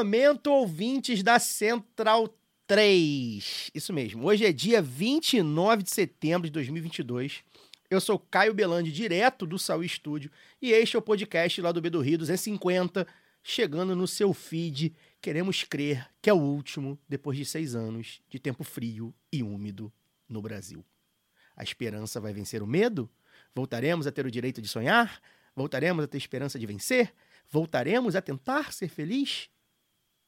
Momento, ouvintes da Central 3. Isso mesmo. Hoje é dia 29 de setembro de 2022. Eu sou Caio Belandi, direto do Saúl Estúdio, e este é o podcast lá do B do Rio 250, chegando no seu feed. Queremos crer que é o último depois de seis anos de tempo frio e úmido no Brasil. A esperança vai vencer o medo? Voltaremos a ter o direito de sonhar? Voltaremos a ter esperança de vencer? Voltaremos a tentar ser feliz?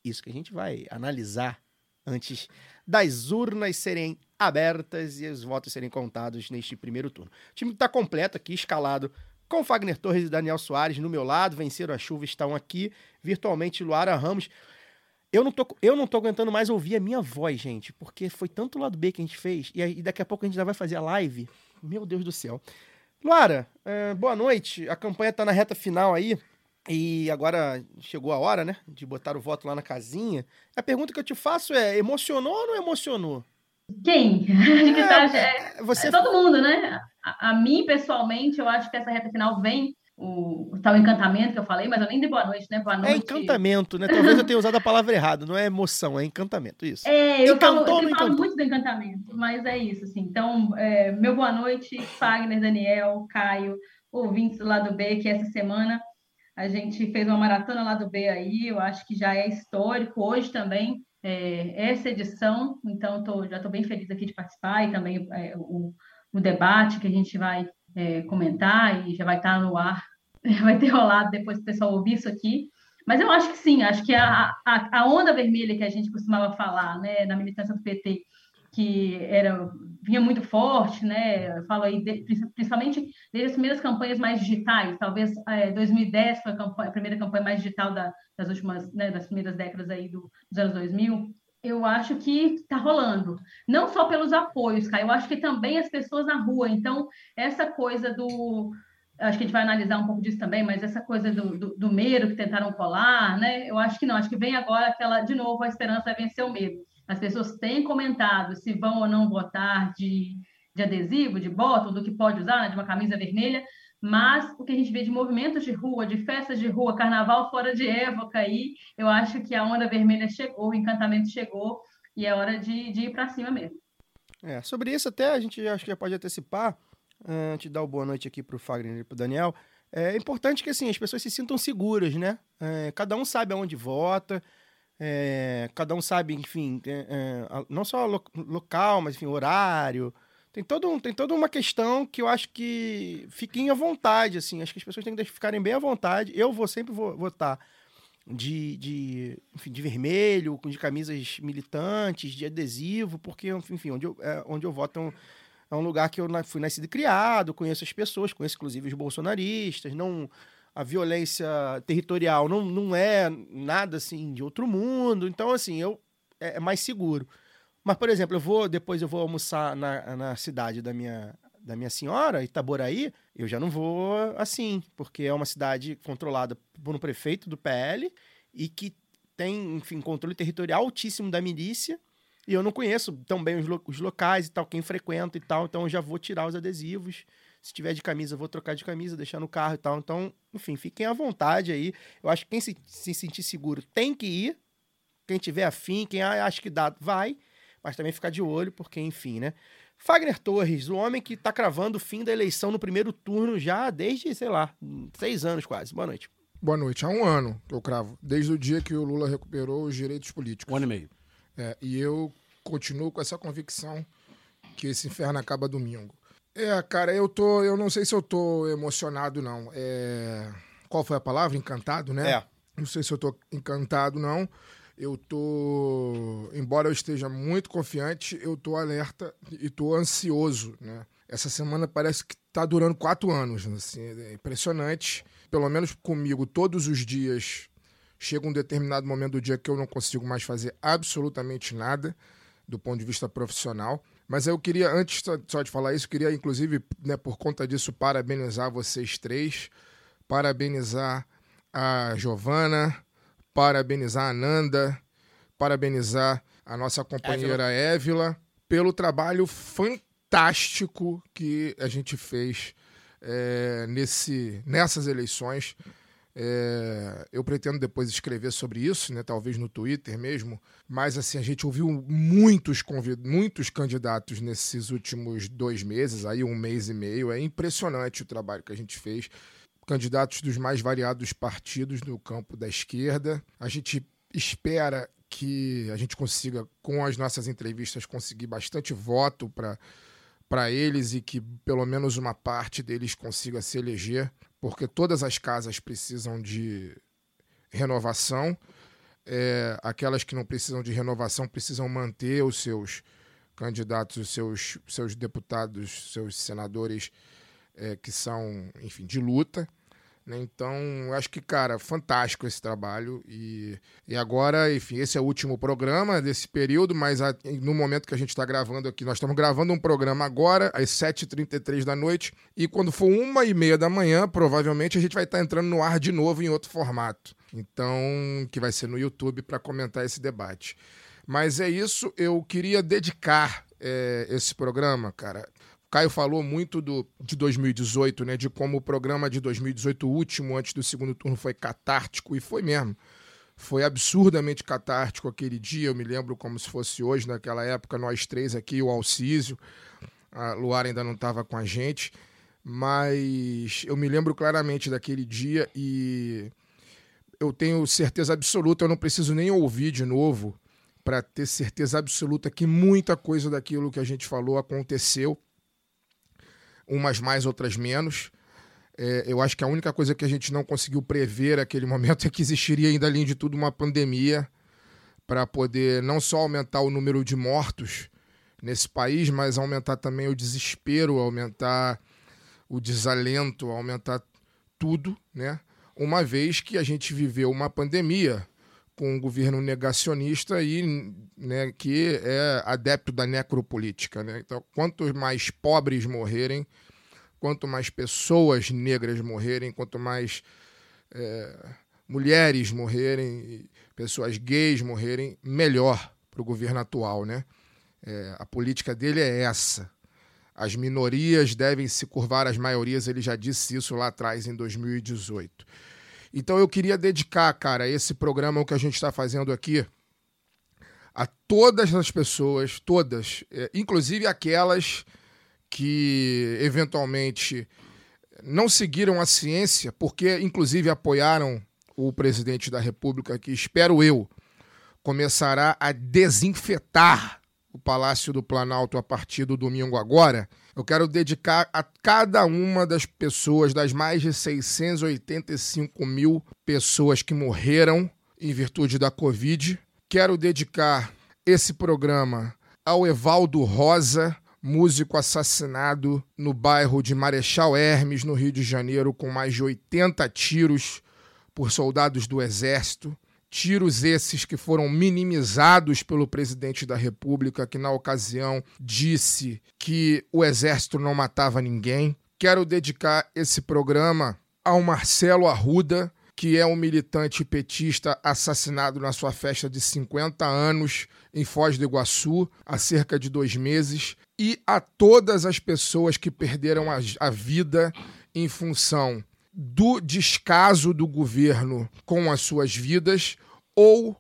Isso que a gente vai analisar antes das urnas serem abertas e os votos serem contados neste primeiro turno. O time está completo aqui, escalado com Fagner Torres e Daniel Soares no meu lado, venceram a chuva, estão aqui, virtualmente Luara Ramos. Eu não, tô, eu não tô aguentando mais ouvir a minha voz, gente, porque foi tanto lado B que a gente fez, e aí daqui a pouco a gente já vai fazer a live. Meu Deus do céu. Luara, eh, boa noite. A campanha tá na reta final aí. E agora chegou a hora, né? De botar o voto lá na casinha. A pergunta que eu te faço é: emocionou ou não emocionou? Quem? Que tá- É, é, você- é todo mundo, né? A, a mim, pessoalmente, eu acho que essa reta final vem o, o tal encantamento que eu falei, mas eu nem dei boa noite, né? Boa noite. É encantamento, né? Talvez eu tenha usado a palavra errada. Não é emoção, é encantamento. Isso. É, eu falo, Encantou ou eu falo muito do encantamento, mas é isso, assim. Então, é, meu boa noite, Fagner, Daniel, Caio, ouvintes do lado B, que essa semana a gente fez uma maratona lá do B aí, eu acho que já é histórico hoje também, é, essa edição, então tô, já estou bem feliz aqui de participar e também é, o, o debate que a gente vai é, comentar e já vai estar no ar, vai ter rolado depois o pessoal ouvir isso aqui. Mas eu acho que sim, acho que a, a, a onda vermelha que a gente costumava falar né, na militância do PT, que era vinha muito forte, né? Eu falo aí, de- principalmente desde as primeiras campanhas mais digitais, talvez é, 2010 foi a, campanha- a primeira campanha mais digital da- das últimas, né, das primeiras décadas aí do- dos anos 2000. Eu acho que está rolando, não só pelos apoios, cara, eu acho que também as pessoas na rua. Então, essa coisa do. Acho que a gente vai analisar um pouco disso também, mas essa coisa do, do, do medo que tentaram colar, né? Eu acho que não, acho que vem agora aquela, de novo, a esperança vai vencer o medo. As pessoas têm comentado se vão ou não votar de, de adesivo, de bottom, do que pode usar, né, de uma camisa vermelha, mas o que a gente vê de movimentos de rua, de festas de rua, carnaval fora de época aí, eu acho que a onda vermelha chegou, o encantamento chegou e é hora de, de ir para cima mesmo. É, sobre isso até a gente acho que já pode antecipar, eh, antes de dar o boa noite aqui pro Fagner e pro Daniel. É importante que assim, as pessoas se sintam seguras, né? É, cada um sabe aonde vota, é, cada um sabe, enfim, é, é, não só lo- local, mas enfim, horário. Tem, todo um, tem toda uma questão que eu acho que fiquem à vontade, assim. Acho que as pessoas têm que ficarem bem à vontade. Eu vou sempre vo- votar de, de, enfim, de vermelho, de camisas militantes, de adesivo, porque, enfim, onde eu, é, onde eu voto é um, é um lugar que eu fui nascido e criado, conheço as pessoas, conheço inclusive os bolsonaristas, não a violência territorial não, não é nada assim de outro mundo, então assim, eu é, é mais seguro. Mas, por exemplo, eu vou depois eu vou almoçar na, na cidade da minha da minha senhora, Itaboraí, eu já não vou assim, porque é uma cidade controlada por um prefeito do PL e que tem, enfim, controle territorial altíssimo da milícia. E eu não conheço tão bem os, lo- os locais e tal, quem frequenta e tal, então eu já vou tirar os adesivos. Se tiver de camisa, eu vou trocar de camisa, deixar no carro e tal. Então, enfim, fiquem à vontade aí. Eu acho que quem se, se sentir seguro tem que ir. Quem tiver afim, quem a- acha que dá, vai. Mas também ficar de olho, porque, enfim, né? Fagner Torres, o homem que tá cravando o fim da eleição no primeiro turno já desde, sei lá, seis anos quase. Boa noite. Boa noite. Há um ano eu cravo, desde o dia que o Lula recuperou os direitos políticos. Um ano e meio. É, e eu continuo com essa convicção que esse inferno acaba domingo. É, cara, eu tô. Eu não sei se eu tô emocionado, não. É, qual foi a palavra? Encantado, né? É. Não sei se eu tô encantado, não. Eu tô. Embora eu esteja muito confiante, eu tô alerta e tô ansioso, né? Essa semana parece que tá durando quatro anos, assim, é impressionante. Pelo menos comigo, todos os dias chega um determinado momento do dia que eu não consigo mais fazer absolutamente nada do ponto de vista profissional. Mas eu queria, antes só de falar isso, queria, inclusive, né, por conta disso, parabenizar vocês três, parabenizar a Giovana, parabenizar a Nanda, parabenizar a nossa companheira Évila, pelo trabalho fantástico que a gente fez é, nesse, nessas eleições. É, eu pretendo depois escrever sobre isso, né, talvez no Twitter mesmo, mas assim, a gente ouviu muitos, muitos candidatos nesses últimos dois meses, aí um mês e meio. É impressionante o trabalho que a gente fez. Candidatos dos mais variados partidos no campo da esquerda. A gente espera que a gente consiga, com as nossas entrevistas, conseguir bastante voto para para eles e que pelo menos uma parte deles consiga se eleger, porque todas as casas precisam de renovação. É, aquelas que não precisam de renovação precisam manter os seus candidatos, os seus, seus deputados, seus senadores é, que são, enfim, de luta. Né? Então, acho que, cara, fantástico esse trabalho. E, e agora, enfim, esse é o último programa desse período, mas a, no momento que a gente está gravando aqui, nós estamos gravando um programa agora, às 7h33 da noite, e quando for uma e meia da manhã, provavelmente a gente vai estar tá entrando no ar de novo em outro formato. Então, que vai ser no YouTube para comentar esse debate. Mas é isso, eu queria dedicar é, esse programa, cara, Caio falou muito do, de 2018, né? De como o programa de 2018, o último antes do segundo turno, foi catártico, e foi mesmo. Foi absurdamente catártico aquele dia. Eu me lembro como se fosse hoje, naquela época, nós três aqui, o Alcísio. A Luara ainda não estava com a gente. Mas eu me lembro claramente daquele dia e eu tenho certeza absoluta, eu não preciso nem ouvir de novo para ter certeza absoluta que muita coisa daquilo que a gente falou aconteceu umas mais, outras menos. É, eu acho que a única coisa que a gente não conseguiu prever naquele momento é que existiria ainda, além de tudo, uma pandemia para poder não só aumentar o número de mortos nesse país, mas aumentar também o desespero, aumentar o desalento, aumentar tudo, né? Uma vez que a gente viveu uma pandemia com um governo negacionista e né, que é adepto da necropolítica. Né? Então, quanto mais pobres morrerem, quanto mais pessoas negras morrerem, quanto mais é, mulheres morrerem, pessoas gays morrerem, melhor para o governo atual. Né? É, a política dele é essa. As minorias devem se curvar às maiorias, ele já disse isso lá atrás, em 2018. Então eu queria dedicar, cara, esse programa que a gente está fazendo aqui a todas as pessoas, todas, é, inclusive aquelas que eventualmente não seguiram a ciência, porque inclusive apoiaram o presidente da República, que espero eu começará a desinfetar o Palácio do Planalto a partir do domingo agora, eu quero dedicar a cada uma das pessoas, das mais de 685 mil pessoas que morreram em virtude da Covid. Quero dedicar esse programa ao Evaldo Rosa, músico assassinado no bairro de Marechal Hermes, no Rio de Janeiro, com mais de 80 tiros por soldados do Exército. Tiros esses que foram minimizados pelo presidente da República, que na ocasião disse que o exército não matava ninguém. Quero dedicar esse programa ao Marcelo Arruda, que é um militante petista assassinado na sua festa de 50 anos em Foz do Iguaçu há cerca de dois meses, e a todas as pessoas que perderam a, a vida em função do descaso do governo com as suas vidas ou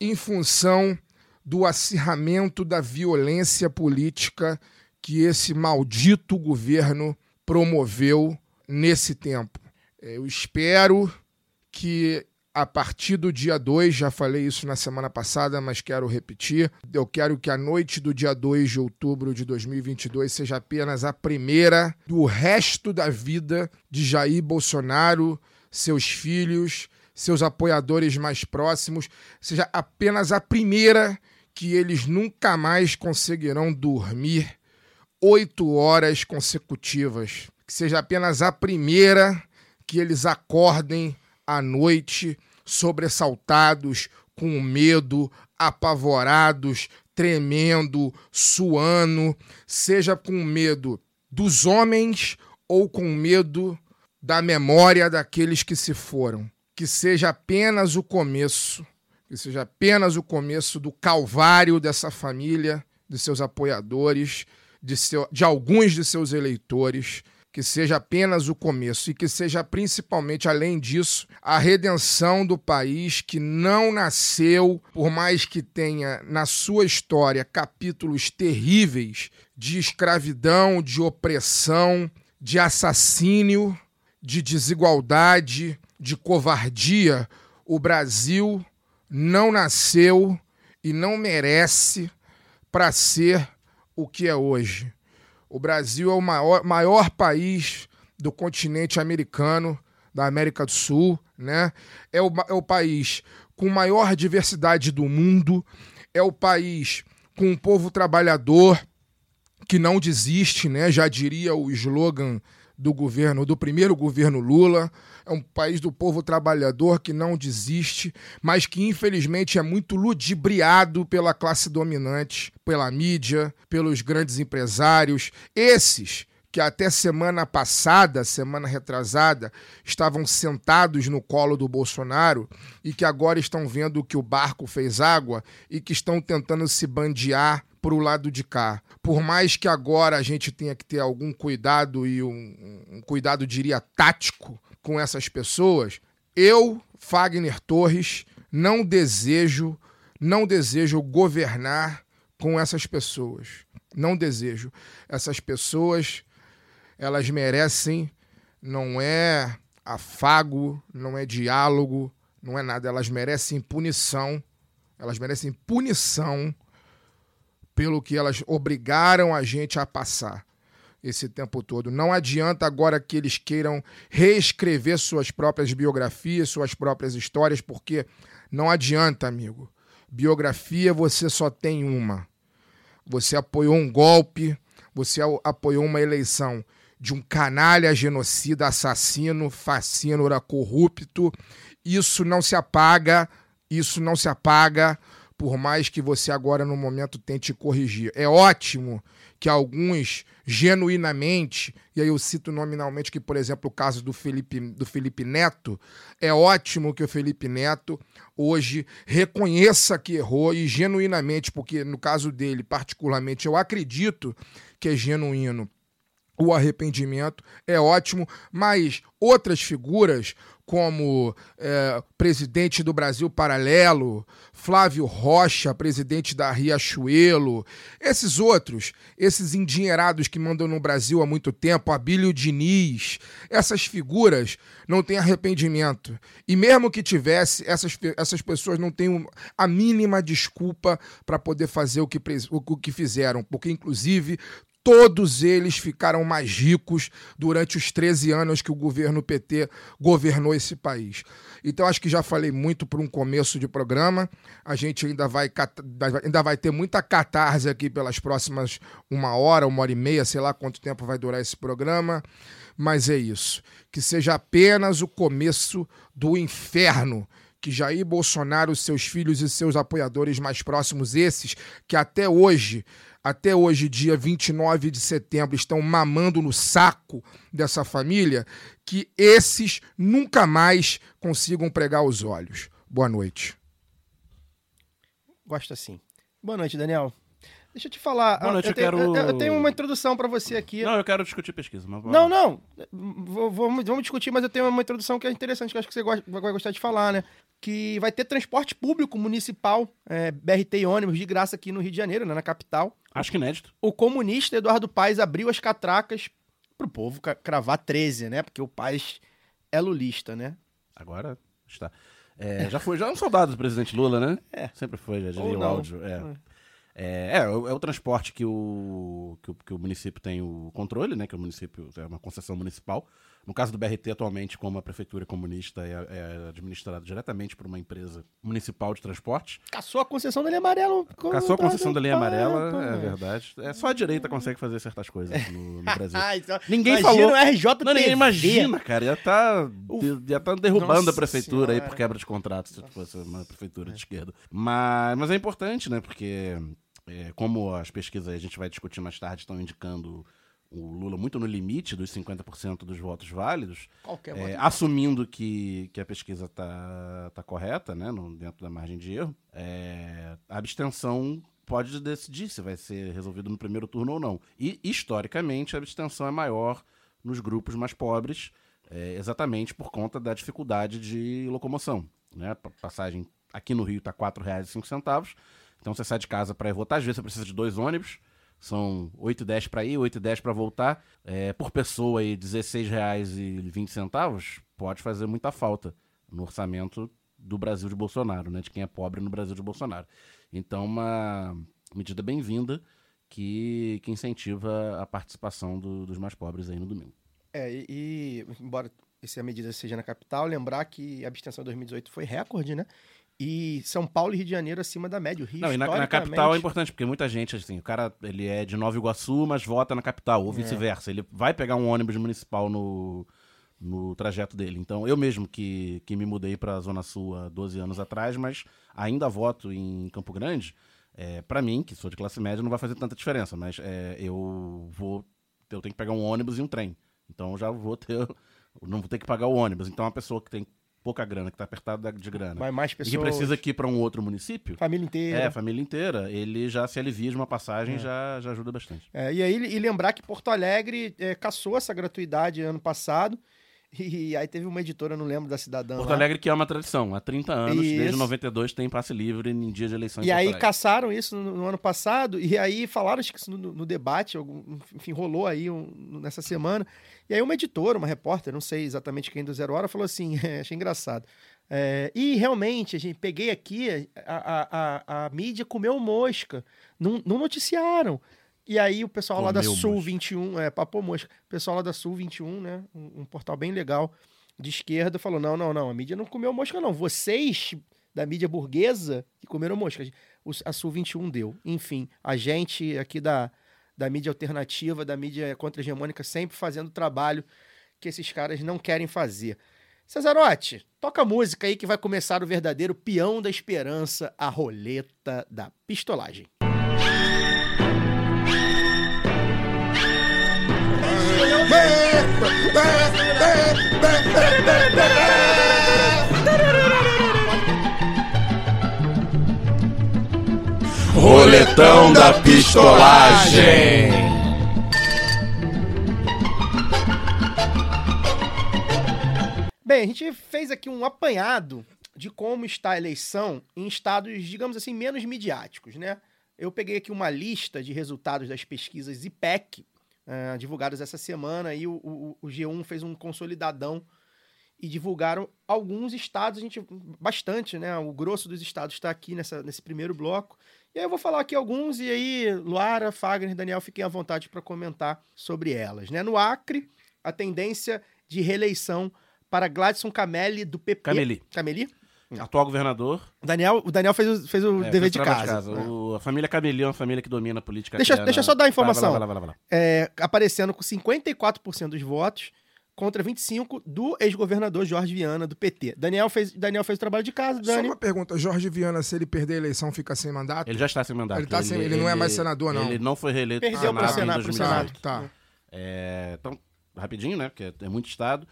em função do acirramento da violência política que esse maldito governo promoveu nesse tempo. Eu espero que a partir do dia 2, já falei isso na semana passada, mas quero repetir. Eu quero que a noite do dia 2 de outubro de 2022 seja apenas a primeira do resto da vida de Jair Bolsonaro, seus filhos, seus apoiadores mais próximos, seja apenas a primeira que eles nunca mais conseguirão dormir oito horas consecutivas. Que seja apenas a primeira que eles acordem à noite sobressaltados, com medo, apavorados, tremendo, suando, seja com medo dos homens ou com medo da memória daqueles que se foram. Que seja apenas o começo, que seja apenas o começo do calvário dessa família, de seus apoiadores, de, seu, de alguns de seus eleitores, que seja apenas o começo e que seja principalmente, além disso, a redenção do país que não nasceu, por mais que tenha na sua história capítulos terríveis de escravidão, de opressão, de assassínio, de desigualdade, de covardia. O Brasil não nasceu e não merece para ser o que é hoje. O Brasil é o maior, maior país do continente americano, da América do Sul, né? É o, é o país com maior diversidade do mundo, é o país com um povo trabalhador que não desiste, né? Já diria o slogan do governo, do primeiro governo Lula. É um país do povo trabalhador que não desiste, mas que infelizmente é muito ludibriado pela classe dominante, pela mídia, pelos grandes empresários. Esses que até semana passada, semana retrasada, estavam sentados no colo do Bolsonaro e que agora estão vendo que o barco fez água e que estão tentando se bandear para o lado de cá. Por mais que agora a gente tenha que ter algum cuidado e um, um cuidado, diria, tático com essas pessoas, eu, Fagner Torres, não desejo, não desejo governar com essas pessoas. Não desejo. Essas pessoas elas merecem, não é afago, não é diálogo, não é nada. Elas merecem punição. Elas merecem punição pelo que elas obrigaram a gente a passar esse tempo todo. Não adianta agora que eles queiram reescrever suas próprias biografias, suas próprias histórias, porque não adianta, amigo. Biografia você só tem uma. Você apoiou um golpe, você apoiou uma eleição de um canalha genocida, assassino, fascínora, corrupto. Isso não se apaga, isso não se apaga, por mais que você agora no momento tente corrigir. É ótimo que alguns genuinamente, e aí eu cito nominalmente que, por exemplo, o caso do Felipe, do Felipe Neto, é ótimo que o Felipe Neto hoje reconheça que errou e genuinamente, porque no caso dele, particularmente, eu acredito que é genuíno o arrependimento é ótimo, mas outras figuras, como é, presidente do Brasil Paralelo, Flávio Rocha, presidente da Riachuelo, esses outros, esses endinheirados que mandam no Brasil há muito tempo, Abílio Diniz, essas figuras não têm arrependimento. E mesmo que tivesse, essas, essas pessoas não têm a mínima desculpa para poder fazer o que, o que fizeram, porque, inclusive, todos eles ficaram mais ricos durante os 13 anos que o governo PT governou esse país. Então acho que já falei muito para um começo de programa. A gente ainda vai, ainda vai ter muita catarse aqui pelas próximas uma hora, uma hora e meia, sei lá quanto tempo vai durar esse programa. Mas é isso. Que seja apenas o começo do inferno que Jair Bolsonaro, seus filhos e seus apoiadores mais próximos, esses que até hoje até hoje, dia 29 de setembro, estão mamando no saco dessa família, que esses nunca mais consigam pregar os olhos. Boa noite. Gosto assim. Boa noite, Daniel. Deixa eu te falar. Boa noite, eu, eu tenho, quero- eu, eu tenho uma introdução para você aqui. Não, eu quero discutir pesquisa. Mas Não, não. Vamos, vamos discutir, mas eu tenho uma introdução que é interessante, que eu acho que você vai gostar de falar, né? Que vai ter transporte público municipal, é, BRT e ônibus de graça aqui no Rio de Janeiro, né, na capital. Acho que inédito. O comunista Eduardo Paes abriu as catracas pro povo cravar 13, né? Porque o Paes é lulista, né? Agora está. É, já foi, já é um soldado do presidente Lula, né? É. Sempre foi, já diria o áudio. É. É, é, é o é o transporte que o, que o, que o município tem o controle, né? Que o município é uma concessão municipal. No caso do BRT, atualmente, como a prefeitura comunista é, é administrada diretamente por uma empresa municipal de transporte, Caçou a concessão da linha amarela. caçou a concessão da linha amarela, pá. é verdade. É só a direita consegue fazer certas coisas no, no Brasil. Ninguém imagina falou. o RJ Não, ninguém imagina, cara. Ia tá, ia tá derrubando Nossa a prefeitura aí Senhora. por quebra de contrato, se fosse uma prefeitura de esquerda. Mas, mas é importante, né? Porque, é, como as pesquisas a gente vai discutir mais tarde estão indicando o Lula muito no limite dos 50% dos votos válidos, é, voto. assumindo que, que a pesquisa tá, tá correta, né? No, dentro da margem de erro, é, a abstenção pode decidir se vai ser resolvido no primeiro turno ou não. E, historicamente, a abstenção é maior nos grupos mais pobres, é, exatamente por conta da dificuldade de locomoção. Né? Pa- Passagem aqui no Rio está R$ 4,05. Então você sai de casa para ir votar, às vezes você precisa de dois ônibus. São 8,10 para ir, 8,10 para voltar. É, por pessoa aí, R$16,20 pode fazer muita falta no orçamento do Brasil de Bolsonaro, né? De quem é pobre no Brasil de Bolsonaro. Então, uma medida bem-vinda que, que incentiva a participação do- dos mais pobres aí no domingo. É, e, e, embora essa medida seja na capital, lembrar que a abstenção em 2018 foi recorde, né? E São Paulo e Rio de Janeiro acima da média. O Rio, Não, e na, na capital é importante, porque muita gente, assim, o cara ele é de Nova Iguaçu, mas vota na capital, ou vice-versa. Ele vai pegar um ônibus municipal no, no trajeto dele. Então, eu mesmo que, que me mudei para a Zona Sul há 12 anos atrás, mas ainda voto em Campo Grande, é, para mim, que sou de classe média, não vai fazer tanta diferença, mas é, eu vou. Eu tenho que pegar um ônibus e um trem. Então, eu já vou ter. eu Não vou ter que pagar o ônibus. Então, uma pessoa que tem pouca grana, que tá apertada de grana, Vai mais e pessoas. que precisa ir para um outro município. Família inteira. É, família inteira. Ele já se alivia de uma É. passagem, já, já ajuda bastante. É, e aí e lembrar que Porto Alegre é, caçou essa gratuidade ano passado. E aí teve uma editora, não lembro da cidadã. Porto lá. Alegre que é uma tradição. Há 30 anos, desde Isso. 92, tem passe livre em dia de eleição E aí Alegre. caçaram isso no, no ano passado, e aí falaram acho que isso no, no debate, algum- enfim, rolou aí um- nessa semana. E aí uma editora, uma repórter, não sei exatamente quem do Zero Hora, falou assim, achei engraçado. É, e realmente, a gente peguei aqui, a, a, a, a mídia comeu mosca, não, não noticiaram. E aí o pessoal lá da Sul mosca. 21, é, Papo Mosca, o pessoal lá da Sul 21, né, um, um portal bem legal de esquerda, falou, não, não, não, a mídia não comeu mosca não, vocês da mídia burguesa que comeram mosca. A Sul 21 deu. Enfim, a gente aqui da, da mídia alternativa, da mídia contra-hegemônica, sempre fazendo trabalho que esses caras não querem fazer. Cesarote, toca a música aí que vai começar o verdadeiro peão da esperança, a roleta da pistolagem. Roletão da pistolagem. Bem, a gente fez aqui um apanhado de como está a eleição em estados, digamos assim, menos midiáticos, né? Eu peguei aqui uma lista de resultados das pesquisas IPEC, ah, divulgadas essa semana, e o, o- o G1 fez um consolidadão e divulgaram alguns estados, a gente bastante, né? O grosso dos estados está aqui nessa, nesse primeiro bloco. E aí eu vou falar aqui alguns, e aí Luara, Fagner, Daniel, fiquem à vontade para comentar sobre elas. Né? No Acre, a tendência de reeleição para Gladson Camelli, do PP. Cameli. Cameli? Atual governador. Daniel, o Daniel fez o, fez o é, dever fez de trabalho casa. né? O- a família Cameli é uma família que domina a política. Deixa- aqui, deixa eu só dar a informação. Vai lá, vai lá, vai lá. É, aparecendo com 54% dos votos contra 25% do ex-governador Jorge Viana, do PT. Daniel fez, Daniel fez o trabalho de casa, Só uma pergunta, Jorge Viana, se ele perder a eleição, fica sem mandato? Ele já está sem mandato. Ele tá sem- ele não é mais senador, não. Ele não foi reeleito Perdeu pro pro Senado, pro 2018. Senado. Tá. É, então, rapidinho, né? Porque é muito estado.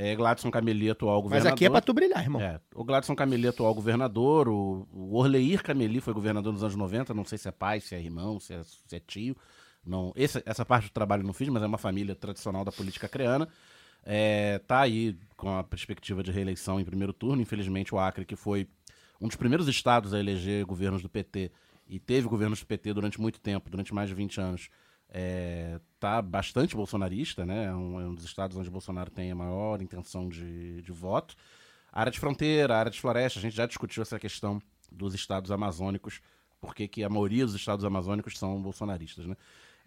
É, Gladson Cameli, atual Mas governador. aqui é pra tu brilhar, irmão. É, o Gladson Cameli, atual governador, o, o Orleir Cameli foi governador nos anos 90, não sei se é pai, se é irmão, se é, se é tio. Não, essa, essa parte do trabalho eu não fiz, mas é uma família tradicional da política acreana. É, tá aí com a perspectiva de reeleição em primeiro turno. Infelizmente, o Acre, que foi um dos primeiros estados a eleger governos do PT e teve governos do PT durante muito tempo, durante mais de 20 anos, é, tá bastante bolsonarista, né? É um, é um dos estados onde Bolsonaro tem a maior intenção de, de voto. Área de fronteira, área de floresta, a gente já discutiu essa questão dos estados amazônicos, porque que a maioria dos estados amazônicos são bolsonaristas, né?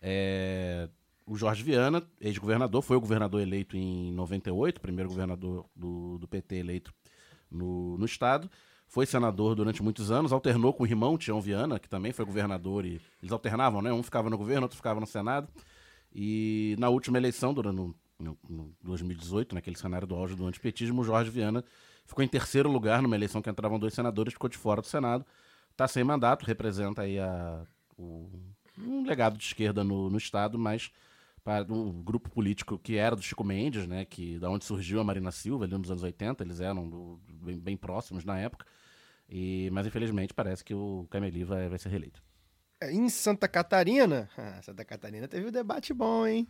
É, o Jorge Viana, ex-governador, foi o governador eleito em 98, primeiro governador do, do PT eleito no, no estado. Foi senador durante muitos anos, alternou com o irmão Tião Viana, que também foi governador, e eles alternavam, né? Um ficava no governo, outro ficava no Senado. E na última eleição, durante no, no, no 2018, naquele cenário do auge do antipetismo, Jorge Viana ficou em terceiro lugar numa eleição que entravam dois senadores, ficou de fora do Senado. Está sem mandato, representa aí a, o, um legado de esquerda no, no Estado, mas para um grupo político que era do Chico Mendes, né, que da onde surgiu a Marina Silva, ali nos anos 80, eles eram do, bem, bem, próximos na época. E, mas infelizmente parece que o Cameli vai, vai ser reeleito. É, em Santa Catarina, ah, Santa Catarina teve um debate bom, hein?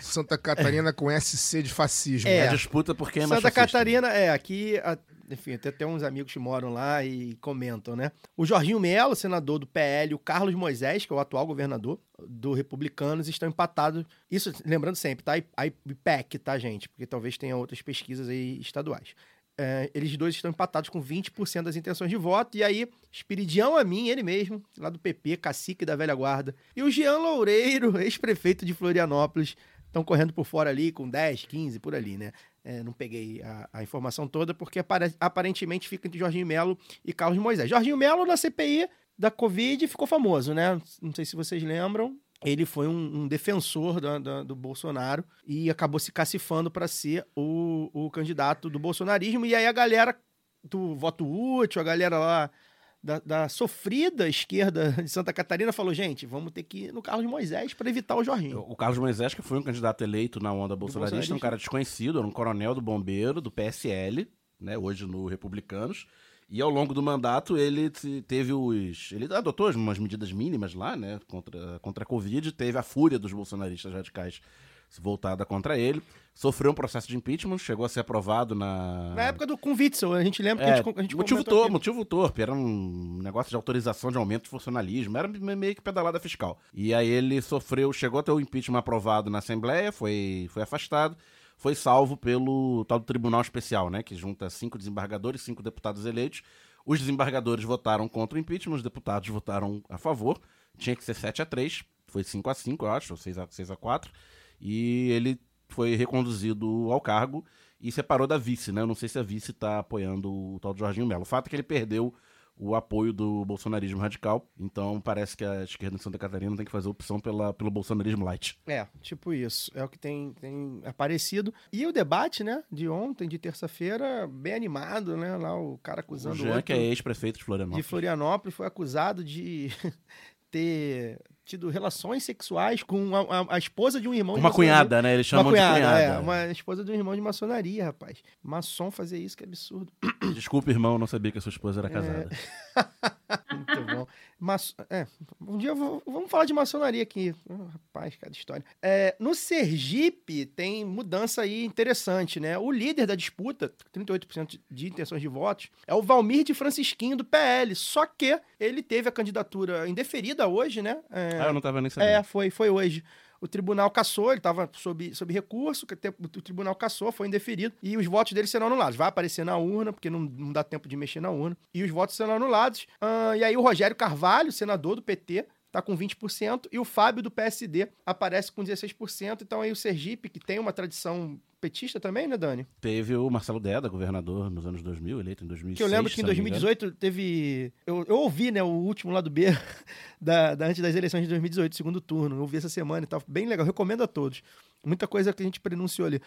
Santa Catarina com SC de fascismo. É, né? a disputa por quem é mais Santa fascista. Catarina, é, aqui, a- enfim, tem até uns amigos que moram lá e comentam, né? O Jorginho Melo, senador do PL, o Carlos Moisés, que é o atual governador do Republicanos, estão empatados. Isso, lembrando sempre, tá? A IPEC, tá, gente? Porque talvez tenha outras pesquisas aí estaduais. É, eles dois estão empatados com 20% das intenções de voto. E aí, Espiridião a mim, ele mesmo, lá do PP, cacique da velha guarda. E o Jean Loureiro, ex-prefeito de Florianópolis, estão correndo por fora ali com 10, 15, por ali, né? É, não peguei a, a informação toda, porque apare- aparentemente fica entre Jorginho Melo e Carlos Moisés. Jorginho Melo, na CPI da Covid, ficou famoso, né? Não sei se vocês lembram. Ele foi um, um defensor da- da- do Bolsonaro e acabou se cacifando para ser o, o candidato do bolsonarismo. E aí a galera do voto útil, a galera lá da, da sofrida esquerda de Santa Catarina falou: gente, vamos ter que ir no Carlos Moisés para evitar o Jorginho. O Carlos Moisés, que foi um candidato eleito na onda bolsonarista, bolsonarista. um cara desconhecido, era um coronel do bombeiro, do PSL, né, hoje no Republicanos. E ao longo do mandato ele te- teve os. Ele adotou umas medidas mínimas lá, né? Contra, contra a Covid, teve a fúria dos bolsonaristas radicais voltada contra ele. Sofreu um processo de impeachment, chegou a ser aprovado na. Na época do com Witzel, a gente lembra que É, a gente, a gente motivo torpe, motivo torpe, era um negócio de autorização de aumento de funcionalismo, era me- meio que pedalada fiscal. E aí ele sofreu, chegou a ter o impeachment aprovado na Assembleia, foi, foi afastado, foi salvo pelo tal do Tribunal Especial, né, que junta cinco desembargadores, cinco deputados eleitos. Os desembargadores votaram contra o impeachment, os deputados votaram a favor, tinha que ser 7 a 3 foi 5 a 5 eu acho, ou 6 a, 6 a 4 e ele foi reconduzido ao cargo e separou da vice, né? Eu não sei se a vice tá apoiando o tal de Jorginho Melo. O fato é que ele perdeu o apoio do bolsonarismo radical, então parece que a esquerda em Santa Catarina tem que fazer opção pela, pelo bolsonarismo light. É, tipo isso. É o que tem, tem aparecido. E o debate, né, de ontem, de terça-feira, bem animado, né? Lá o cara acusando o Jean, outro que é ex-prefeito de de Florianópolis. Florianópolis, foi acusado de ter tido relações sexuais com a, a- a esposa de um irmão Uma cunhada, né? Eles Uma chamam cunhada, de cunhada. é. Uma esposa de um irmão de maçonaria, rapaz. Maçom fazer isso, que absurdo. Desculpa, irmão, não sabia que a sua esposa É. era casada. Muito bom. Mas, é, um dia eu vou- vamos falar de maçonaria aqui. Ah, rapaz, cada história. É, no Sergipe tem mudança aí interessante, né? O líder da disputa, 38% de intenções de votos, é o Valmir de Francisquinho do PL. Só que ele teve a candidatura indeferida hoje, né? É, Ah, eu não tava nem sabendo. é, foi, foi hoje. O tribunal cassou, ele estava sob, sob recurso, o tribunal cassou, foi indeferido, e os votos dele serão anulados. Vai aparecer na urna, porque não, não dá tempo de mexer na urna, e os votos serão anulados. E aí o Rogério Carvalho, senador do PT, tá com 20%, e o Fábio do PSD aparece com 16%. Então aí o Sergipe, que tem uma tradição petista também, né, Dani? Teve o Marcelo Deda, governador nos anos 2000, eleito em 2006. Que eu lembro que em se não me engano. 2018 teve. Eu, eu ouvi, né, o último lá do B, da, da- antes das eleições de 2018, segundo turno. Eu ouvi essa semana e tal. Bem legal, recomendo a todos. Muita coisa que a gente pronunciou ali.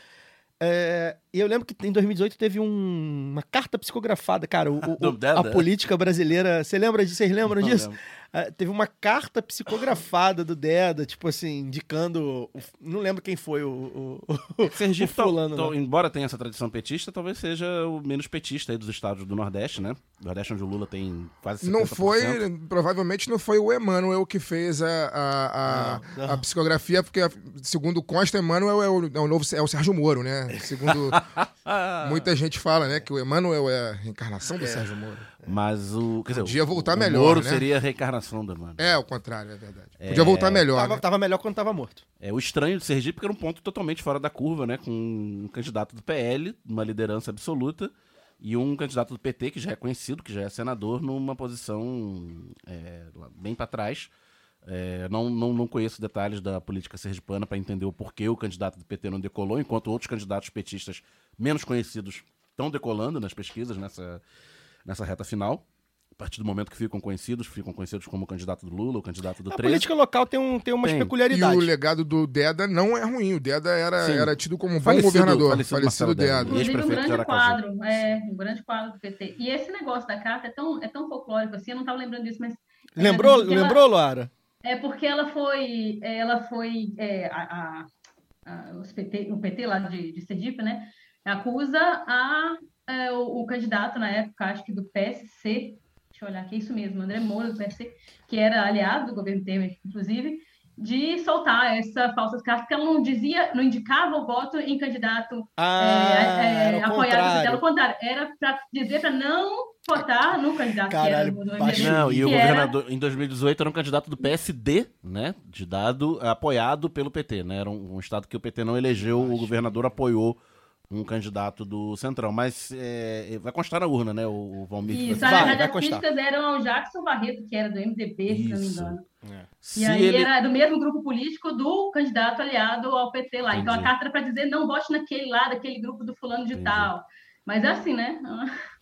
É, e eu lembro que em 2018 teve um- uma carta psicografada, cara. o- o- a política brasileira. Você lembra disso? Vocês lembram disso? lembro. Ah, teve uma carta psicografada do Deda, tipo assim, indicando. o- não lembro quem foi o, o, o, Sergipe, o fulano, tal- não. tal- embora tenha essa tradição petista, talvez seja o menos petista aí dos estados do Nordeste, né? Nordeste onde o Lula tem quase 50%. Não foi, provavelmente não foi o Emmanuel que fez a, a, a, Ah, não. a psicografia, porque, segundo consta, Emmanuel é o, é o novo é o Sérgio Moro, né? Segundo muita gente fala, né? Que o Emmanuel é a reencarnação do Sérgio Moro. Mas o. Quer dizer, Podia o- voltar o melhor, Moro né? seria a reencarnação da mano. É, o contrário, é verdade. Podia voltar melhor, Tava, né? tava melhor quando tava morto. É, o estranho de Sergipe que era um ponto totalmente fora da curva, né? Com um candidato do PL, uma liderança absoluta, e um candidato do PT, que já é conhecido, que já é senador, numa posição é, bem para trás. É, não, não, não conheço detalhes da política sergipana para entender o porquê o candidato do PT não decolou, enquanto outros candidatos petistas menos conhecidos estão decolando nas pesquisas nessa, nessa reta final. A partir do momento que ficam conhecidos, ficam conhecidos como o candidato do Lula, o candidato do A 13. política local tem, um, tem umas Tem. E peculiaridades. o legado do Deda não é ruim. O Deda era, Sim. era tido como um bom Falecido- governador. falecido Falecido, Deda. Deda. E Inclusive, um grande quadro, é, um grande quadro do PT. E esse negócio da carta é tão, é tão folclórico assim, eu não estava lembrando disso, mas. é, Lembrou, porque ela- lembrou Luara? É porque ela foi, ela foi é, a, a- a- os PT, o PT lá de, de Sergipe, né? Acusa a, é, o, o candidato na época, acho que do PSC, deixa eu olhar aqui, isso mesmo, André Moura do PSC, que era aliado do governo Temer, inclusive, de soltar essa falsas cartas, porque ela não dizia, não indicava o voto em candidato Ah, é, é, o apoiado contrário. pelo contrário, era para dizer para não votar no candidato Caralho, que era do, baixo. MDB, Não, e o que era- governador, em 2018, era um candidato do PSD, né? De dado, apoiado pelo PT, né? Era um, um estado que o PT não elegeu, o governador apoiou um candidato do Centrão. Mas é, vai constar na urna, né? O, o Valmir. Isso, vai- Vai, as, vai as constar. críticas eram ao Jackson Barreto, que era do MDB, se não me Isso. engano. Se E aí ele- era do mesmo grupo político do candidato aliado ao PT lá. Então a Entendi. carta era para dizer não vote naquele lá, daquele grupo do fulano de Entendi. tal. Mas é assim, né?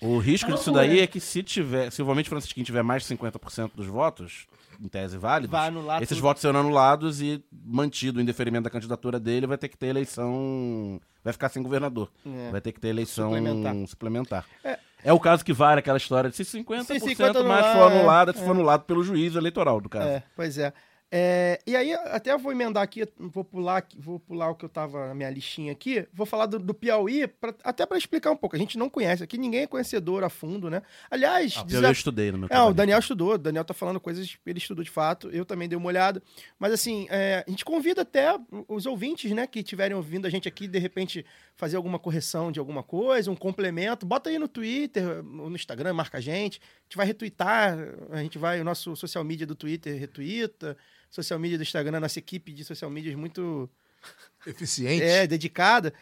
O risco É disso daí é que se tiver, se o Valmir Francisquim tiver mais de 50% dos votos, em tese válidos, esses tudo. votos serão anulados e mantido em deferimento da candidatura dele, vai ter que ter eleição, vai ficar sem governador. É. Vai ter que ter eleição Suplementar. suplementar. É. É. o caso que vale aquela história de se 50%, Se 50 mais anular, for anulado, é, se for anulado pelo juízo eleitoral do caso. É, pois é. É, e aí, até eu vou emendar aqui, vou pular, vou pular o que eu tava na minha listinha aqui, vou falar do, do Piauí, pra- até para explicar um pouco. A gente não conhece aqui, ninguém é conhecedor a fundo, né? Aliás, Ah, dizer- eu estudei no meu É, o. Daniel estudou, o Daniel tá falando coisas, ele estudou de fato, eu também dei uma olhada. Mas assim, é, a gente convida até os ouvintes, né, que estiverem ouvindo a gente aqui, de repente, fazer alguma correção de alguma coisa, um complemento, bota aí no Twitter, ou no Instagram, marca a gente. A gente vai retweetar, a gente vai, o nosso social media do Twitter retuita, social media do Instagram, nossa equipe de social media muito Eficiente. é, dedicada,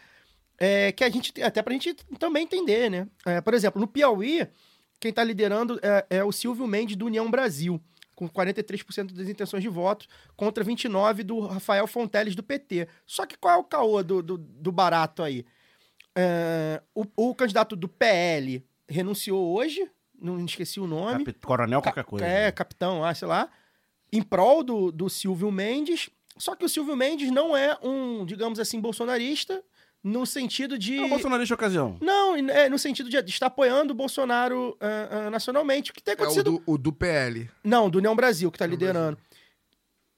é, que a gente, até pra gente também entender, né? É, por exemplo, no Piauí, quem tá liderando é, é o Silvio Mendes do União Brasil, com 43% das intenções de voto, contra 29% do Rafael Fonteles do PT. Só que qual é o caô do, do, do barato aí? É, o, o candidato do PL renunciou hoje, não esqueci o nome. Capi- Coronel qualquer coisa. É, capitão, ah, sei lá. Em prol do, do Silvio Mendes. Só que o Silvio Mendes não é um, digamos assim, bolsonarista, no sentido de. É o bolsonarista de ocasião. Não, é no sentido de, estar apoiando o Bolsonaro ah, ah, nacionalmente. O que tem É o acontecido. do, o do PL. Não, do União Brasil, que está liderando.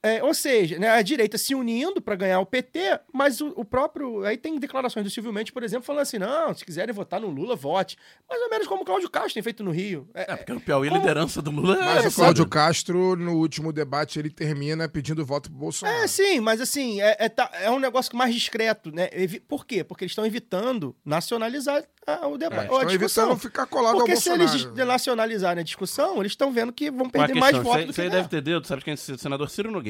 É, ou seja, né, a direita se unindo para ganhar o PT, mas o, o próprio. Aí tem declarações do Silvio Mendes, por exemplo, falando assim: não, se quiserem votar no Lula, vote. Mais ou menos como o Cláudio Castro tem feito no Rio. É, É, porque no Piauí a Como- liderança do Lula Mas é o Cláudio sabe? Castro, no último debate, ele termina pedindo voto pro Bolsonaro. É, sim, mas assim, é, é, tá- é um negócio mais discreto, né? Por quê? Porque eles estão evitando nacionalizar a, o É, debate. a estão evitando ficar colado Porque ao se Bolsonaro. eles des- nacionalizarem a discussão, eles estão vendo que vão perder mais votos Você do que você ganhar. deve ter dedo, sabe quem é esse senador Ciro Nogueira,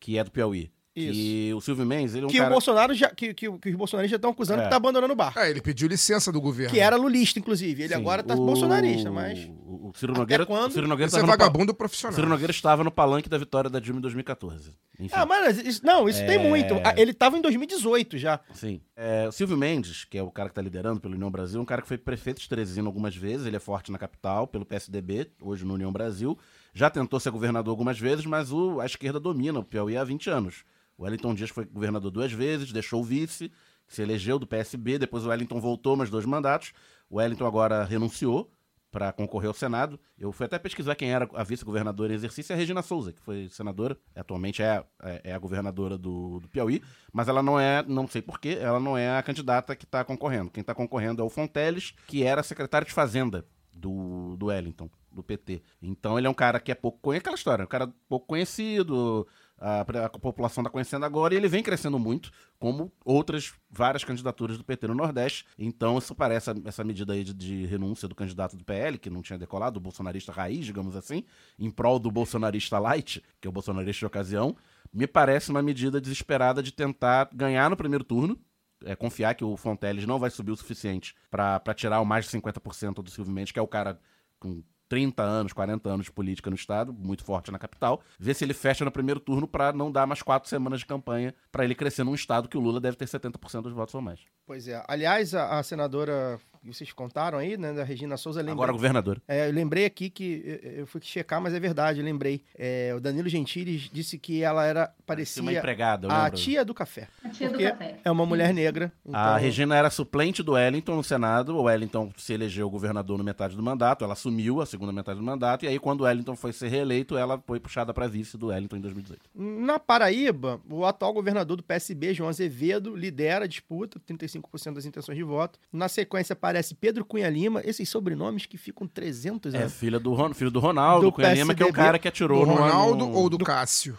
que é do Piauí. Isso. E o Silvio Mendes, ele é um Que cara... o Bolsonaro já, que, que, que os bolsonaristas já estão acusando É. que tá abandonando o barco. É, ele pediu licença do governo. Que era lulista, inclusive. Ele Sim, agora tá o- bolsonarista, mas. O, o Ciro Até Nogueira, quando? o Ciro Nogueira Esse é estava pa- vagabundo o profissional. Ciro Nogueira estava no palanque da vitória da Dilma em 2014. Enfim. Ah, mas isso, não, isso tem É. muito. Ah, Ele tava em 2018 já. Sim. É, o Silvio Mendes, que é o cara que está liderando pelo União Brasil, é um cara que foi prefeito de Teresina algumas vezes, ele é forte na capital, pelo PSDB, hoje no União Brasil. Já tentou ser governador algumas vezes, mas o- a esquerda domina o Piauí há 20 anos. O Wellington Dias foi governador duas vezes, deixou o vice, se elegeu do PSB, depois o Wellington voltou mais dois mandatos. O Wellington agora renunciou para concorrer ao Senado. Eu fui até pesquisar quem era a vice-governadora em exercício, é a Regina Souza, que foi senadora, atualmente é, é, é a governadora do, do Piauí, mas ela não é, não sei porquê, ela não é a candidata que está concorrendo. Quem está concorrendo é o Fonteles, que era secretário de Fazenda do, do Wellington, do PT. Então ele é um cara que é pouco conhecido, aquela história, um cara pouco conhecido, a, a população está conhecendo agora e ele vem crescendo muito, como outras várias candidaturas do PT no Nordeste. Então isso parece essa medida aí de, de renúncia do candidato do PL, que não tinha decolado, o bolsonarista raiz, digamos assim, em prol do bolsonarista light, que é o bolsonarista de ocasião, me parece uma medida desesperada de tentar ganhar no primeiro turno, é, confiar que o Fonteles não vai subir o suficiente para tirar o mais de 50% do Silvio Mendes, que é o cara com 30 anos, 40 anos de política no Estado, muito forte na capital, ver se ele fecha no primeiro turno para não dar mais quatro semanas de campanha para ele crescer num Estado que o Lula deve ter 70% dos votos ou mais. Pois é. Aliás, a, a senadora que vocês contaram aí, né, da Regina Souza, lembrei, Agora governador. é, eu lembrei aqui que eu, eu fui checar, mas é verdade, eu lembrei. É, o Danilo Gentili disse que ela era parecia uma empregada, eu a tia do café. A tia do Porque café. É uma mulher negra. Então, A Regina era suplente do Wellington no Senado. O Wellington se elegeu governador no metade do mandato. Ela assumiu a segunda metade do mandato. E aí, quando o Wellington foi ser reeleito, ela foi puxada para vice do Wellington em 2018. Na Paraíba, o atual governador do PSB, João Azevedo, lidera a disputa, 35% das intenções de voto. Na sequência aparece Pedro Cunha Lima, esses sobrenomes que ficam 300 É anos. filha do, Ron- filho do Ronaldo, Do Cunha Lima, que é o PSDB. cara que atirou Do no- Ronaldo no- ou do Cássio?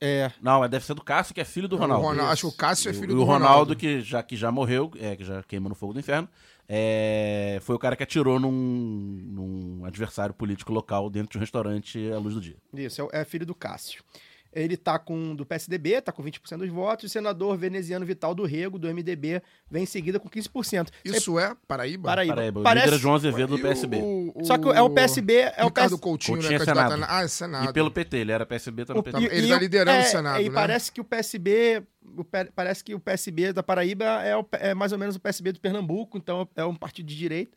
É. Não, é- deve ser do Cássio, que é filho do O Ronaldo. Ronaldo- Acho que o Cássio é o- filho e do o Ronaldo, Ronaldo. que, já, que já morreu, é, que já queimou no fogo do inferno, é, foi o cara que atirou num, num adversário político local dentro de um restaurante à luz do dia. Isso, é é filho do Cássio. Ele tá com do PSDB, tá com 20% dos votos, e o senador veneziano Vital do Rego, do MDB, vem em seguida com 15%. Isso é Paraíba? Paraíba. Paraíba, o Parece- líder é João Azevedo do E o- PSB. o- Só que é o PSB, é o Ricardo PS... Coutinho, Coutinho né? é Senado. Ah, é Senado. E pelo PT, ele era PSB, tá no O- PT. Ele tá o- liderando é, o Senado, E né? parece que o PSB, o parece que o PSB da Paraíba é, o- é mais ou menos o PSB do Pernambuco, então é um partido de direita.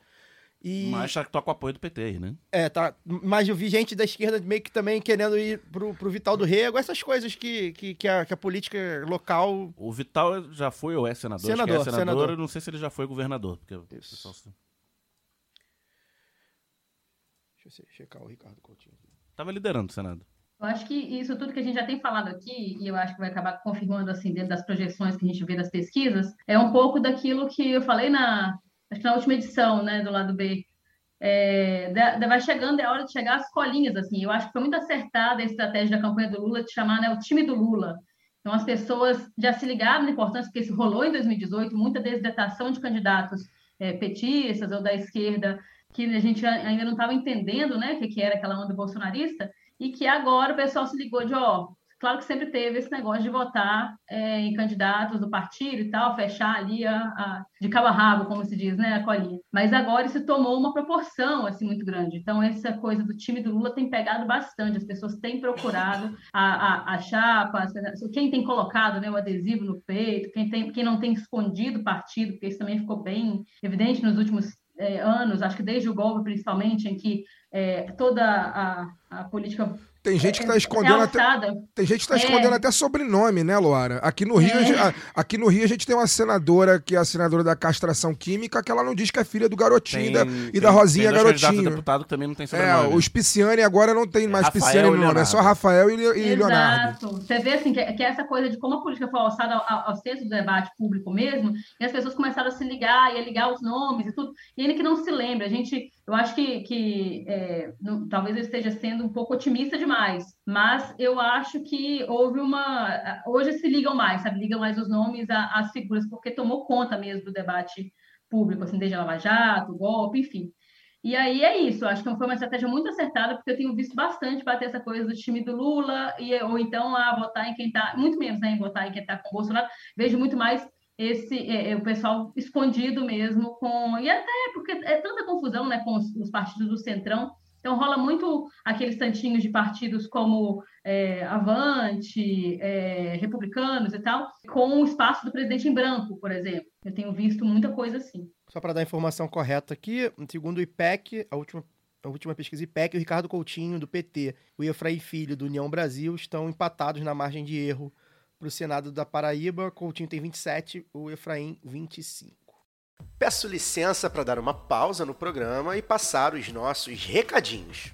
E Mas tá com o apoio do PT aí, né? é, tá. Mas eu vi gente da esquerda meio que também querendo ir pro, pro Vital do Rego, essas coisas que, que, que, a, que a política local. O Vital já foi ou é senador? Senador, é senador, senador. eu não sei se ele já foi governador. Porque Isso. pessoal Deixa eu checar o Ricardo Coutinho. tava liderando o Senado. Eu acho que isso tudo que a gente já tem falado aqui, e eu acho que vai acabar confirmando, assim, dentro das projeções que a gente vê das pesquisas, é um pouco daquilo que eu falei na, acho que na última edição, né, do lado B. É, da- vai chegando, é hora de chegar às colinhas, assim. Eu acho que foi muito acertada a estratégia da campanha do Lula de chamar, né, o time do Lula. Então, as pessoas já se ligaram na importância, porque isso rolou em 2018, muita desidatação de candidatos é, petistas ou da esquerda, que a gente a- ainda não estava entendendo, né, o que, que era aquela onda bolsonarista, e que agora o pessoal se ligou de, ó, claro que sempre teve esse negócio de votar é, em candidatos do partido e tal, fechar ali a, a- de cabo a rabo, como se diz, né, a colinha. Mas agora isso tomou uma proporção, assim, muito grande. Então, essa coisa do time do Lula tem pegado bastante, as pessoas têm procurado a, a, a chapa, quem tem colocado né, o adesivo no peito, quem, tem, quem não tem escondido o partido, porque isso também ficou bem evidente nos últimos é, anos, acho que desde o golpe, principalmente, em que é, toda a, a política Tem gente que é, tá escondendo até. realçada. Tem gente que tá É. escondendo até sobrenome, né, Luara? Aqui no Rio, É. a gente- aqui no Rio a gente tem uma senadora que é a senadora da castração química, que ela não diz que é filha do garotinho e da- e da Rosinha tem Garotinho. deputado que também não tem É, sobrenome. os Pisciani agora não tem mais Rafael Pisciani no nome, é Leonardo. só Rafael e, e Leonardo. Exato. Você vê assim que, que essa coisa de como a política foi alçada ao, ao, ao centro do debate público mesmo, e as pessoas começaram a se ligar e a ligar os nomes e tudo, e ele que não se lembra. A gente, eu acho que, que é, não- talvez eu esteja sendo um pouco otimista demais, mas eu acho que houve uma. Hoje se ligam mais, sabe? Ligam mais os nomes às figuras, porque tomou conta mesmo do debate público, assim, desde Lava Jato, golpe, enfim. E aí é isso, acho que foi uma estratégia muito acertada, porque eu tenho visto bastante bater essa coisa do time do Lula, e, ou então a votar em quem está, muito menos né, em votar em quem está com o Bolsonaro, vejo muito mais esse é, é, o pessoal escondido mesmo com. E até porque é tanta confusão né, com os, os partidos do Centrão. Então rola muito aqueles tantinhos de partidos como é, Avante, é, republicanos e tal, com o espaço do presidente em branco, por exemplo. Eu tenho visto muita coisa assim. Só para dar a informação correta aqui, segundo o IPEC, a última, a última pesquisa IPEC, o Ricardo Coutinho, do PT, o Efraim Filho, do União Brasil, estão empatados na margem de erro para o Senado da Paraíba. Coutinho tem 27, o Efraim 25. Peço licença para dar uma pausa no programa e passar os nossos recadinhos.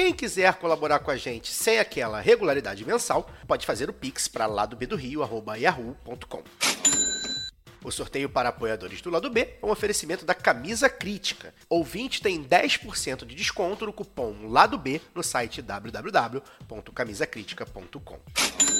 Quem quiser colaborar com a gente sem aquela regularidade mensal, pode fazer o pix para ladobdorio@yahoo.com. O sorteio para apoiadores do lado B é um oferecimento da Camisa Crítica. Ouvinte tem 10% de desconto no cupom Lado B no site www.camisacritica.com.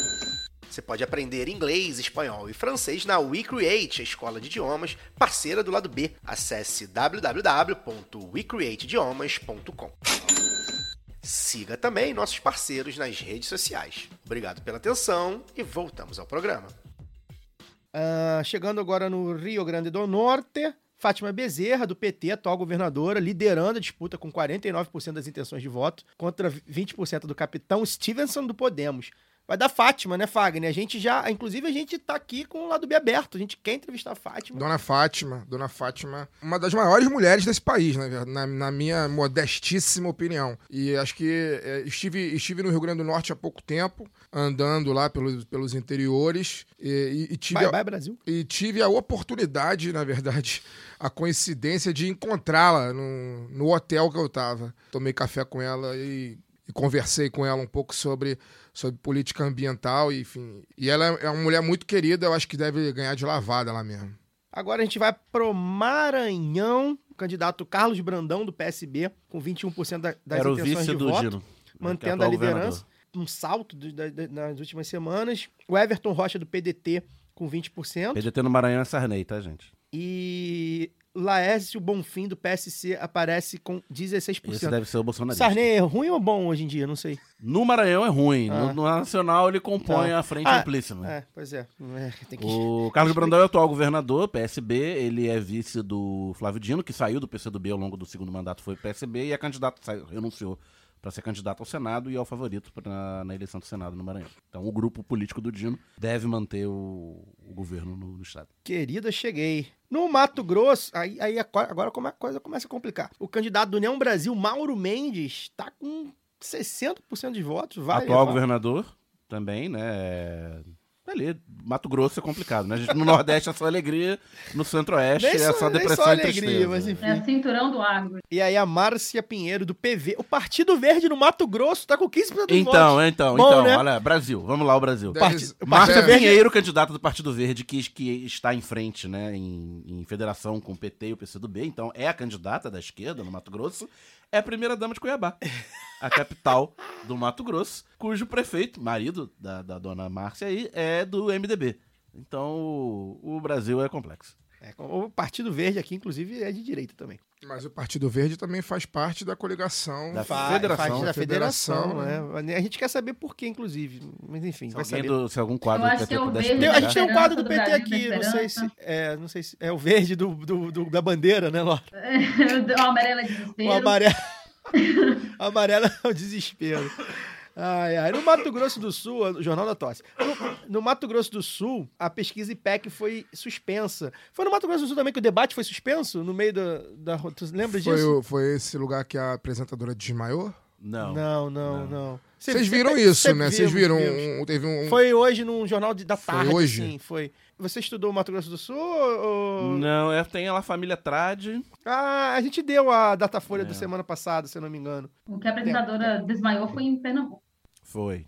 Você pode aprender inglês, espanhol e francês na WeCreate, a escola de idiomas parceira do Lado B. Acesse www.wecreateidiomas.com. Siga também nossos parceiros nas redes sociais. Obrigado pela atenção e voltamos ao programa. Ah, chegando agora no Rio Grande do Norte, Fátima Bezerra, do PT, atual governadora, liderando a disputa com 49% das intenções de voto contra 20% do capitão Stevenson do Podemos. Vai dar Fátima, né, Fagner? A gente já, inclusive, a gente tá aqui com o lado B aberto. A gente quer entrevistar a Fátima. Dona Fátima, Dona Fátima, uma das maiores mulheres desse país, na, verdade, na, na minha modestíssima opinião. E acho que é, estive, estive no Rio Grande do Norte há pouco tempo, andando lá pelos, pelos interiores, e, e- e tive, Bye, a, bye, Brasil. e tive a oportunidade, na verdade, a coincidência de encontrá-la no, no hotel que eu tava. Tomei café com ela e, e conversei com ela um pouco sobre, sobre política ambiental, e, enfim. E ela é uma mulher muito querida, eu acho que deve ganhar de lavada lá mesmo. Agora a gente vai pro Maranhão. O candidato Carlos Brandão, do PSB, com 21% da- das Era o intenções vice de do voto. Gino. né, é mantendo a liderança. governador. Um salto do- da- da- nas últimas semanas. O Everton Rocha, do PDT, com 20%. PDT no Maranhão é Sarney, tá, gente? E Laércio Bonfim, do PSC, aparece com 16%. Esse deve ser o bolsonarista. Sarney é ruim ou bom hoje em dia? Não sei. No Maranhão é ruim. Ah. No, no Nacional ele compõe Tá. a frente Ah, amplíssima. É, pois é. É, tem que... O Carlos Brandão é o atual governador, PSB. Ele é vice do Flávio Dino, que saiu do PCdoB ao longo do segundo mandato, foi PSB, e é candidato, saiu- renunciou para ser candidato ao Senado e é o favorito pra- na eleição do Senado no Maranhão. Então o grupo político do Dino deve manter o, o governo no, no estado. Querida, cheguei. No Mato Grosso, aí, aí agora a coisa começa a complicar. O candidato do União Brasil, Mauro Mendes, tá com 60% de votos. Vai atual levar. governador também, né? Ali, Mato Grosso é complicado, né? Gente- No Nordeste é só alegria, no Centro-Oeste é só- depressão só e alegria, tristeza. mas enfim. É cinturão do agro. E aí a Márcia Pinheiro, do PV. O Partido Verde no Mato Grosso tá com 15% dos Então, votos. então, Bom, então, né? olha, Brasil, vamos lá, o Brasil. Parti- o Márcia Partido Verde- Pinheiro, candidato do Partido Verde, que, que está em frente, né, em, em federação com o PT e o PCdoB, então é a candidata da esquerda no Mato Grosso, é a primeira dama de Cuiabá, a capital do Mato Grosso, cujo prefeito, marido da, da dona Márcia aí, é do MDB. Então o, o Brasil é complexo. É, o Partido Verde aqui, inclusive, é de direita também. Mas o Partido Verde também faz parte da coligação. Da Faz, federação, faz da da federação, federação, né? A gente quer saber por quê, inclusive. Mas enfim, Se, vai saber. do- se algum quadro do PT é pudesse Tem- a gente tem um quadro do PT do Brasil, aqui, não sei se é, não sei se é o verde do, do- do- da bandeira, né, Ló? o amarelo é desespero. O amarelo. o amarelo é o desespero. Ai, ai. No Mato Grosso do Sul, Jornal da Tosse. No, no Mato Grosso do Sul, a pesquisa IPEC foi suspensa. Foi no Mato Grosso do Sul também que o debate foi suspenso? No meio da. da tu lembra Foi, disso? o- foi esse lugar que a apresentadora desmaiou? Não. Não, não, não. Cê- Vocês cê- viram cê- isso, cê né? Vocês viram. um- teve um. Foi hoje num jornal de- da Foi tarde, hoje? sim, foi. Você estudou Mato Grosso do Sul? Ou... Não, é, tem lá a família Trade. Ah, a gente deu a Datafolha É. da semana passada, se eu não me engano. O que a apresentadora desmaiou foi em Pernambuco. Foi,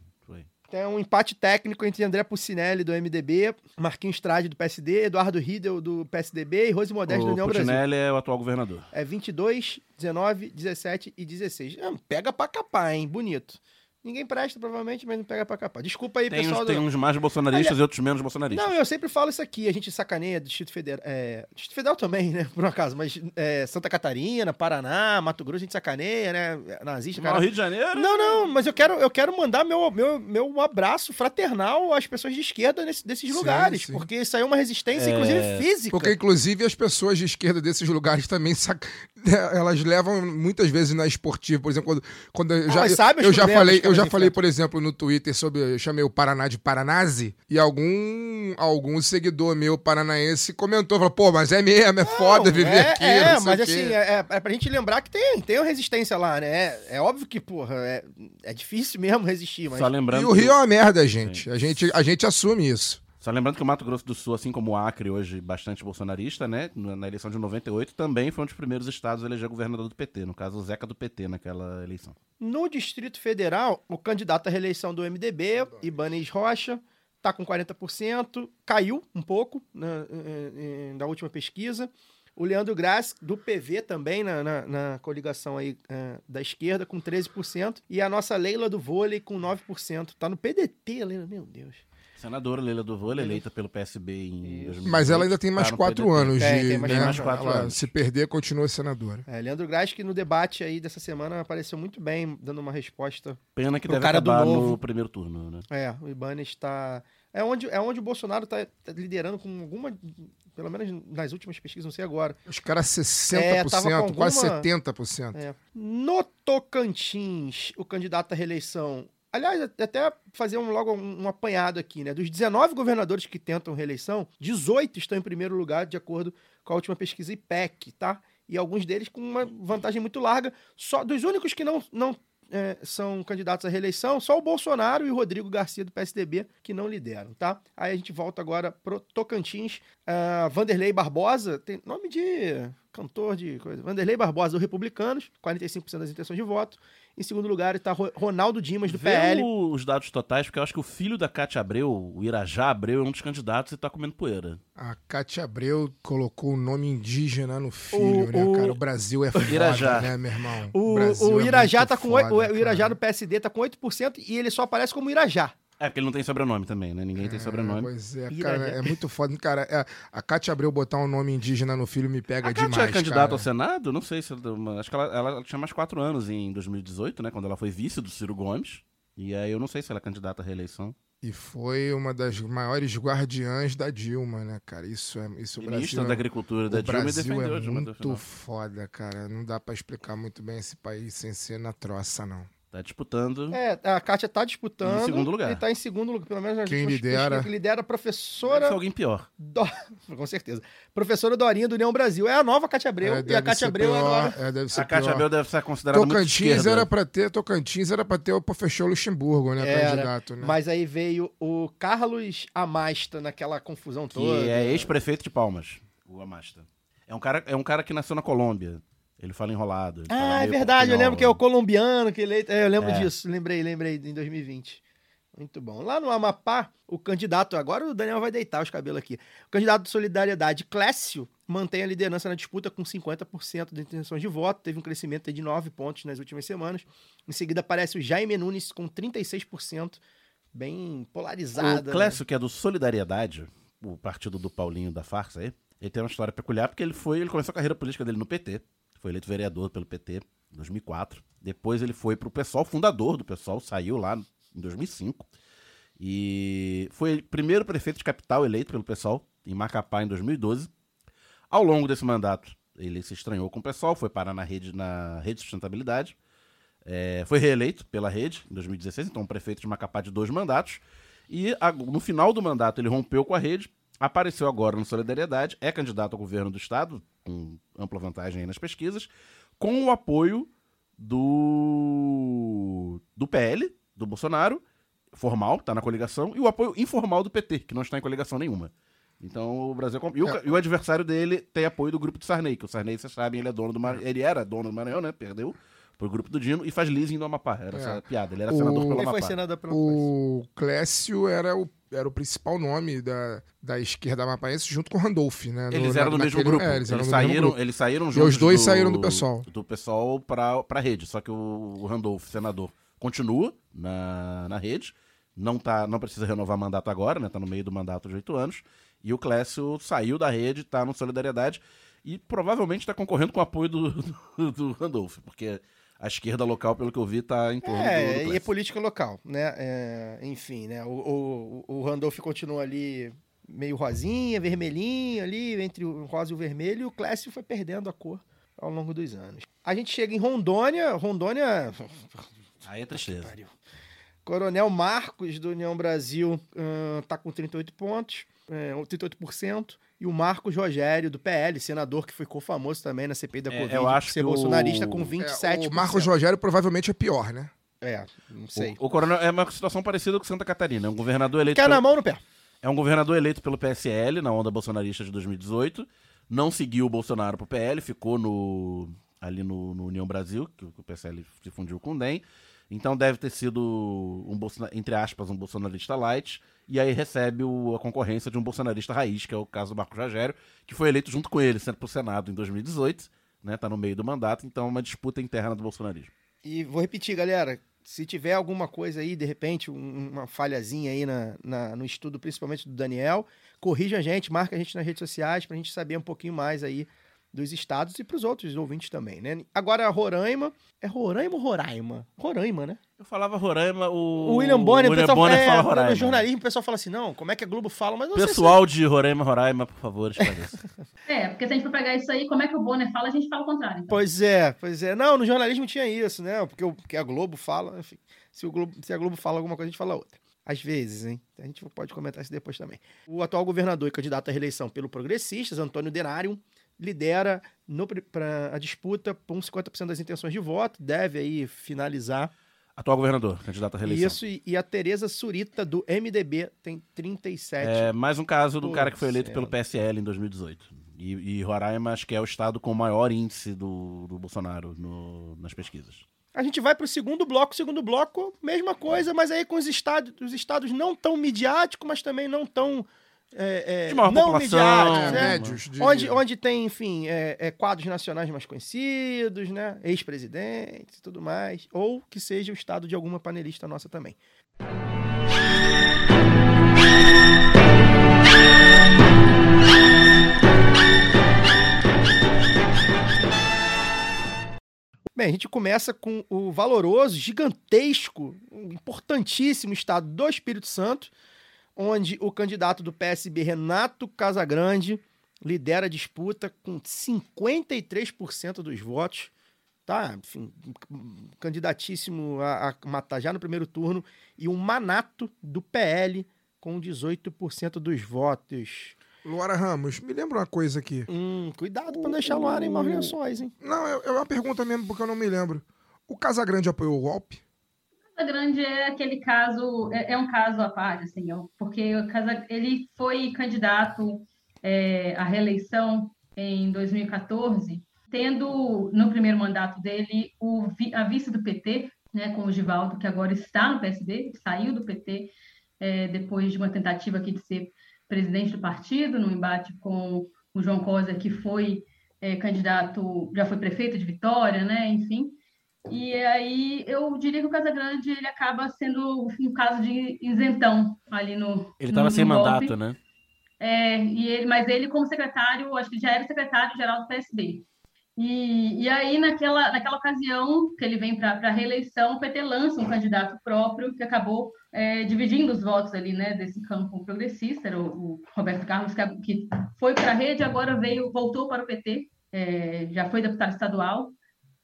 Tem um empate técnico entre André Pucinelli, do MDB, Marquinhos Trade, do PSD, Eduardo Riedel, do PSDB e Rose Modeste, do O União Brasil. Puccinelli é o atual governador. É 22, 19, 17 e 16. Ah, pega pra capar, hein? Bonito. Ninguém presta, provavelmente, mas não pega pra capar. Desculpa aí, Tem pessoal. uns, do- tem uns mais bolsonaristas e outros menos bolsonaristas. Não, eu sempre falo isso aqui. A gente sacaneia Distrito Federal. É, Distrito Federal também, né? Por um acaso. Mas é, Santa Catarina, Paraná, Mato Grosso, a gente sacaneia, né? Nazista, cara. o Rio de Janeiro. Não, não, mas eu quero, eu quero mandar meu, meu, meu abraço fraternal às pessoas de esquerda nesse- desses Sim, lugares. sim. Porque isso aí é uma resistência, É. inclusive física. Porque, inclusive, as pessoas de esquerda desses lugares também sac... elas levam muitas vezes na esportiva. Por exemplo, quando, quando eu já, elas sabem os eu já falei, que eu já falei, por exemplo, no Twitter sobre. Eu chamei o Paraná de Paranazi, e algum, algum seguidor meu paranaense comentou: falou, pô, mas é mesmo, é foda Não, viver é, aqui. É, não sei mas o quê." assim, é, é pra gente lembrar que tem, tem uma resistência lá, né? É, é óbvio que, porra, é, é difícil mesmo resistir, mas. Só lembrando. E o que Rio é uma merda, gente. A gente, a gente assume isso. Só lembrando que o Mato Grosso do Sul, assim como o Acre, hoje bastante bolsonarista, né? Na na eleição de 98, também foi um dos primeiros estados a eleger governador do PT. No caso, o Zeca do PT naquela eleição. No Distrito Federal, o candidato à reeleição do MDB, Ibanez Rocha, está com 40%, caiu um pouco na, eh, eh, da última pesquisa. O Leandro Grass, do PV também, na, na, na coligação aí eh, da esquerda, com 13%. E a nossa Leila do vôlei com 9%. Tá no PDT, Leila, meu Deus. Senadora Leila do Vôlei, eleita pelo PSB em 2018. Mas ela ainda tem mais tá quatro PDT. anos de. tem mais né? mais quatro Ela, anos. Se perder, continua senadora. É, Leandro Grass, que no debate aí dessa semana apareceu muito bem, dando uma resposta. Pena que Pro deve cara do acabar Novo. no primeiro turno, né? É, o Ibanez está. É onde, é onde o Bolsonaro está liderando com alguma. Pelo menos nas últimas pesquisas, não sei agora. Os caras 60%, É, com quase alguma- 70%. É. No Tocantins, o candidato à reeleição. Aliás, até fazer um, logo um, um apanhado aqui, né? Dos 19 governadores que tentam reeleição, 18 estão em primeiro lugar, de acordo com a última pesquisa IPEC, tá? E alguns deles com uma vantagem muito larga. Só dos únicos que não, não é, são candidatos à reeleição, só o Bolsonaro e o Rodrigo Garcia do PSDB que não lideram, tá? Aí a gente volta agora pro Tocantins. Ah, Vanderlei Barbosa, tem nome de cantor de coisa. Vanderlei Barbosa do Republicanos, 45% das intenções de voto. Em segundo lugar está Ro- Ronaldo Dimas do Vê PL. o- os dados totais, porque eu acho que o filho da Cátia Abreu, o Irajá Abreu, é um dos candidatos e tá comendo poeira. A Cátia Abreu colocou o nome indígena no filho, O- né, o- cara? O Brasil é foda, Irajá. né, meu irmão? O, o é Irajá muito tá com foda, oito- o Irajá cara. do PSD tá com 8% e ele só aparece como Irajá. É, porque ele não tem sobrenome também, né? Ninguém tem sobrenome. Pois é, cara, é muito foda. Cara, é, a Cátia Abreu botar um nome indígena no filho me pega A Cátia demais, é candidata cara. ao Senado? Não sei se ela, acho que ela, ela tinha mais quatro anos em 2018, né? Quando ela foi vice do Ciro Gomes. E aí eu não sei se ela é candidata à reeleição. E foi uma das maiores guardiãs da Dilma, né, cara? Isso é isso o Ministra Brasil, da Agricultura da Dilma e Brasil defendeu é a Dilma muito foda, cara. Não dá pra explicar muito bem esse país sem ser na troça, não. Tá disputando. É, a Kátia tá disputando. Em segundo lugar. Ele tá em segundo lugar, pelo menos Quem lidera? que lidera a Deve professora. ser alguém pior. Do... Com certeza. Professora Dorinha do União Brasil. É a nova Cátia Abreu. É, e a deve ser Abreu pior, agora. é, deve ser A Cátia pior. Abreu deve ser considerada muito Tocantins esquerda. era pra ter, Tocantins era pra ter o professor Luxemburgo, né, Era, candidato, né? Mas aí veio o Carlos Amasta naquela confusão Que toda. é ex-prefeito de Palmas, o Amasta. É um, cara, é um cara que nasceu na Colômbia. Ele fala enrolado. ele fala Ah, é meio verdade. Eu lembro que é o colombiano que eleito. É, eu lembro É. disso. Lembrei, lembrei, em 2020. Muito bom. Lá no Amapá, o candidato, agora o Daniel vai deitar os cabelos aqui. O candidato de solidariedade, Clécio, mantém a liderança na disputa com 50% de intenções de voto. Teve um crescimento de 9 pontos nas últimas semanas. Em seguida aparece o Jaime Nunes com 36%, bem polarizada. O Clécio, que é do Solidariedade, o partido do Paulinho da farsa aí, ele tem uma história peculiar porque ele foi, ele começou a carreira política dele no PT, foi eleito vereador pelo PT em 2004. Depois ele foi pro PSOL, fundador do PSOL, saiu lá em 2005. E foi o primeiro prefeito de capital eleito pelo PSOL em Macapá em 2012. Ao longo desse mandato, ele se estranhou com o PSOL, foi parar na rede, na rede de sustentabilidade. É, foi reeleito pela rede em 2016, então prefeito de Macapá de dois mandatos. E no final do mandato ele rompeu com a rede, apareceu agora no Solidariedade, é candidato ao governo do estado, com ampla vantagem aí nas pesquisas, com o apoio do, do PL, do Bolsonaro, formal, tá na coligação, e o apoio informal do PT, que não está em coligação nenhuma. Então o Brasil. é E o, ca- e o adversário dele tem apoio do grupo do Sarney, que o Sarney, vocês sabem, ele é dono do Maranhão. Ele era dono do Maranhão, né? Perdeu pro grupo do Dino e faz leasing no Amapá. Era É. essa piada. Ele era O- senador pelo Ele Amapá. foi senador pelo O Clécio era o, era o principal nome da, da esquerda amapaense junto com o Randolph, né? No- Eles na- eram do mesmo grupo. é, eles, eles do saíram, grupo. eles saíram E juntos. os dois do- saíram do PSOL. Do PSOL pra, pra rede. Só que o, o Randolph, senador, continua na, na rede. Não, tá, não precisa renovar mandato agora, né? Tá no meio do mandato de oito anos. E o Clécio saiu da rede, tá no Solidariedade. E provavelmente está concorrendo com o apoio do, do, do Randolph. Porque a esquerda local, pelo que eu vi, tá em torno do, do É, e é política local, né? É, enfim, né? O, o, o Randolph continua ali meio rosinha, vermelhinho ali, entre o rosa e o vermelho, e o Clécio foi perdendo a cor ao longo dos anos. A gente chega em Rondônia, Rondônia... Aí é tristeza. Coronel Marcos, do União Brasil, ahn, tá com 38 pontos, é, 38%. E o Marcos Rogério, do PL, senador que ficou famoso também na CPI da É, Covid, eu acho por ser que o- bolsonarista, com É, 27%. o Marcos Rogério provavelmente é pior, né? É, não sei. O, o coronel é uma situação parecida com Santa Catarina. É um governador eleito. Quer na pelo- mão ou no pé? É um governador eleito pelo PSL na onda bolsonarista de 2018. Não seguiu o Bolsonaro pro PL, ficou no ali no, no União Brasil, que o PSL se fundiu com o DEM. Então deve ter sido um entre aspas um bolsonarista light e aí recebe o, a concorrência de um bolsonarista raiz, que é o caso do Marco Rogério, que foi eleito junto com ele, sendo pro Senado em 2018, né? Tá no meio do mandato, então é uma disputa interna do bolsonarismo. E vou repetir, galera, se tiver alguma coisa aí, de repente, um, uma falhazinha aí na, na, no estudo, principalmente do Daniel, corrija a gente, marca a gente nas redes sociais pra gente saber um pouquinho mais aí dos estados e para os outros ouvintes também, né? Agora, Roraima. É Roraima ou Roraima? Roraima, né? Eu falava Roraima, o. O William Bonner, o William pessoal, Bonner é, fala Roraima. No jornalismo, o pessoal fala assim: não, como é que a Globo fala? Mas não sei Pessoal de Roraima, Roraima, por favor, esclareça. É, porque se a gente for pegar isso aí, como é que o Bonner fala, a gente fala o contrário. então. Pois é, pois é. Não, no jornalismo tinha isso, né? Porque, o- porque a Globo fala, enfim. Se, o Globo, se a Globo fala alguma coisa, a gente fala outra. Às vezes, hein? A gente pode comentar isso depois também. O atual governador e candidato à reeleição pelo Progressistas, Antônio Denário, lidera para a disputa com 50% das intenções de voto, deve aí finalizar Atual governador, candidato à reeleição. isso. E, e a Tereza Surita, do MDB, tem 37%. É mais um caso do cara que foi eleito pelo PSL em 2018. E, e Roraima acho que é o estado com o maior índice do, do Bolsonaro no- nas pesquisas. A gente vai para o segundo bloco. Segundo bloco, mesma coisa, mas aí com os estados, os estados não tão midiáticos, mas também não tão. É, é, De maior não população, midiáticos, É, né? médios. diria. Onde, onde tem, enfim, é, é, quadros nacionais mais conhecidos, né? Ex-presidentes e tudo mais. Ou que seja o estado de alguma panelista nossa também. Bem, a gente começa com o valoroso, gigantesco, importantíssimo estado do Espírito Santo, onde o candidato do PSB, Renato Casagrande, lidera a disputa com 53% dos votos. Tá, enfim, candidatíssimo a, a matar já no primeiro turno. E o Manato do PL com 18% dos votos. Luara Ramos, me lembra uma coisa aqui. Hum, cuidado pra não deixar ar em maus lençóis, hein? Não, é, é uma pergunta mesmo, porque eu não me lembro. O Casagrande apoiou o golpe? Casa Grande é aquele caso, é, é um caso à parte, assim, porque Casa, ele foi candidato é, à reeleição em 2014, tendo no primeiro mandato dele o, a vice do PT, né, com o Givaldo, que agora está no PSB, saiu do PT é, depois de uma tentativa aqui de ser presidente do partido, num embate com o João Cosa, que foi é, candidato, já foi prefeito de Vitória, né, enfim. E aí eu diria que o Casagrande ele acaba sendo um caso de isentão ali no. Ele no- tava sem golpe. mandato, né? É, e ele, mas ele, como secretário, acho que já era secretário-geral do PSB. E, e aí, naquela, naquela ocasião que ele vem para a reeleição, o PT lança um candidato próprio que acabou é, dividindo os votos ali, né, desse campo progressista, era o, o Roberto Carlos, que, que foi para a rede, agora veio, voltou para o PT, é, já foi deputado estadual,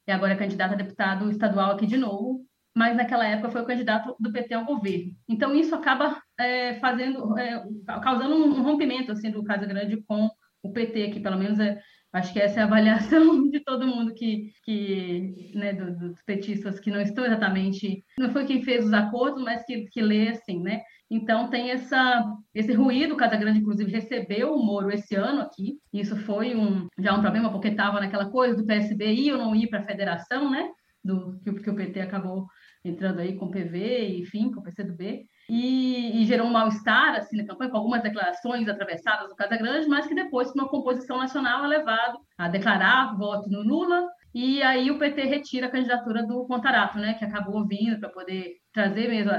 e agora é candidato a deputado estadual aqui de novo, mas naquela época foi o candidato do PT ao governo. Então isso acaba é, fazendo, é, causando um rompimento assim do Casa Grande com o PT, que pelo menos é, acho que essa é a avaliação de todo mundo que, que né, do- dos petistas que não estão exatamente, não foi quem fez os acordos, mas que, que lê assim, né? Então tem essa, esse ruído, o Casagrande, inclusive, recebeu o Moro esse ano aqui. Isso foi um, já um problema, porque estava naquela coisa do PSB ir ou não ir para a federação, né? Do, que, que o PT acabou entrando aí com o PV, enfim, com o PCdoB. E, e gerou um mal-estar assim, na campanha, com algumas declarações atravessadas do Casagrande, mas que depois, com uma composição nacional, é levado a declarar voto no Lula. E aí o PT retira a candidatura do Contarato, né? Que acabou vindo para poder trazer mesmo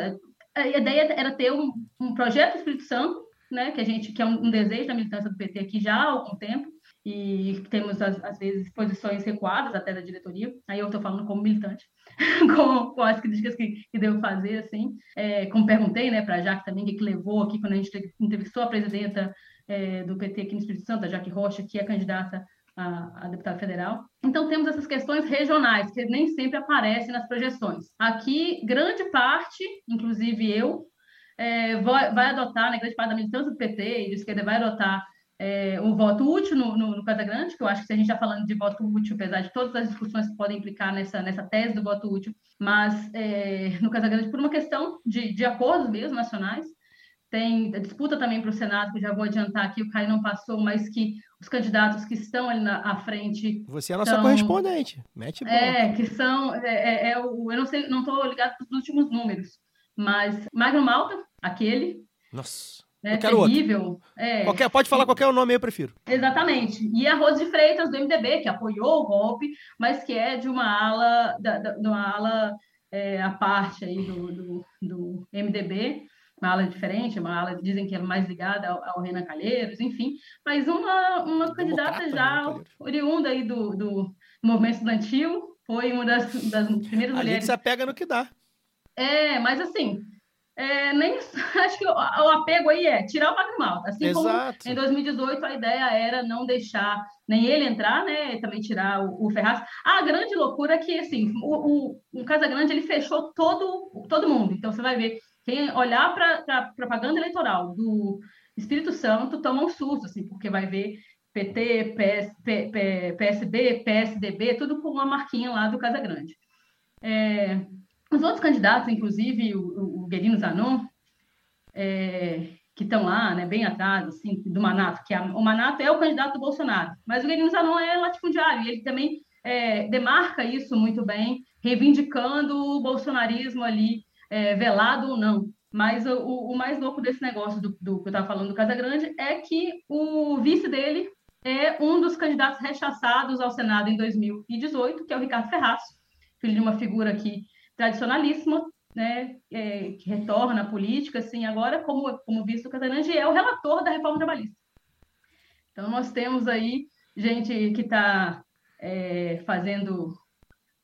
a ideia era ter um, um projeto Espírito Santo, né, que a gente que é um, um desejo da militância do PT aqui já há algum tempo e temos às, vezes posições recuadas até da diretoria. Aí eu estou falando como militante, com, com as críticas que, que devo fazer, assim, é, como perguntei, né, para a Jaque também, que, que levou aqui quando a gente entrevistou a presidenta é, do PT aqui no Espírito Santo, a Jaque Rocha, que é candidata a, a deputada federal. Então, temos essas questões regionais, que nem sempre aparecem nas projeções. Aqui, grande parte, inclusive eu, é, vai, vai adotar, né, grande parte da militância do PT e de esquerda vai adotar é, o voto útil no, no, no Casa Grande, que eu acho que se a gente está falando de voto útil, apesar de todas as discussões que podem implicar nessa, nessa tese do voto útil, mas é, no Casa Grande, por uma questão de, de acordos mesmo nacionais, tem disputa também para o Senado, que já vou adiantar aqui, o Caio não passou, mas que os candidatos que estão ali na à frente Você é a nossa Então- correspondente. Mete bola. é, que são, é, é- é o, eu não sei, não estou ligado nos últimos números, mas Magno Malta, aquele, Nossa. né, Eu quero outro. terrível, é, Qualquer, pode falar qualquer nome aí, eu prefiro. exatamente, e a Rose de Freitas, do MDB, que apoiou o golpe, mas que é de uma ala, da, da- de uma ala é, à parte aí do, do, do MDB, uma ala diferente, uma ala, dizem que é mais ligada ao, ao Renan Calheiros, enfim, mas uma, uma candidata Democrata, já oriunda aí do, do movimento estudantil, foi uma das, das primeiras A gente mulheres se apega no que dá. é, mas assim, é, nem, acho que o, o apego aí é tirar o Magno Malta. Assim Exato. como em 2018 a ideia era não deixar nem ele entrar, né? E também tirar o, o Ferraz. A grande loucura é que, assim, o, o, o Casagrande ele fechou todo, todo mundo. Então você vai ver, quem olhar para a propaganda eleitoral do Espírito Santo toma um susto, assim, porque vai ver PT, PS, P- P- PSB, PSDB, tudo com uma marquinha lá do Casagrande. É, os outros candidatos, inclusive o, o, Guerino Zanon, é, que estão lá, né, bem atrás, assim, do Manato, que é, o Manato é o candidato do Bolsonaro, mas o Guerino Zanon é latifundiário, e ele também é, demarca isso muito bem, reivindicando o bolsonarismo ali, é, velado ou não. Mas o, o mais louco desse negócio do, do que eu estava falando do Casagrande é que o vice dele é um dos candidatos rechaçados ao Senado em 2018, que é o Ricardo Ferraz, filho de uma figura aqui tradicionalíssima, né, é, que retorna à política, assim, agora como, como vice do Casagrande, é o relator da reforma trabalhista. Então, nós temos aí gente que está fazendo,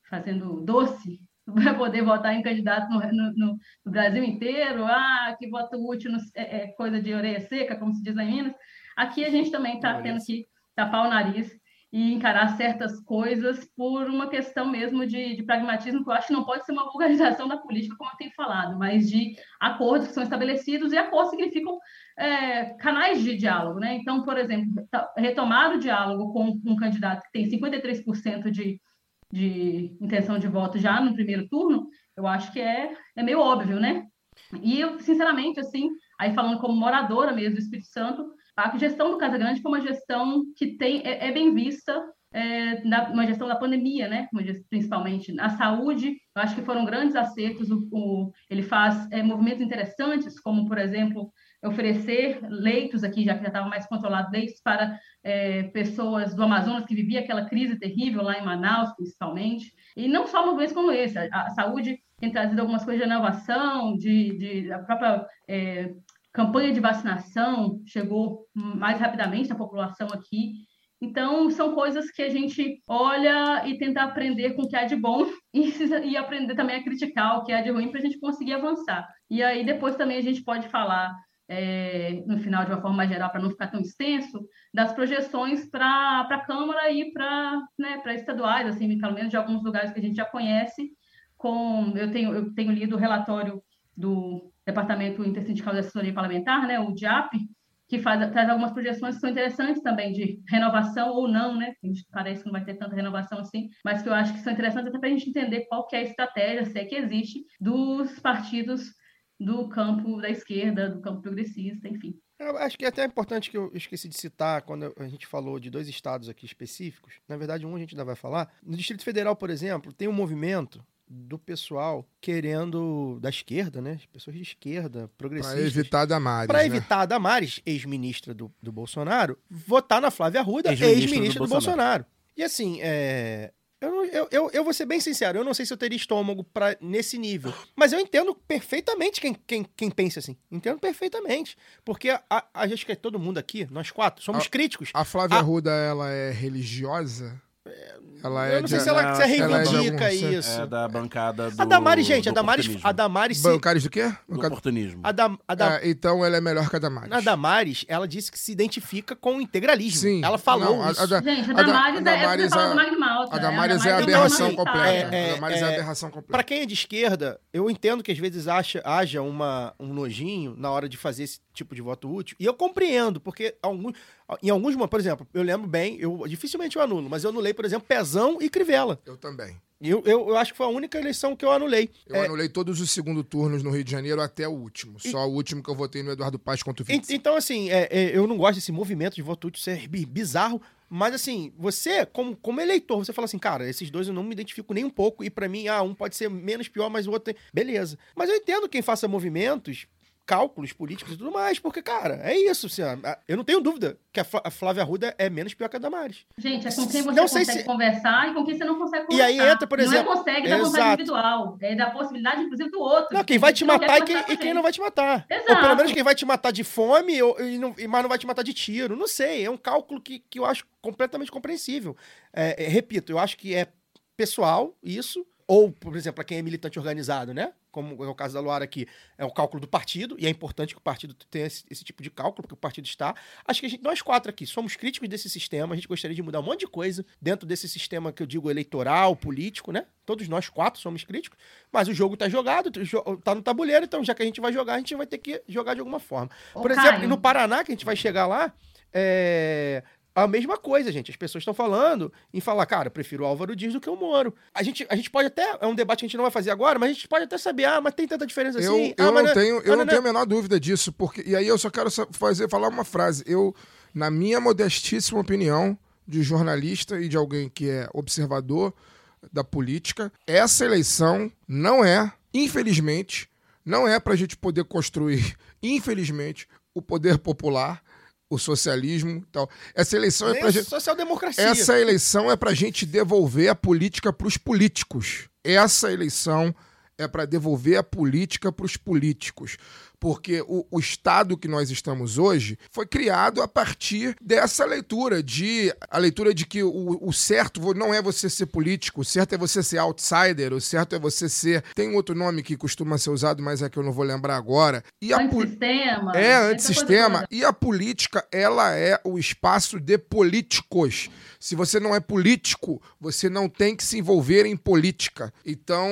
fazendo doce para poder votar em candidato no, no- no- no Brasil inteiro, ah, que voto útil não- é, é coisa de orelha seca, como se diz lá em Minas. Aqui a gente também está tendo que tapar o nariz e encarar certas coisas por uma questão mesmo de, de pragmatismo, que eu acho que não pode ser uma vulgarização da política, como eu tenho falado, mas de acordos que são estabelecidos, e acordos significam é, canais de diálogo. Né? Então, por exemplo, tá- retomar o diálogo com um candidato que tem 53% de, de intenção de voto já no primeiro turno, eu acho que é, é meio óbvio, né? E eu, sinceramente, assim, aí falando como moradora mesmo do Espírito Santo, a gestão do Casa Grande foi uma gestão que tem, é, é bem vista, é, na, uma gestão da pandemia, né? Principalmente na saúde, eu acho que foram grandes acertos. O, o- ele faz é, movimentos interessantes, como, por exemplo, oferecer leitos aqui, já que já estava mais controlado, leitos para é, pessoas do Amazonas que vivia aquela crise terrível lá em Manaus, principalmente. E não só movimentos como esse, a, a saúde tem trazido algumas coisas de inovação, de, de a própria é, campanha de vacinação chegou mais rapidamente na população aqui. Então, são coisas que a gente olha e tenta aprender com o que há de bom e, e aprender também a criticar o que há de ruim para a gente conseguir avançar. E aí, depois também a gente pode falar, é, no final, de uma forma mais geral, para não ficar tão extenso, das projeções para a Câmara e para né, estaduais, assim, pelo menos de alguns lugares que a gente já conhece. Com, eu, tenho, eu tenho lido o relatório do Departamento Intersindical de Assessoria Parlamentar, né, o DIAP, que faz, traz algumas projeções que são interessantes também, de renovação ou não, né? A gente parece que não vai ter tanta renovação assim, mas que eu acho que são interessantes até para a gente entender qual que é a estratégia, se é que existe, dos partidos do campo da esquerda, do campo progressista, enfim. Eu acho que é até importante que eu esqueci de citar quando a gente falou de dois estados aqui específicos. Na verdade, um a gente ainda vai falar. No Distrito Federal, por exemplo, tem um movimento do pessoal querendo da esquerda, né? As pessoas de esquerda, progressistas. evitar Damares, Para né? evitar a Damares, ex-ministra do, do Bolsonaro, votar na Flávia Arruda, Ex-ministra ex-ministra do do, Bolsonaro. E assim, é, eu, eu, eu, eu vou ser bem sincero, eu não sei se eu teria estômago pra, nesse nível. Mas eu entendo perfeitamente quem, quem, quem pensa assim. Entendo perfeitamente. Porque a, a, acho que é todo mundo aqui, nós quatro, somos A- críticos. A Flávia. Arruda, ela é religiosa? Ela é eu não sei de- se ela, se ela ela é reivindica isso. É da bancada do a Damares, gente, a do Damares, a Damares, se- Bancários do quê? Do oportunismo. a, da, a, da, É, então ela é melhor que a Damares. a Damares, ela disse que se identifica com o integralismo. Sim. Ela falou Não, a- isso. a da- Gente, a da- Damares, a é, Damares é- Malta. A Damares né? é a Damares aberração completa. É, a Damares é, a é, aberração completa. Pra quem é de esquerda, eu entendo que às vezes acha, haja uma, um nojinho na hora de fazer esse tipo de voto útil. E eu compreendo, porque alguns, em alguns momentos, por exemplo, eu lembro bem, eu dificilmente eu anulo, mas eu anulei, por exemplo, E Crivella. Eu também. Eu, eu, eu acho que foi a única eleição que eu anulei. Eu É, anulei todos os segundo turnos no Rio de Janeiro até o último. Só o último que eu votei no Eduardo Paz contra o 25. Então, assim, é, é, eu não gosto desse movimento de voto útil ser bi- bizarro, mas assim, você, como, como eleitor, você fala assim, cara, esses dois eu não me identifico nem um pouco, e pra mim, ah, um pode ser menos pior, mas o outro tem. Beleza. Mas eu entendo quem faça movimentos, cálculos políticos e tudo mais, porque, cara, é isso. Assim, eu não tenho dúvida que a, Flá- a Flávia Arruda é menos pior que a Damares. Gente, é com quem você Não consegue se- conversar e com quem você não consegue E conversar. aí entra, por exemplo- Não é consegue da vontade individual, é da possibilidade, inclusive, do outro. Não, quem vai te quer matar e quem, e quem não vai te matar. Ou Exato. pelo menos quem vai te matar de fome, ou, e não- e- mas não vai te matar de tiro. Não sei, é um cálculo que, que eu acho completamente compreensível. É, é, repito, eu acho que é pessoal isso, ou, por exemplo, para quem é militante organizado, né? Como é o caso da Luara aqui, é o cálculo do partido, e é importante que o partido tenha esse, esse tipo de cálculo, porque o partido está. Acho que a gente, nós quatro aqui somos críticos desse sistema, a gente gostaria de mudar um monte de coisa dentro desse sistema que eu digo eleitoral, político, né? Todos nós quatro somos críticos, mas o jogo tá jogado, o jo- tá no tabuleiro, então já que a gente vai jogar, a gente vai ter que jogar de alguma forma. Por exemplo, no Paraná, que a gente vai chegar lá, é a mesma coisa, gente. As pessoas estão falando em falar, cara, eu prefiro o Álvaro Dias do que o Moro. A gente, a gente pode até, é um debate que a gente não vai fazer agora, mas a gente pode até saber, ah, mas tem tanta diferença Eu, assim. eu ah, mas não é- tenho, eu ah, não é- tenho a menor dúvida disso, porque e aí eu só quero fazer falar uma frase. Eu, na minha modestíssima opinião de jornalista e de alguém que é observador da política, essa eleição não é, infelizmente, não é para a gente poder construir, infelizmente, o poder popular, o socialismo, e tal. Essa eleição é nem para a gente social-democracia. essa eleição é para a gente devolver a política para os políticos. Essa eleição é para devolver a política para os políticos. Porque o, o Estado que nós estamos hoje foi criado a partir dessa leitura, de a leitura de que o, o certo não é você ser político, o certo é você ser outsider, o certo é você ser. Tem outro nome que costuma ser usado, mas é que eu não vou lembrar agora. E a Antissistema. é, antissistema. E a política, ela é o espaço de políticos. Se você não é político, você não tem que se envolver em política. Então,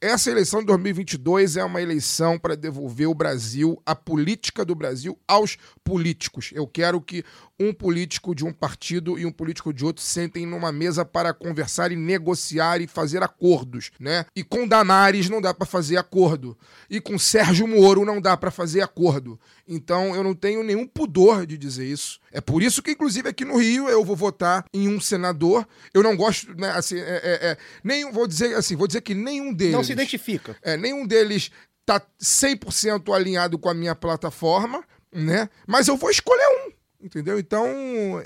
essa eleição de 2022 é uma eleição para devolver o Brasil, a política do Brasil, aos políticos. Eu quero que um político de um partido e um político de outro sentem numa mesa para conversar e negociar e fazer acordos, né? E com Damares não dá para fazer acordo. E com Sérgio Moro não dá para fazer acordo. Então eu não tenho nenhum pudor de dizer isso. É por isso que, inclusive, aqui no Rio eu vou votar em um senador. Eu não gosto, né? Assim, é, é, é, nenhum, vou dizer assim, vou dizer que nenhum deles. Não se identifica. É, nenhum deles tá 100% alinhado com a minha plataforma, né? Mas eu vou escolher um, entendeu? Então,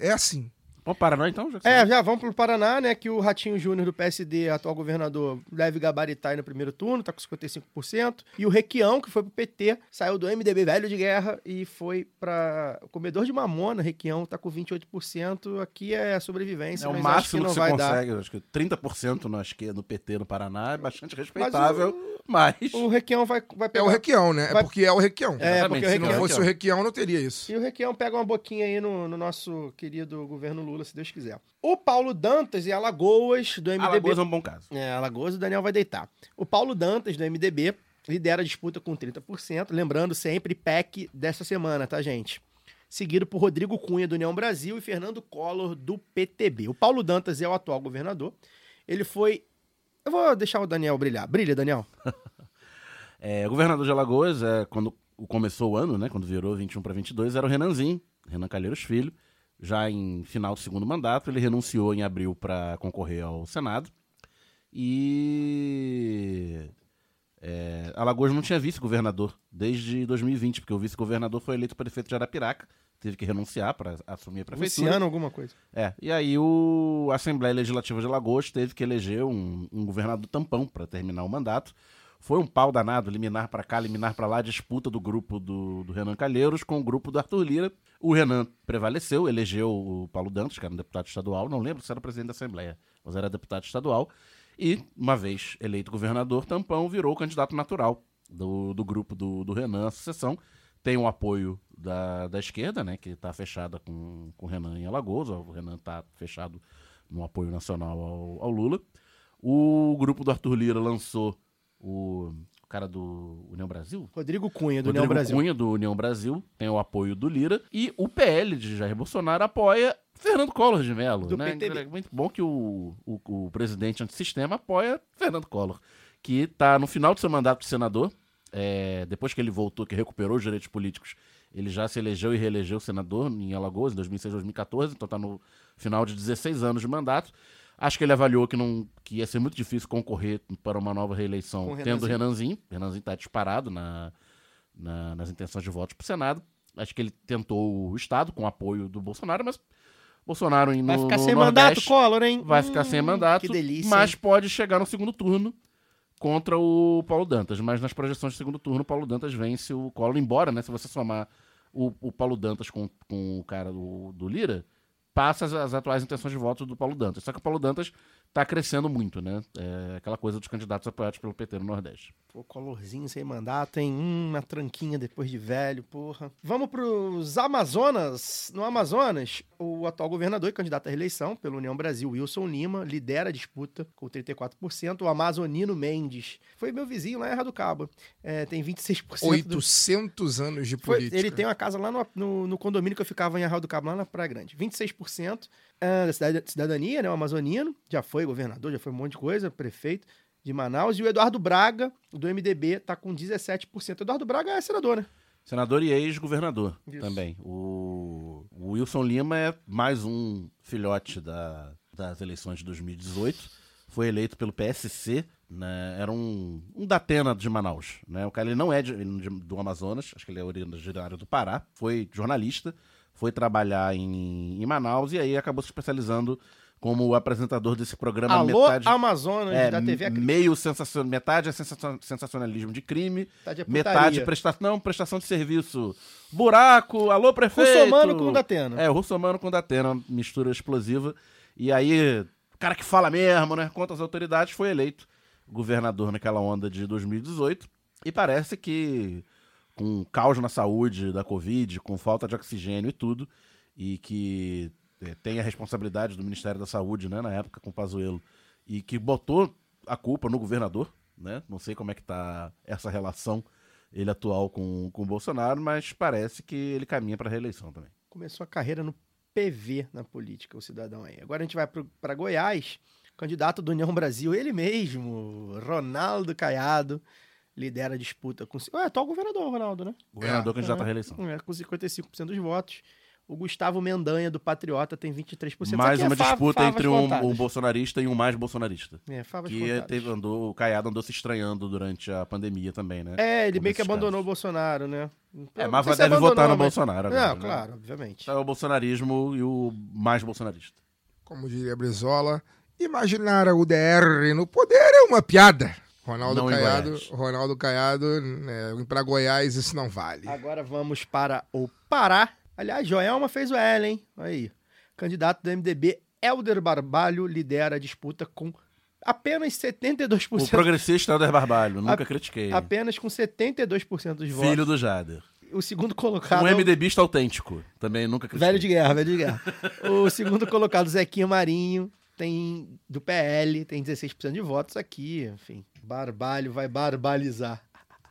é assim. Vamos Paraná então? Já que É, já vamos pro Paraná, né? Que o Ratinho Júnior do PSD, atual governador, deve gabaritar aí no primeiro turno, tá com 55%. E o Requião, que foi pro PT, saiu do MDB velho de guerra e foi pra o comedor de mamona. Requião tá com 28%. Aqui é sobrevivência, É o mas acho que máximo que, não você vai consegue. dar. Acho que 30% no, esquerda, no PT no Paraná é bastante respeitável, mas. O Requião vai, vai É pegar. o Requião, né? É Vai- porque é o Requião. É, Exatamente, porque o Se não Requião. fosse o Requião, não teria isso. E o Requião pega uma boquinha aí no, no nosso querido governo Lula, se Deus quiser. O Paulo Dantas e Alagoas, do MDB. Alagoas é um bom caso. É, Alagoas o Daniel vai deitar. O Paulo Dantas, do MDB, lidera a disputa com 30%. Lembrando sempre, PEC dessa semana, tá, gente? Seguido por Rodrigo Cunha, do União Brasil, e Fernando Collor, do PTB. O Paulo Dantas é o atual governador. Ele foi. Eu vou deixar o Daniel brilhar. Brilha, Daniel. É, o governador de Alagoas, é, quando começou o ano, né, quando virou 21 para 22, era o Renanzinho, Renan Calheiros Filho. Já em final do segundo mandato, ele renunciou em abril para concorrer ao Senado. E é, Alagoas não tinha vice-governador desde 2020, porque o vice-governador foi eleito prefeito de Arapiraca, teve que renunciar para assumir a prefeitura. Luciano, alguma coisa. É, e aí o a Assembleia Legislativa de Alagoas teve que eleger um, um governador tampão para terminar o mandato. Foi um pau danado, liminar para cá, liminar para lá, disputa do grupo do, do Renan Calheiros com o grupo do Arthur Lira. O Renan prevaleceu, elegeu o Paulo Dantas, que era um deputado estadual, não lembro se era presidente da Assembleia, mas era deputado estadual. E, uma vez eleito governador, Tampão virou o candidato natural do, do grupo do, do Renan, a sucessão. Tem o apoio da, da esquerda, né, que está fechada com, com o Renan em Alagoas. O Renan está fechado no apoio nacional ao, ao Lula. O grupo do Arthur Lira lançou o cara do União Brasil? Rodrigo Cunha, do Rodrigo União Brasil. Cunha, do União Brasil, tem o apoio do Lira. E o PL de Jair Bolsonaro apoia Fernando Collor de Mello. Do né? PTB. É muito bom que o, o, o presidente antissistema apoia Fernando Collor, que está no final do seu mandato de senador. É, depois que ele voltou, que recuperou os direitos políticos, ele já se elegeu e reelegeu senador em Alagoas, em 2006, 2014. Então está no final de 16 anos de mandato. Acho que ele avaliou que, não, que ia ser muito difícil concorrer para uma nova reeleição o tendo o Renanzinho. Renanzinho. Renanzinho está disparado na, na- nas intenções de votos para o Senado. Acho que ele tentou o Estado com o apoio do Bolsonaro, mas Bolsonaro no, Vai ficar no sem mandato, Nordeste Collor, hein? vai ficar sem Hum, mandato, Que delícia. mas hein? pode chegar no segundo turno contra o Paulo Dantas. Mas nas projeções de segundo turno, o Paulo Dantas vence o Collor, embora, né, se você somar o, o Paulo Dantas com, com o cara do, do Lira, passa as, as atuais intenções de voto do Paulo Dantas. Só que o Paulo Dantas tá crescendo muito, né? É aquela coisa dos candidatos apoiados pelo PT no Nordeste. Pô, colorzinho sem mandato, hein? Hum, uma tranquinha depois de velho, porra. Vamos pros Amazonas. No Amazonas, o atual governador e candidato à reeleição pela União Brasil, Wilson Lima, lidera a disputa com 34%. O amazonino Mendes foi meu vizinho lá em Erra do Cabo. É, tem 26% do... 800 anos de Foi- política. ele tem uma casa lá no, no- no condomínio que eu ficava em Arraial do Cabo, lá na Praia Grande. 26% da cidade- cidadania, né? O amazonino. Já foi governador, já foi um monte de coisa, prefeito de Manaus. E o Eduardo Braga, do MDB, tá com 17%. Eduardo Braga é senador, né? Senador e ex-governador também. O, o Wilson Lima é mais um filhote da- das eleições de 2018. Foi eleito pelo PSC, né? era um, um Datena de Manaus. Né? O cara ele não é de- do Amazonas, acho que ele é originário do Pará. Foi jornalista, foi trabalhar em, em Manaus e aí acabou se especializando como apresentador desse programa Alô, metade... Amazonas, É, da TV Acre- meio sensacion... metade é sensacion- sensacionalismo de crime, Metade é metade prestação, não, prestação de serviço. Buraco, alô prefeito. Russomano com Datena. É, Russomano com Datena, mistura explosiva. E aí, o cara que fala mesmo, né, contra as autoridades, foi eleito governador naquela onda de 2018. E parece que com caos na saúde da Covid, com falta de oxigênio e tudo, e que eh, tem a responsabilidade do Ministério da Saúde, né, na época com o Pazuello, e que botou a culpa no governador, né? Não sei como é que tá essa relação ele atual com, com o Bolsonaro, mas parece que ele caminha para reeleição também. Começou a carreira no PV na política, o cidadão aí. Agora a gente vai para Goiás, candidato do União Brasil, ele mesmo, Ronaldo Caiado, lidera a disputa com... É, atual governador, Ronaldo, né? Governador É. candidato à reeleição. É, com 55% dos votos. O Gustavo Mendanha, do Patriota, tem 23%. Isso Mais é uma fa- disputa entre um, um bolsonarista e um mais bolsonarista. É, favas Que contadas. teve, andou, o Caiado andou se estranhando durante a pandemia também, né? É, ele meio que abandonou casos. o Bolsonaro, né? É, Não mas deve votar no mas- Bolsonaro agora. Não, né? claro, obviamente. É o bolsonarismo e o mais bolsonarista. Como diria Brizola, imaginar a UDR no poder é uma piada. Ronaldo Não Caiado. Ronaldo Caiado, né, para Goiás isso não vale. Agora vamos para o Pará. Aliás, Joelma fez o L, hein? Aí. Candidato do MDB, Helder Barbalho, lidera a disputa com apenas 72%. O progressista Helder Barbalho, nunca A- critiquei. Apenas com 72% dos votos. Filho do Jader. O segundo colocado. Um é o- MDBista autêntico, também nunca critiquei. Velho de guerra, velho de guerra. o segundo colocado, Zequinha Marinho, tem do PL, tem 16% de votos aqui, enfim. Barbalho vai barbalizar.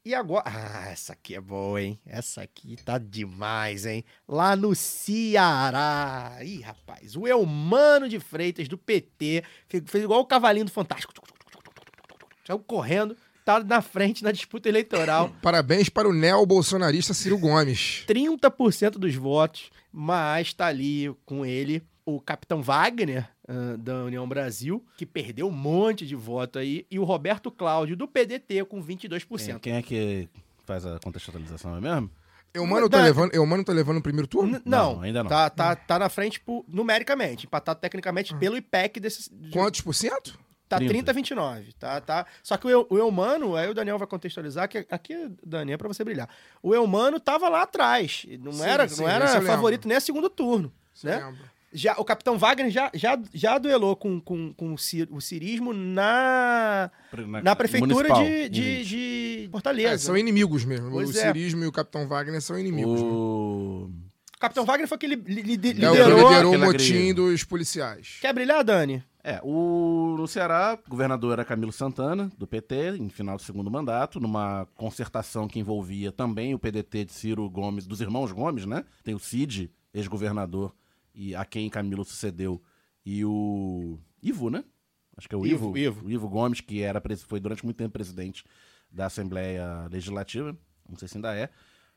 E agora. Ah, essa aqui é boa, hein? Essa aqui tá demais, hein? Lá no Ceará. Ih, rapaz. O Elmano de Freitas, do PT, fe- fez igual o cavalinho do Fantástico. Saiu correndo, tá na frente na disputa eleitoral. Parabéns para o neo-bolsonarista Ciro Gomes. 30% dos votos, mas tá ali com ele o capitão Wagner, ah, da União Brasil, que perdeu um monte de voto aí, e o Roberto Cláudio, do PDT, com 22%. Quem é que faz a contextualização, é mesmo? Eu mano tá levando, eu mano tá levando o primeiro turno? Não, Não, ainda não. Tá, tá, tá na frente por- numericamente, empatado tecnicamente pelo IPEC desse. de- Quantos por cento? Tá 30. 30 a 29, tá, tá. Só que o, Eu- o Eumano, aí o Daniel vai contextualizar, que aqui, Daniel, é pra você brilhar. O Eumano tava lá atrás, não Sim, era, sim, não era eu lembro. favorito nem a segundo turno, né? Já, o Capitão Wagner já, já, já duelou com, com, com o, cir- o cirismo na, na prefeitura municipal, de, de, de É, Fortaleza. são inimigos mesmo. Pois o é. Cirismo e o Capitão Wagner são inimigos. né? O... O Capitão Wagner foi que li, li- li- É o que liderou. liderou o motim dos policiais. Quer brilhar, Dani? É, o, no Ceará, o governador era Camilo Santana, do PT, em final do segundo mandato, numa concertação que envolvia também o PDT de Ciro Gomes, dos irmãos Gomes, né? Tem o Cid, ex-governador, e a quem Camilo sucedeu, e o Ivo, né? Acho que é o Ivo, Ivo, Ivo. o Ivo Gomes, que era, foi durante muito tempo presidente da Assembleia Legislativa, não sei se ainda é,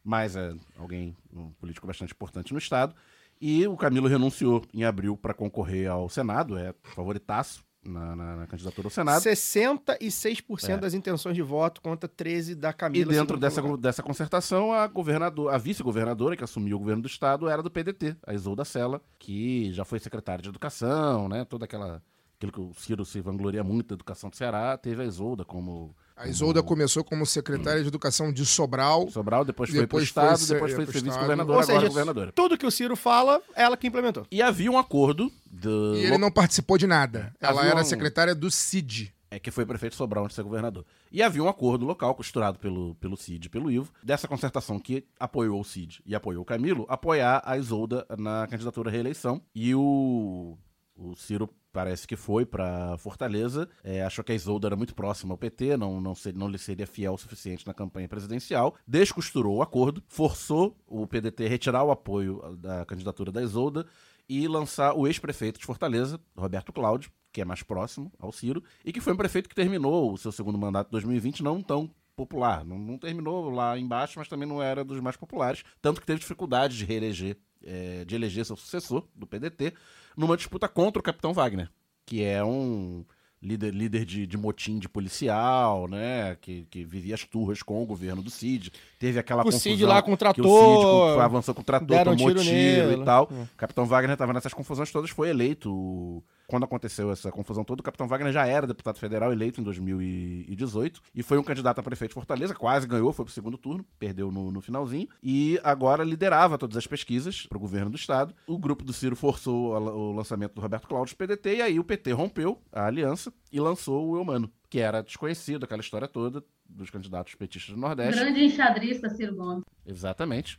mas é alguém, um político bastante importante no Estado. E o Camilo renunciou em abril para concorrer ao Senado, é favoritaço na, na- na candidatura ao Senado. 66% É. das intenções de voto contra 13 da E Camila. dentro segundo dessa, lugar. dessa concertação, a, governador, a vice-governadora que assumiu o governo do estado era do PDT, a Isolda Sela, que já foi secretária de educação, né? Toda aquela. Aquilo que o Ciro se vangloria muito da educação do Ceará, teve a Isolda como. A Isolda começou como secretária de Educação de Sobral. Sobral, depois foi Depois Estado, foi depois se- foi pro ser Estado. vice-governadora, agora governadora. tudo que o Ciro fala, ela que implementou. E havia um acordo do. E ele não participou de nada. Ela Havia era um- secretária do CID. É que foi prefeito de Sobral antes de ser governador. E havia um acordo local costurado pelo, pelo Cid e pelo Ivo, dessa concertação que apoiou o Cid e apoiou o Camilo, apoiar a Isolda na candidatura à reeleição. E o, o Ciro parece que foi pra Fortaleza, é, achou que a Isolda era muito próxima ao PT, não, não, ser- não lhe seria fiel o suficiente na campanha presidencial, descosturou o acordo, forçou o PDT a retirar o apoio da candidatura da Isolda e lançar o ex-prefeito de Fortaleza, Roberto Cláudio, que é mais próximo ao Ciro, e que foi um prefeito que terminou o seu segundo mandato em 2020 não tão popular. Não, não terminou lá embaixo, mas também não era dos mais populares. Tanto que teve dificuldade de reeleger, eh, de eleger seu sucessor do PDT, numa disputa contra o Capitão Wagner, que é um líder, líder de, de motim de policial, né? Que, que vivia as turras com o governo do Cid. Teve aquela O confusão Cid lá com o que o Cid avançou com o trator, tomou tiro tiro, nele. e tal. É. Capitão Wagner estava nessas confusões todas, foi eleito. Quando aconteceu essa confusão toda, o Capitão Wagner já era deputado federal eleito em 2018 e foi um candidato a prefeito de Fortaleza, quase ganhou, foi pro segundo turno, perdeu no, no finalzinho e agora liderava todas as pesquisas pro governo do estado. O grupo do Ciro forçou o lançamento do Roberto Cláudio PDT e aí o PT rompeu a aliança e lançou o Eumano, que era desconhecido, aquela história toda dos candidatos petistas do Nordeste. Grande enxadrista, Ciro Gomes. Exatamente.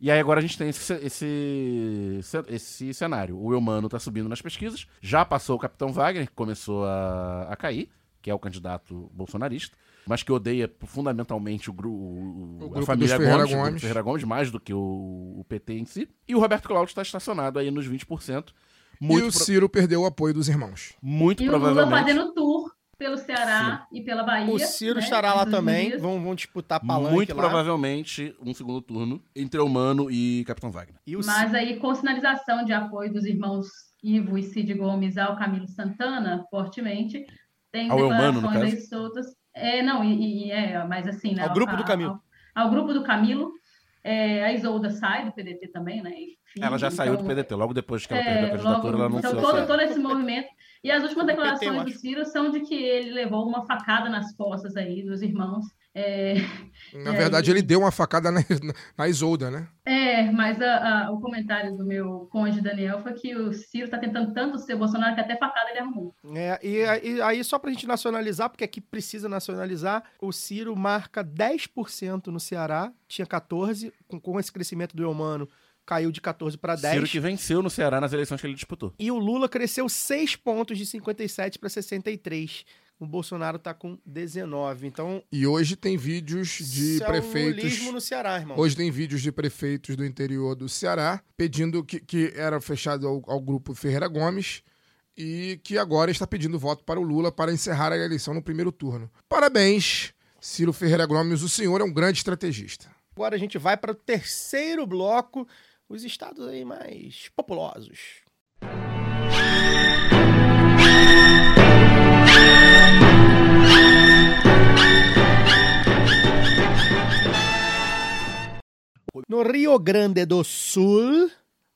E aí agora a gente tem esse, esse, esse cenário. O Eumano tá subindo nas pesquisas, já passou o Capitão Wagner, que começou a, a cair, que é o candidato bolsonarista, mas que odeia fundamentalmente o, gru, o- O a grupo família dos Ferreira Gomes, Gomes. Ferreira Gomes, mais do que o, o PT em si. E o Roberto Cláudio está estacionado aí nos 20%. Muito, e o pro- Ciro perdeu o apoio dos irmãos. muito E o Lula provavelmente. fazendo tour pelo Ceará e pela Bahia. O Ciro né, estará lá também. Vão, vão disputar palanque Muito lá. provavelmente um segundo turno entre Eumano e Capitão Wagner. E o Mas aí, com sinalização de apoio dos irmãos Ivo e Cid Gomes ao Camilo Santana, fortemente, tem Ao Eumano, no declarações caso? aí soltas. É, não, e, e é, mas assim, né? Ao grupo a- do Camilo. Ao, ao grupo do Camilo. É, a Isolda sai do PDT também, né? Enfim, Ela já saiu do então, PDT. Logo depois que ela é, perdeu a candidatura, logo- ela anunciou. Então, todo, todo esse movimento. E as últimas PT, declarações do acho. Ciro são de que ele levou uma facada nas costas aí dos irmãos. É, Na E verdade, aí? ele deu uma facada na, na Isolda, né? É, mas a- a- o comentário do meu cônjuge Daniel foi que o Ciro está tentando tanto ser Bolsonaro que até facada ele arrumou. É, e, aí- aí, só pra gente nacionalizar, porque aqui precisa nacionalizar, o Ciro marca 10% no Ceará, tinha 14%, com, com esse crescimento do Eumano, caiu de 14 para 10%. Ciro que venceu no Ceará nas eleições que ele disputou. E o Lula cresceu 6 pontos de 57 para 63. O Bolsonaro tá com 19. Então, E hoje tem vídeos de isso é o prefeitos. no Ceará, irmão. Hoje tem vídeos de prefeitos do interior do Ceará pedindo que, que era fechado ao, ao grupo Ferreira Gomes e que agora está pedindo voto para o Lula para encerrar a eleição no primeiro turno. Parabéns, Ciro Ferreira Gomes, o senhor é um grande estrategista. Agora a gente vai para o terceiro bloco, os estados aí mais populosos. No Rio Grande do Sul,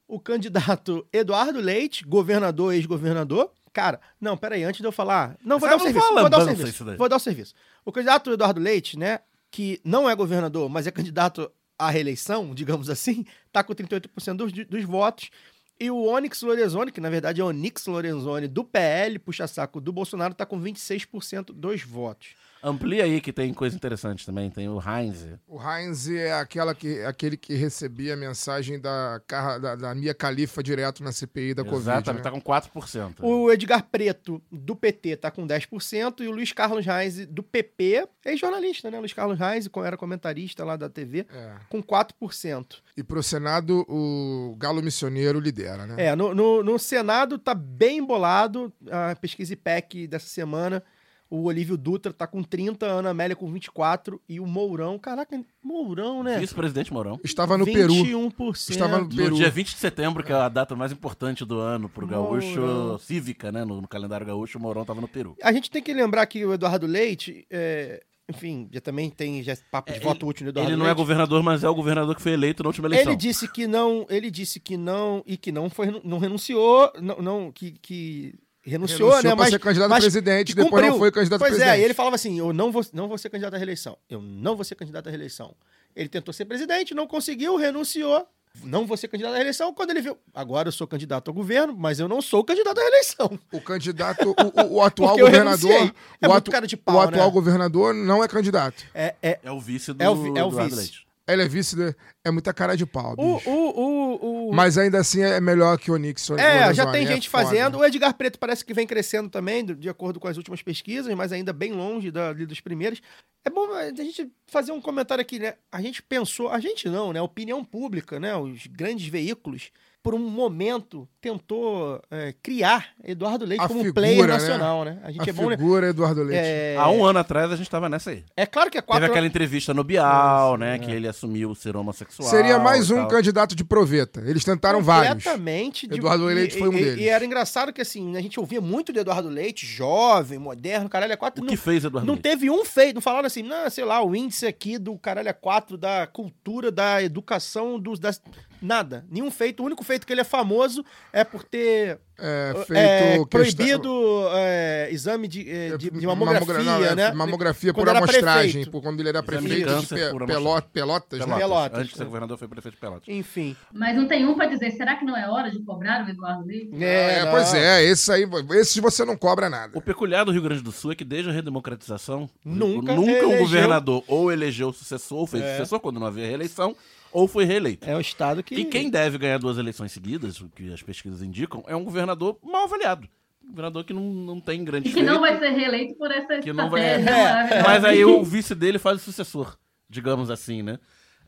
o candidato Eduardo Leite, governador, ex-governador. Cara, não, peraí, antes de eu falar. Não, vou Você dar o serviço. Vou dar o balança serviço. Vou dar o serviço. O candidato Eduardo Leite, né, que não é governador, mas é candidato à reeleição, digamos assim, tá com 38% dos, dos votos. E o Onyx Lorenzoni, que na verdade é Onyx Lorenzoni do PL, puxa-saco do Bolsonaro, tá com 26% dos votos. Amplia aí que tem coisa interessante também. Tem o Heinz. O Heinz é aquela que, aquele que recebia a mensagem da, da, da Mia Khalifa direto na CPI da Covid. Exatamente, né? tá com 4%. O Edgar Preto, do PT, tá com 10%, e o Luiz Carlos Reis, do PP, é jornalista, né? Luiz Carlos Reis, era comentarista lá da TV, É. com 4%. E pro Senado, o Galo Missioneiro lidera, né? É, no, no, no Senado tá bem embolado, a pesquisa IPEC dessa semana, o Olívio Dutra tá com 30, a Ana Amélia com 24, e o Mourão, caraca, Mourão, né? Vice-presidente Mourão. Estava no Peru. 21%. Estava no No Peru. dia 20 de setembro, que é a data mais importante do ano pro gaúcho, Mourão. cívica, né? No, no calendário gaúcho, o Mourão tava no Peru. A gente tem que lembrar que o Eduardo Leite, é, enfim, já também tem já papo de É, voto útil do Eduardo Ele não é Leite. governador, mas é o governador que foi eleito na última eleição. Ele disse que não, ele disse que não e que não foi, não renunciou, não, não que, que renunciou, Renunciou né? pra Mas ser candidato a mas presidente, depois cumpriu. não foi candidato a pois presidente. é, e ele falava assim: eu não vou, não vou ser candidato à reeleição. Eu não vou ser candidato à reeleição. Ele tentou ser presidente, não conseguiu, renunciou. Não vou ser candidato à reeleição. Quando ele viu, agora eu sou candidato ao governo, mas eu não sou candidato à reeleição. O candidato, o, o- o atual governador. É o, muito atu- cara de pau, o atual né? governador não é candidato. É, é, É o vice do É o vi- é o vice. Ele é vice, é muita cara de pau, o, o, o, Mas ainda assim é melhor que o Onix. É, já tem é gente foda. fazendo. O Edgar Preto parece que vem crescendo também, de acordo com as últimas pesquisas, mas ainda bem longe da, dos primeiros. É bom a gente fazer um comentário aqui, né? A gente pensou, a gente não, né? A opinião pública, né? Os grandes veículos, por um momento, tentou é, criar Eduardo Leite A como um figura, player né? nacional, né? A gente A é bom, né? figura Eduardo Leite. É, Há um ano atrás a gente tava nessa aí. é claro que é quatro Teve aquela entrevista no Bial, né? Que ele assumiu ser homossexual. Seria mais um tal. candidato de proveta. Eles tentaram vários. Completamente. de- Eduardo Leite e- foi um e- deles. E era engraçado que, assim, a gente ouvia muito de Eduardo Leite, jovem, moderno, caralho, é quatro. O não- que fez Eduardo Não Leite? teve um feito, não falaram assim, não, sei lá, o índice aqui do caralho é 4 da cultura, da educação, dos, das... nada. Nenhum feito. O único feito que ele é famoso é por ter É, feito é, proibido é, exame de, é, de, de mamografia, Mamogra- não, é, né? Mamografia Quando por amostragem, prefeito. por quando ele era Exame de prefeito de, câncer Pe- por Pelot- amostragem. Pelotas, né? Pelotas. Pelotas. Antes de ser governador, foi prefeito de Pelotas. Enfim. Mas não tem um pra dizer, será que não é hora de cobrar o Eduardo Leite? É, não. pois é, esse aí, esse você não cobra nada. O peculiar do Rio Grande do Sul é que desde a redemocratização, Nunca nunca um governador ou elegeu o sucessor, ou fez É. sucessor quando não havia reeleição, ou foi reeleito. É o estado que... E quem deve ganhar duas eleições seguidas, o que as pesquisas indicam, é um governador mal avaliado. Um governador que não, não tem grande E que não vai ser reeleito por essa Que não vai- É. Mas aí o vice dele faz o sucessor, digamos assim, né?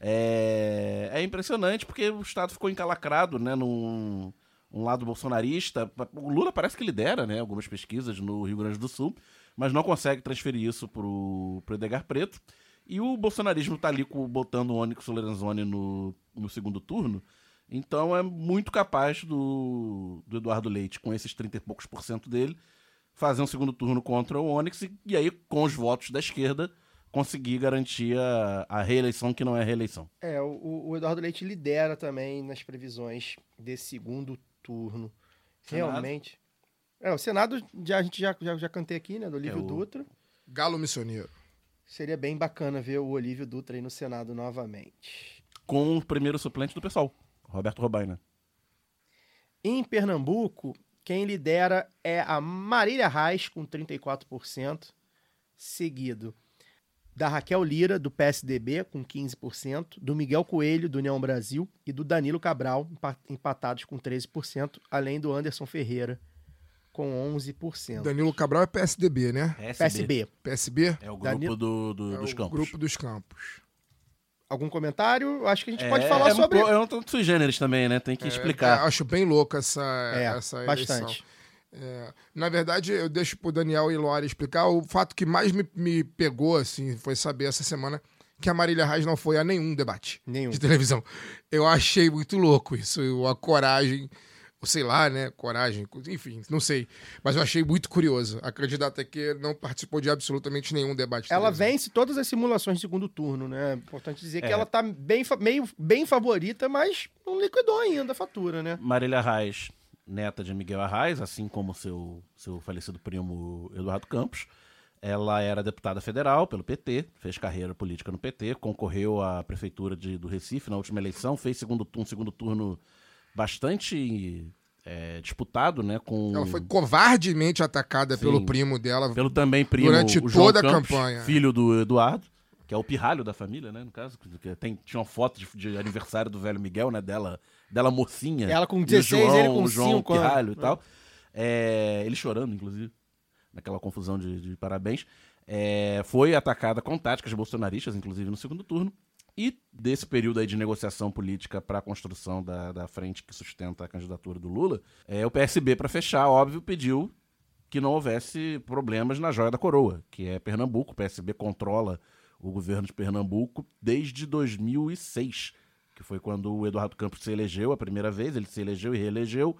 É, é impressionante porque o Estado ficou encalacrado, né? Num um lado bolsonarista. O Lula parece que lidera, né? Algumas pesquisas no Rio Grande do Sul, mas não consegue transferir isso pro, pro Edgar Preto. E o bolsonarismo tá ali com- botando o Onyx Lorenzoni no, no segundo turno. Então é muito capaz do, do Eduardo Leite, com esses 30 e poucos por cento dele, fazer um segundo turno contra o Onyx e, e aí, com os votos da esquerda, conseguir garantir a, a reeleição que não é reeleição. É, o, o Eduardo Leite lidera também nas previsões desse segundo turno. Senado? Realmente. É, o Senado, já, a gente já, já, já cantei aqui, né, do Olívio É, o- Dutra. Galo missioneiro. Seria bem bacana ver o Olívio Dutra aí no Senado novamente. Com o primeiro suplente do pessoal, Roberto Robaina. Em Pernambuco, quem lidera é a Marília Reis, com 34%, seguido da Raquel Lira, do PSDB, com 15%, do Miguel Coelho, do União Brasil, e do Danilo Cabral, empa- empatados com 13%, além do Anderson Ferreira, com 11%. Danilo Cabral é PSDB, né? PSB. PSB É o grupo Danilo- do, do- é dos o campos. grupo dos campos. Algum comentário? Acho que a gente É, pode falar é um sobre... po- É um tanto sui generis também, né? Tem que É, explicar. acho bem louco essa, É, essa eleição. bastante. É, na verdade, eu deixo pro Daniel e Lore explicar. O fato que mais me, me pegou, assim, foi saber essa semana que a Marília Reis não foi a nenhum debate Nenhum. de televisão. Eu achei muito louco isso, a coragem, ou sei lá, né, coragem, enfim, não sei. Mas eu achei muito curioso. A candidata aqui não participou de absolutamente nenhum debate de Ela televisão. vence todas as simulações de segundo turno, né? É importante dizer que É. ela tá bem, meio, bem favorita, mas não liquidou ainda a fatura, né? Marília Arraes, neta de Miguel Arraes, assim como seu, seu falecido primo Eduardo Campos. Ela era deputada federal pelo PT, fez carreira política no PT, concorreu à prefeitura de- do Recife na última eleição, fez segundo turno, segundo turno bastante é, disputado, né? Com, Ela foi covardemente atacada Sim. pelo primo dela. pelo também primo Durante toda a Campos, campanha. filho do Eduardo, que é o pirralho da família, né? No caso, que tem, tinha uma foto de, de aniversário do velho Miguel, né? Dela, dela mocinha. Ela com e o 16, João, ele com o João 5 anos. pirralho e tal. É, ele chorando, inclusive, naquela confusão de, de parabéns. É, foi atacada com táticas bolsonaristas, inclusive no segundo turno. E desse período aí de negociação política para a construção da, da frente que sustenta a candidatura do Lula, é, o PSB, para fechar, óbvio, pediu que não houvesse problemas na joia da coroa, que é Pernambuco. O PSB controla o governo de Pernambuco desde 2006, que foi quando o Eduardo Campos se elegeu a primeira vez. Ele se elegeu e reelegeu.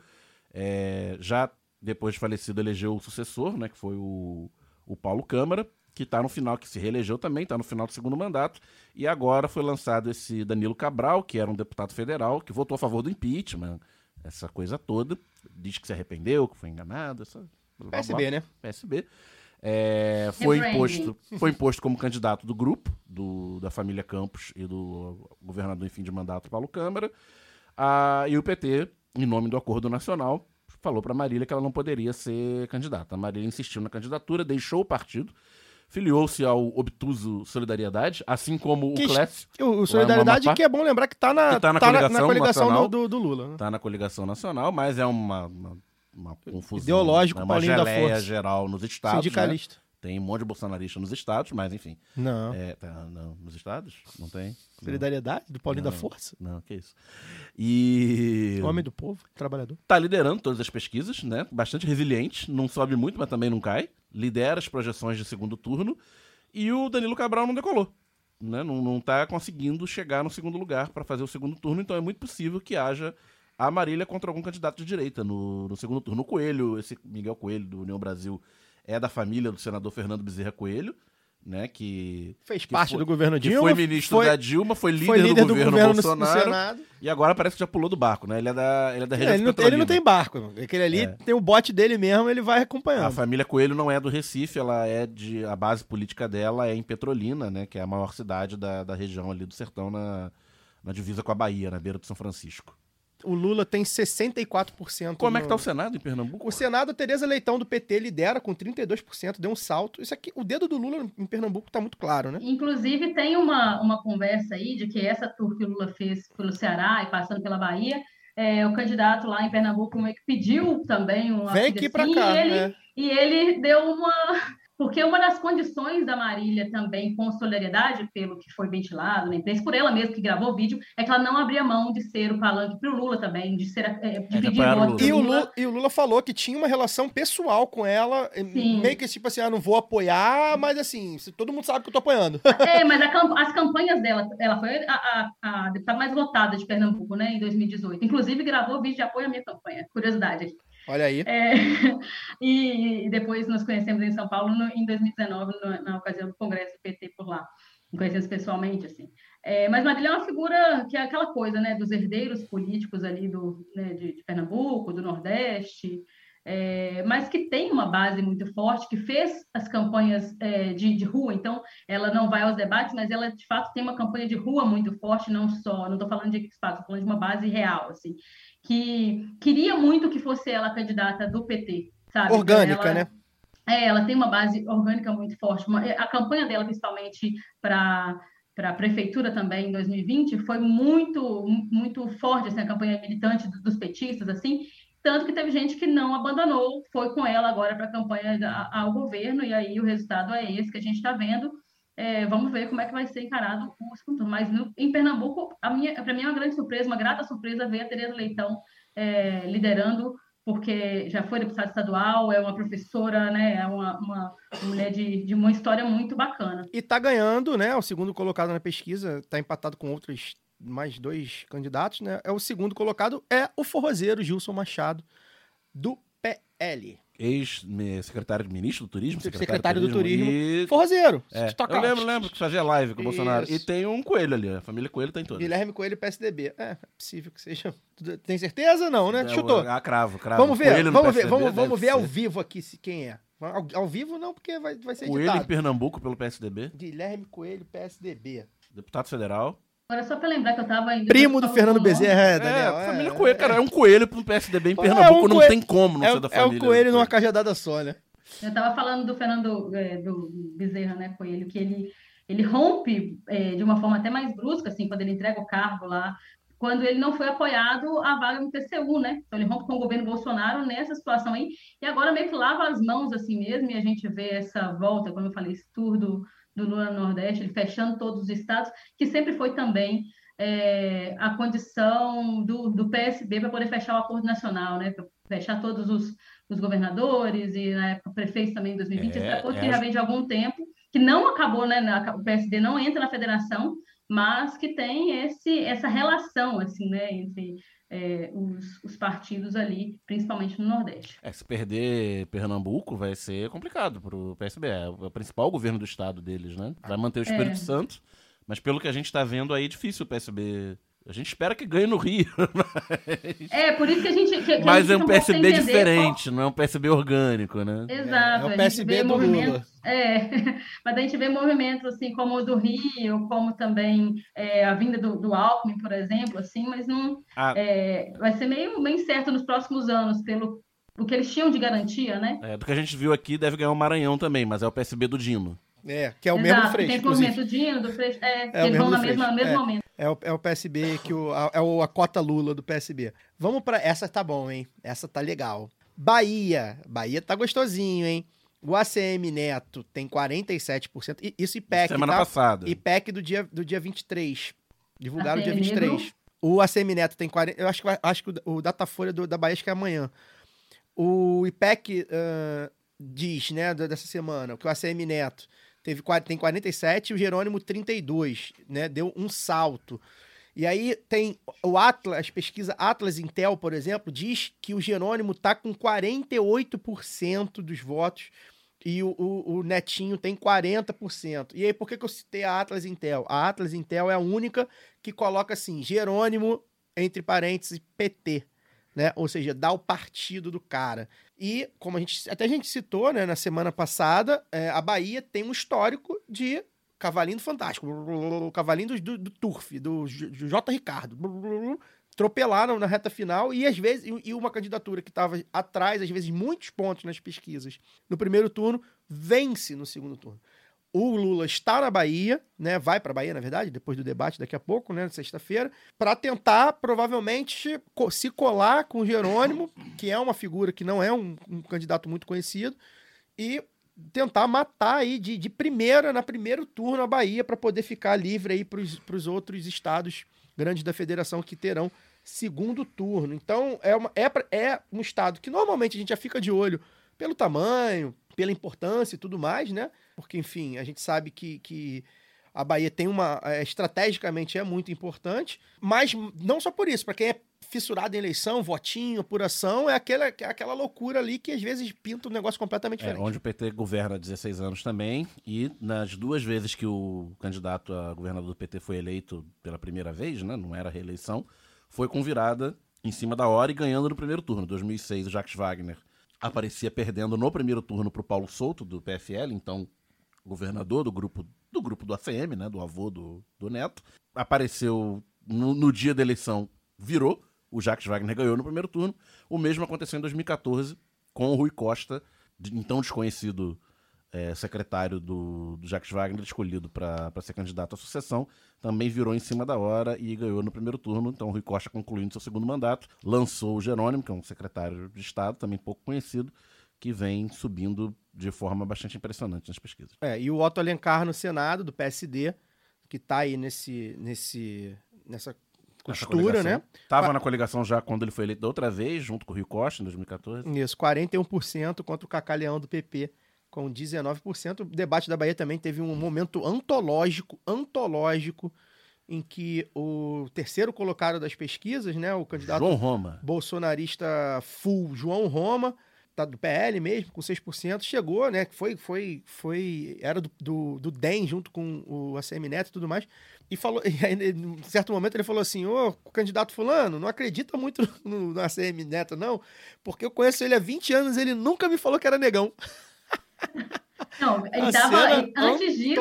É, já depois de falecido, elegeu o sucessor, né, que foi o, o Paulo Câmara, que está no final, que se reelegeu também, está no final do segundo mandato. E agora foi lançado esse Danilo Cabral, que era um deputado federal, que votou a favor do impeachment, essa coisa toda. Diz que se arrependeu, que foi enganado. Essa... PSB, né? PSB. É, foi, imposto, foi imposto como candidato do grupo, do, da família Campos e do governador em fim de mandato, Paulo Câmara. Ah, e o PT, em nome do Acordo Nacional, falou para Marília que ela não poderia ser candidata. A Marília insistiu na candidatura, deixou o partido, filiou-se ao obtuso Solidariedade, assim como Que- o Clécio, O, o Solidariedade, Amapá. que é bom lembrar que tá na, Que tá na tá na, coligação na coligação nacional. do, do, Lula. Né? está na coligação nacional, mas é uma, uma, uma confusão. Ideológico, é uma Paulinho da geleia Força. geral nos estados. né? Tem um monte de bolsonarista nos estados, mas enfim. Não. É, tá, não, nos estados? Não tem? Solidariedade do Paulinho Não. da Força. Não, que isso. E. Homem do povo, trabalhador. Tá liderando todas as pesquisas, né? Bastante resiliente. Não sobe muito, mas também não cai. Lidera as projeções de segundo turno. E o Danilo Cabral não decolou. Né? Não, não tá conseguindo chegar no segundo lugar para fazer o segundo turno. Então é muito possível que haja a Marília contra algum candidato de direita no, no segundo turno. O Coelho, esse Miguel Coelho do União Brasil, é da família do senador Fernando Bezerra Coelho, né? Que Fez que parte foi- do governo Dilma. foi ministro foi, da Dilma, foi líder, foi líder do, governo, no- no, Bolsonaro. E agora parece que já pulou do barco, né? Ele é da, ele é da É, região ele, não, ele não tem barco. Aquele ali É. tem o bote dele mesmo, ele vai A acompanhando. família Coelho não é do Recife, ela é de. A base política dela é em Petrolina, né? Que é a maior cidade da, da região ali do sertão, na, na divisa com a Bahia, na beira do São Francisco. O Lula tem 64%. Como é que no- tá o Senado em Pernambuco? O Senado, a Tereza Leitão do PT lidera com 32%, deu um salto. Isso aqui, o dedo do Lula em Pernambuco tá muito claro, né? Inclusive, tem uma, uma conversa aí de que essa tour que o Lula fez pelo Ceará e passando pela Bahia, é, o candidato lá em Pernambuco meio que pediu também um Vem aqui assim, cá, e ele, né? e ele deu uma. Porque uma das condições da Marília também com solidariedade, pelo que foi ventilado na imprensa, por ela mesma que gravou o vídeo, é que ela não abria mão de ser o palanque para o Lula também, de ser é, de pedir voto E o, Lula, e o Lula falou que tinha uma relação pessoal com ela, eh, Sim. meio que tipo assim, ah, não vou apoiar, mas assim, se- todo mundo sabe que eu tô apoiando. É, mas camp- as campanhas dela, ela foi a, a- a deputada mais votada de Pernambuco, né, em 2018. Inclusive, gravou vídeo de apoio à minha campanha. Curiosidade aqui. Olha aí. É, e, depois nos conhecemos em São Paulo no- em 2019, no- na ocasião do Congresso do PT por lá. Conhecemos pessoalmente, assim. É, mas Marília é uma figura que é aquela coisa, né, dos herdeiros políticos ali do, né, de, de Pernambuco, do Nordeste, é, mas que tem uma base muito forte, que fez as campanhas é, de, de rua, então ela não vai aos debates, mas ela de fato tem uma campanha de rua muito forte, não só, não estou falando de espaço, estou falando de uma base real, assim, que queria muito que fosse ela a candidata do PT, sabe? Orgânica, Ela- né? é, ela tem uma base orgânica muito forte. Uma- a campanha dela, principalmente para para a prefeitura também em 2020 foi muito muito forte assim a campanha militante do- dos petistas assim tanto que teve gente que não abandonou foi com ela agora para a campanha ao governo e aí o resultado é esse que a gente está vendo É, vamos ver como é que vai ser encarado o turno. mas no- em Pernambuco para mim é uma grande surpresa uma grata surpresa ver a Tereza Leitão é, liderando porque já foi deputada estadual, é uma professora, né? É uma, uma mulher de, de uma história muito bacana. E tá ganhando, né? O segundo colocado na pesquisa, tá empatado com outros mais dois candidatos, né? É o segundo colocado é o forrozeiro Gilson Machado do PL. Ex-secretário de ministro do turismo, Secretário do turismo. E... Forrozeiro. É, eu lembro, lembro que fazia live com o Bolsonaro. E tem um coelho ali, a família Coelho tem todos. Guilherme Coelho PSDB. É, é possível que seja. Tem certeza? Não, né? É, Chutou. Ah, cravo, cravo. Vamos ver, Coelho vamos ver, vamos, vamos ver ao vivo aqui se quem é. Ao, ao vivo não, porque vai, vai ser Coelho em editado. Pernambuco pelo PSDB, Guilherme Coelho, PSDB. deputado federal. Agora, só para lembrar que eu estava ainda. Primo do Fernando Bezerra, é, Daniel. É, família Coelho, cara, é um coelho pro PSDB em É, Pernambuco, um não coelho- tem como não É, ser da é família. o coelho numa cajadada só, né? Eu estava falando do Fernando é, do Bezerra, né, Coelho, que ele, ele rompe é, de uma forma até mais brusca, assim, quando ele entrega o cargo lá, quando ele não foi apoiado a vaga no TCU, né? Então ele rompe com o governo Bolsonaro nessa situação aí, e agora meio que lava as mãos assim mesmo, e a gente vê essa volta, como eu falei, esse tour do, do Nordeste, ele fechando todos os estados, que sempre foi também é, a condição do, do PSB para poder fechar o acordo nacional, né? Para fechar todos os, os governadores e na época prefeitos também em 2020, É, esse acordo é. que já vem de algum tempo, que não acabou, né? na- o PSD não entra na federação, mas que tem esse, essa relação, assim, né? Entre é, os, os partidos ali, principalmente no Nordeste. É, se perder Pernambuco vai ser complicado pro PSB. É o principal governo do estado deles, né? Vai manter o Espírito É. Santo, mas pelo que a gente tá vendo aí, é difícil o PSB. A gente espera que ganhe no Rio. É, por isso que a gente. Que, que a mas gente é um PSB diferente, não é um PSB orgânico, né? qual- Exato. É o a gente PSB do movimentos- Lula. É, mas a gente vê movimentos assim como o do Rio, como também é, a vinda do, do Alckmin, por exemplo, assim, mas não Ah. é, vai ser meio, meio incerto nos próximos anos, pelo o que eles tinham de garantia, né? É, do que a gente viu aqui, deve ganhar o Maranhão também, mas é o PSB do Dino. É, que é o mesmo Exato, Freixo, tem movimento Dino, do Freixo, é, É o eles vão mesmo na mesma, no mesmo é. momento. É o, é o PSB que o, a- é o- a cota Lula do PSB. Vamos pra. Essa tá bom, hein? Essa tá legal. Bahia. Bahia tá gostosinho, hein? O ACM Neto tem 47%. E- Isso IPEC, Semana tá? passada. IPEC do dia, do dia 23. Divulgaram no dia ACM 23. negro. O ACM Neto tem 40. Eu acho que, acho que o, Datafolha do, da Bahia acho que é amanhã. O IPEC ah, diz, né, dessa semana, que o ACM Neto teve, tem 47 e o Jerônimo 32, né? Deu um salto. E aí tem o Atlas, pesquisa Atlas Intel, por exemplo, diz que o Jerônimo tá com 48% dos votos e o, o- o Netinho tem 40%. E aí, por que, que eu citei a Atlas Intel? A Atlas Intel é a única que coloca assim, Jerônimo, entre parênteses, PT. Né? Ou seja, dá o partido do cara. E, como a gente até a gente citou né, na semana passada, é, a Bahia tem um histórico de cavalinho fantástico, o cavalinho do, do, Turf, do J, do J. Ricardo. Atropelaram na reta final e às vezes e uma candidatura que estava atrás, às vezes muitos pontos nas pesquisas no primeiro turno, vence no segundo turno. O Lula está na Bahia, né? Vai para a Bahia, na verdade, depois do debate daqui a pouco, né? Sexta-feira, para tentar provavelmente se colar com o Jerônimo, que é uma figura que não é um, um candidato muito conhecido, e tentar matar aí de, de primeira, na primeiro turno, a Bahia, para poder ficar livre aí para os outros estados grandes da federação que terão segundo turno. Então, é, uma, é, é um estado que normalmente a gente já fica de olho pelo tamanho, pela importância e tudo mais, né? Porque, enfim, a gente sabe que, que a Bahia tem uma. é, estrategicamente é muito importante, mas não só por isso, para quem é fissurado em eleição, votinho, apuração, é aquela, é aquela loucura ali que às vezes pinta um negócio completamente É, diferente. onde o PT governa há 16 anos também, e nas duas vezes que o candidato a governador do PT foi eleito pela primeira vez, né, não era reeleição, foi com virada em cima da hora e ganhando no primeiro turno. 2006, o Jacques Wagner aparecia perdendo no primeiro turno para o Paulo Souto, do PFL, então governador do grupo do grupo do ACM, né, do avô do, do Neto. Apareceu no, no dia da eleição, virou, o Jacques Wagner ganhou no primeiro turno. O mesmo aconteceu em 2014 com o Rui Costa, então desconhecido é, secretário do, do Jacques Wagner, escolhido para ser candidato à sucessão, também virou em cima da hora e ganhou no primeiro turno. Então, o Rui Costa, concluindo seu segundo mandato, lançou o Jerônimo, que é um secretário de Estado, também pouco conhecido, que vem subindo de forma bastante impressionante nas pesquisas. É, e o Otto Alencar no Senado, do PSD, que tá aí nesse, nesse, nessa Essa costura, né? Tava na coligação já quando ele foi eleito da outra vez, junto com o Rui Costa, em 2014. Isso, 41% contra o Cacá Leão do PP, com 19%. O debate da Bahia também teve um momento antológico, antológico, em que o terceiro colocado das pesquisas, né, o candidato João Roma. bolsonarista full João Roma, tá do PL mesmo, com 6%, chegou, né? que Foi, foi, foi, era do, do, do DEM junto com o ACM Neto e tudo mais. E falou, e aí, em certo momento ele falou assim: Ô, candidato Fulano, não acredita muito no, no ACM Neto, não, porque eu conheço ele há 20 anos ele nunca me falou que era negão. Não, ele A antes disso,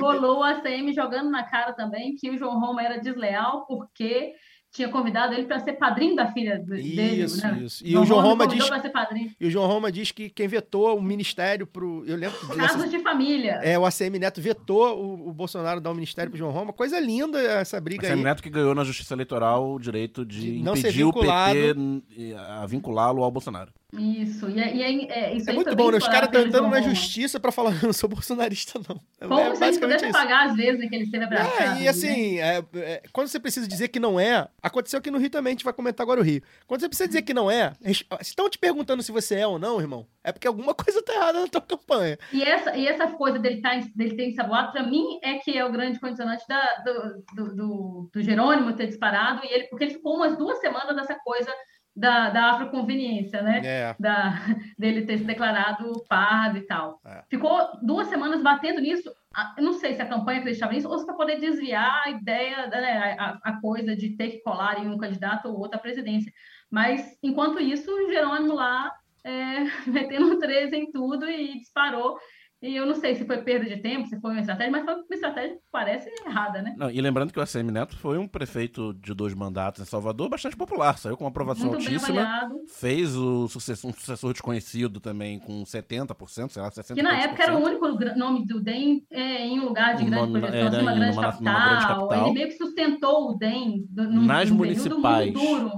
rolou o ACM jogando na cara também que o João Roma era desleal porque tinha convidado ele para ser padrinho da filha dele. Isso, né? isso. E o João Roma diz- pra ser padrinho. E o João Roma diz que quem vetou o ministério pro. Eu lembro que Casos de família. É, o ACM Neto vetou o, o Bolsonaro dar o ministério pro João Roma. Coisa linda essa briga Sam aí. Neto que ganhou na Justiça Eleitoral o direito de De não ser impedir o. PT a vinculá-lo ao Bolsonaro. Isso. E, é- e é, é- isso É muito bom, né? Os caras estão entrando na justiça pra falar, eu não sou bolsonarista, não. Como é se pudesse pagar as vezes em que ele esteve abraçado. É, e né? assim, é, é, quando você precisa dizer que não é, aconteceu aqui no Rio também, a gente vai comentar agora o Rio. Quando você precisa dizer que não é, estão te perguntando se você é ou não, irmão, é porque alguma coisa tá errada na tua campanha. E essa, e essa coisa dele, tá, dele ter ensaboado, para mim, é que é o grande condicionante da, do, do, do, do Jerônimo ter disparado, e ele, porque ele ficou umas duas semanas nessa coisa da, da afroconveniência, né? É. Da, dele ter se declarado pardo e tal. É. Ficou duas semanas batendo nisso. Ah, Eu não sei se a campanha acreditava nisso ou se para poder desviar a ideia, né, a, a coisa de ter que colar em um candidato ou outro à presidência. Mas, enquanto isso, o Jerônimo lá é, metendo 13 em tudo e disparou. E eu não sei se foi perda de tempo, se foi uma estratégia, mas foi uma estratégia que parece errada, né? Não, e lembrando que o ACM Neto foi um prefeito de dois mandatos em Salvador bastante popular, saiu com uma aprovação Muito altíssima. Fez o sucessor, um sucessor desconhecido também com 70%, sei lá, 60%. Que na época era o único nome do DEM é, em um lugar de grande Numa- projeção, era uma em grande, numa- capital. numa grande capital. Ele meio que sustentou o DEM num, Nas num municipais,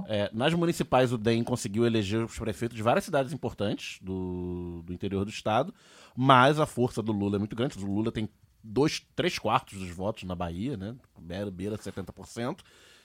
é, nas municipais, o DEM conseguiu eleger os prefeitos de várias cidades importantes do, do interior do estado, mas a força do Lula é muito grande. O Lula tem dois, três quartos dos votos na Bahia, né? Beira, beira 70%,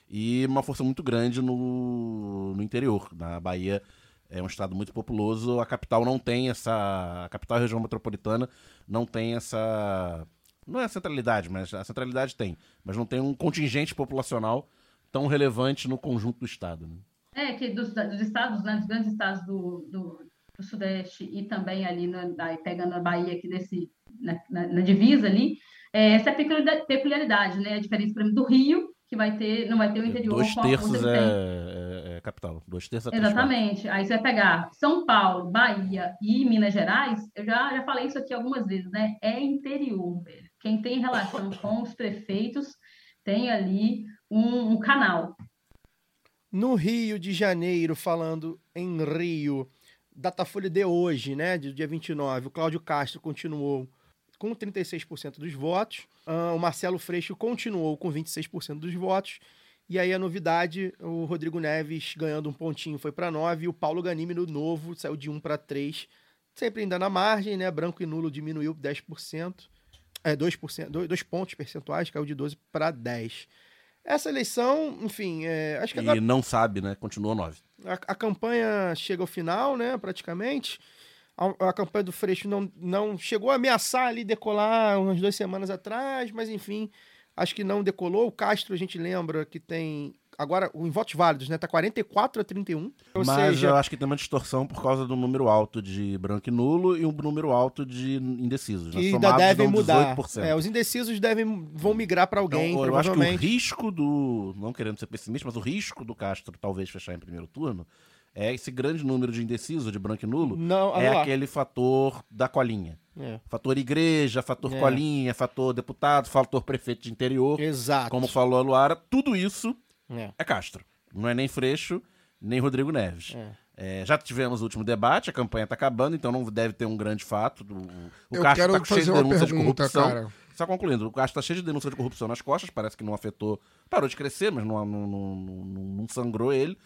e uma força muito grande no, no interior. Na Bahia é um estado muito populoso, a capital não tem essa. A capital e região metropolitana não tem essa. Não é a centralidade, mas a centralidade tem. Mas não tem um contingente populacional tão relevante no conjunto do estado. né? É, que dos, dos estados, né, dos grandes estados do, do, do Sudeste e também ali, na, daí pegando a Bahia aqui desse, na, na- na divisa ali, é, essa é a peculiaridade, né? A diferença, por exemplo, do Rio, que vai ter, não vai ter o interior Dois terços é, é- é capital. Dois terços quartos. Exatamente. Aí você vai pegar São Paulo, Bahia e Minas Gerais, eu já, já falei isso aqui algumas vezes, né? É interior, velho. Quem tem relação com os prefeitos tem ali um, um canal. No Rio de Janeiro, falando em Rio, Datafolha de hoje, né, de dia 29, o Cláudio Castro continuou com 36% dos votos, ah, o Marcelo Freixo continuou com 26% dos votos, e aí a novidade, o Rodrigo Neves ganhando um pontinho foi para 9, e o Paulo Ganimi no novo saiu de 1 para 3, sempre ainda na margem, né, branco e nulo diminuiu 10%, é, 2%, 2 pontos percentuais, caiu de 12 para 10. Essa eleição, enfim, é, acho que agora E não sabe, né? Continua nove. A, a campanha chega ao final, né, praticamente. A, a campanha do Freixo não, não chegou a ameaçar ali decolar umas duas semanas atrás, mas enfim, acho que não decolou. O Castro, a gente lembra que tem agora em votos válidos, né, tá 44 a 31. Ou Mas seja, eu acho que tem uma distorção por causa do número alto de branco e nulo e um número alto de indecisos. né? que ainda Somados devem mudar. 18%. É, os indecisos devem vão migrar para Então, alguém, eu acho que o risco do. Não querendo ser pessimista, mas o risco do Castro talvez fechar em primeiro turno é esse grande número de indecisos, de branco e nulo, Não, é aquele fator da colinha. É. Fator igreja, fator É. colinha, fator deputado, fator prefeito de interior. Exato. Como falou a Luara, tudo isso É. é Castro. Não é nem Freixo, nem Rodrigo Neves. É. É, já tivemos o último debate, a campanha está acabando, então não deve ter um grande fato. O, o Eu Castro quero tá cheio de denúncias de corrupção. cara. Só concluindo, o Castro está cheio de denúncias de corrupção nas costas, parece que não afetou. Parou de crescer, mas não, não, não, não- não sangrou ele.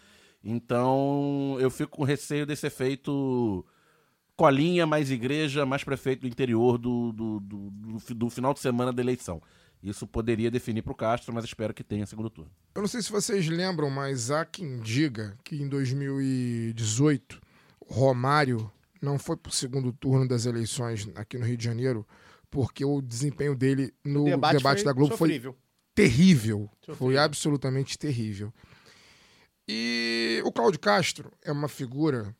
Então eu fico com receio desse efeito colinha, mais igreja, mais prefeito do interior do, do, do, do do final de semana da eleição. Isso poderia definir para o Castro, mas espero que tenha segundo turno. Eu não sei se vocês lembram, mas há quem diga que em 2018 Romário não foi pro segundo turno das eleições aqui no Rio de Janeiro porque o desempenho dele no O debate, foi da Globo foi sofrível. terrível. Sofrível. Foi absolutamente terrível. E o Cláudio Castro é uma figura,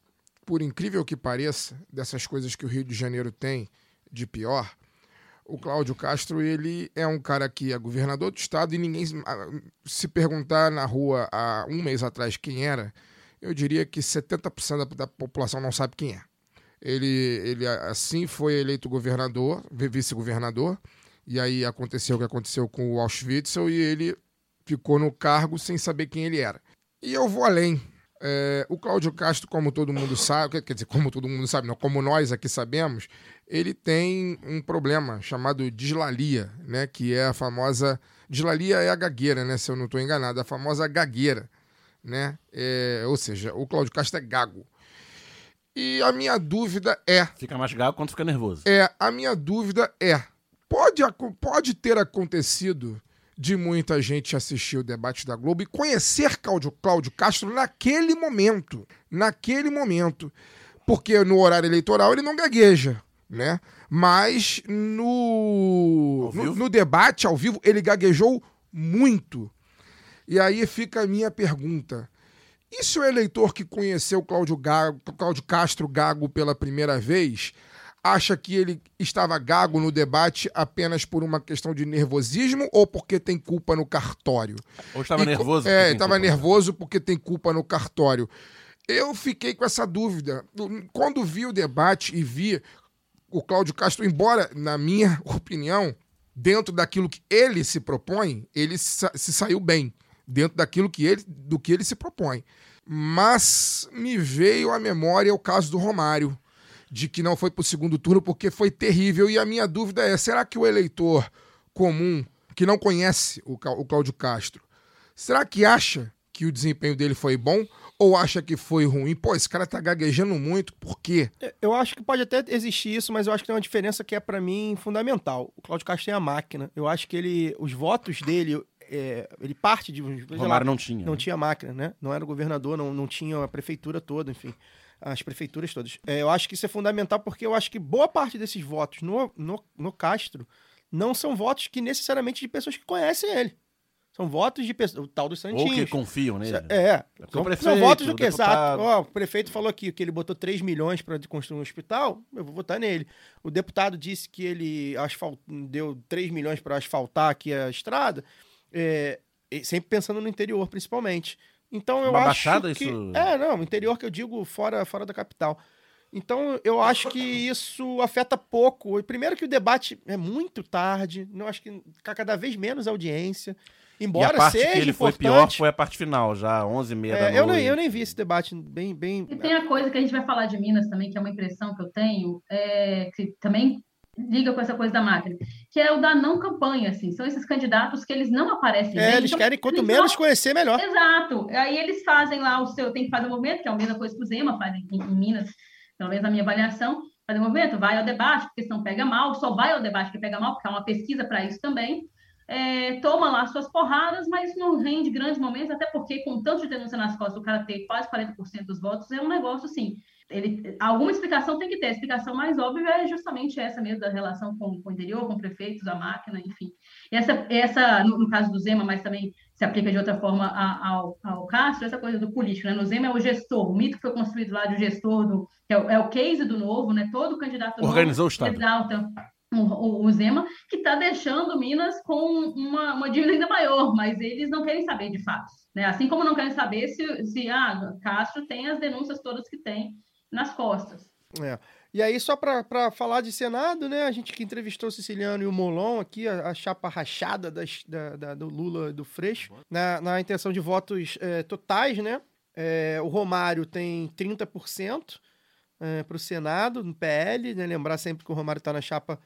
por incrível que pareça, dessas coisas que o Rio de Janeiro tem de pior. O Cláudio Castro, ele é um cara que é governador do estado e ninguém. ah, Se perguntar na rua há um mês atrás quem era, eu diria que 70% da, da população não sabe quem é. Ele, ele assim foi eleito governador, vice-governador, e aí aconteceu o que aconteceu com o Auschwitz e ele ficou no cargo sem saber quem ele era. E eu vou além. É, o Cláudio Castro, como todo mundo sabe, quer dizer, como todo mundo sabe, não, como nós aqui sabemos, ele tem um problema chamado dislalia, né? Que é a famosa. Dislalia é a gagueira, né? Se eu não estou enganado, a famosa gagueira, né? É, ou seja, o Cláudio Castro é gago. E a minha dúvida é. Fica mais gago quando fica nervoso. É, a minha dúvida é: pode, pode ter acontecido de muita gente assistir o debate da Globo e conhecer Cláudio, Cláudio Castro naquele momento. Naquele momento. Porque no horário eleitoral ele não gagueja, né? Mas no, no, no, debate ao vivo ele gaguejou muito. E aí fica a minha pergunta. E se o eleitor que conheceu Cláudio, Gago, Cláudio Castro Gago pela primeira vez acha que ele estava gago no debate apenas por uma questão de nervosismo ou porque tem culpa no cartório? Ou estava e, nervoso? É, estava nervoso porque tem culpa no cartório. Eu fiquei com essa dúvida. Quando vi o debate e vi o Cláudio Castro, embora, na minha opinião, dentro daquilo que ele se propõe, ele se saiu bem. Dentro daquilo que ele, do que ele se propõe. Mas me veio à memória o caso do Romário de que não foi para o segundo turno porque foi terrível. E a minha dúvida é: será que o eleitor comum, que não conhece o, o Cláudio Castro, será que acha que o desempenho dele foi bom? Ou acha que foi ruim? Pô, esse cara tá gaguejando muito, por quê? Eu acho que pode até existir isso, mas eu acho que tem uma diferença que é para mim fundamental. O Cláudio Castro tem a máquina. Eu acho que ele, os votos dele, é, ele parte de. Romário lá, não tinha. Não né? tinha máquina, né? Não era o governador, não, não tinha a prefeitura toda, enfim as prefeituras todas. É, eu acho que isso é fundamental porque eu acho que boa parte desses votos no, no, no Castro não são votos que necessariamente de pessoas que conhecem ele. São votos de pessoas, o tal dos santinhos. Ou que confiam nele. É. é são, prefeito, são votos do que? Exato. O prefeito falou aqui que ele botou 3 milhões para construir um hospital, eu vou votar nele. O deputado disse que ele asfalt... deu 3 milhões para asfaltar aqui a estrada, é, sempre pensando no interior, principalmente. Então eu Uma acho baixada, que isso... é não interior que eu digo fora fora da capital. Então eu acho que isso afeta pouco. Primeiro que o debate é muito tarde, não acho que cada vez menos audiência. Embora e a parte seja que ele importante, foi pior foi a parte final, já 11 e meia é, da eu noite. nem, eu nem vi esse debate bem... bem... E tem a coisa que a gente vai falar de Minas também, que é uma impressão que eu tenho, é, que também liga com essa coisa da máquina, que é o da não campanha, assim. São esses candidatos que eles não aparecem. É, bem, eles então, querem quanto eles menos conhecer, melhor. Exato. Aí eles fazem lá o seu, tem que fazer o movimento, que é a mesma coisa que o Zema faz em, em Minas, pelo menos na minha avaliação, fazer o movimento, vai ao debate, porque senão pega mal, só vai ao debate que pega mal, porque há uma pesquisa para isso também. É, toma lá suas porradas, mas não rende grandes momentos, até porque, com tanto de denúncia nas costas, o cara ter quase 40% dos votos, é um negócio assim ele, alguma explicação tem que ter. A explicação mais óbvia é justamente essa mesmo, da relação com, com o interior, com prefeitos, a máquina, enfim. Essa, essa no, no, caso do Zema, mas também se aplica de outra forma ao, ao Castro, essa coisa do político. Né? No Zema é o gestor, o mito que foi construído lá de gestor, do, que é, o, é o case do novo, né? todo candidato Organizou novo, o Estado. Exalta o, o, Zema, que está deixando Minas com uma, uma dívida ainda maior, mas eles não querem saber de fato. Né? Assim como não querem saber se, se ah, Castro tem as denúncias todas que tem nas costas. É. E aí, só para falar de Senado, né? A gente que entrevistou o Siciliano e o Molon aqui, a, a chapa rachada das, da, da, do Lula e do Freixo, na, na intenção de votos é, totais, né? É, o Romário tem 30% é, para o Senado, no PL, né? Lembrar sempre que o Romário está na chapa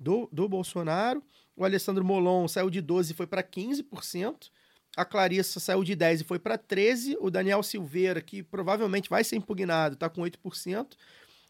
do, do Bolsonaro. O Alessandro Molon saiu de 12% e foi para 15%. A Clarissa saiu de 10 e foi para 13. O Daniel Silveira, que provavelmente vai ser impugnado, está com 8%.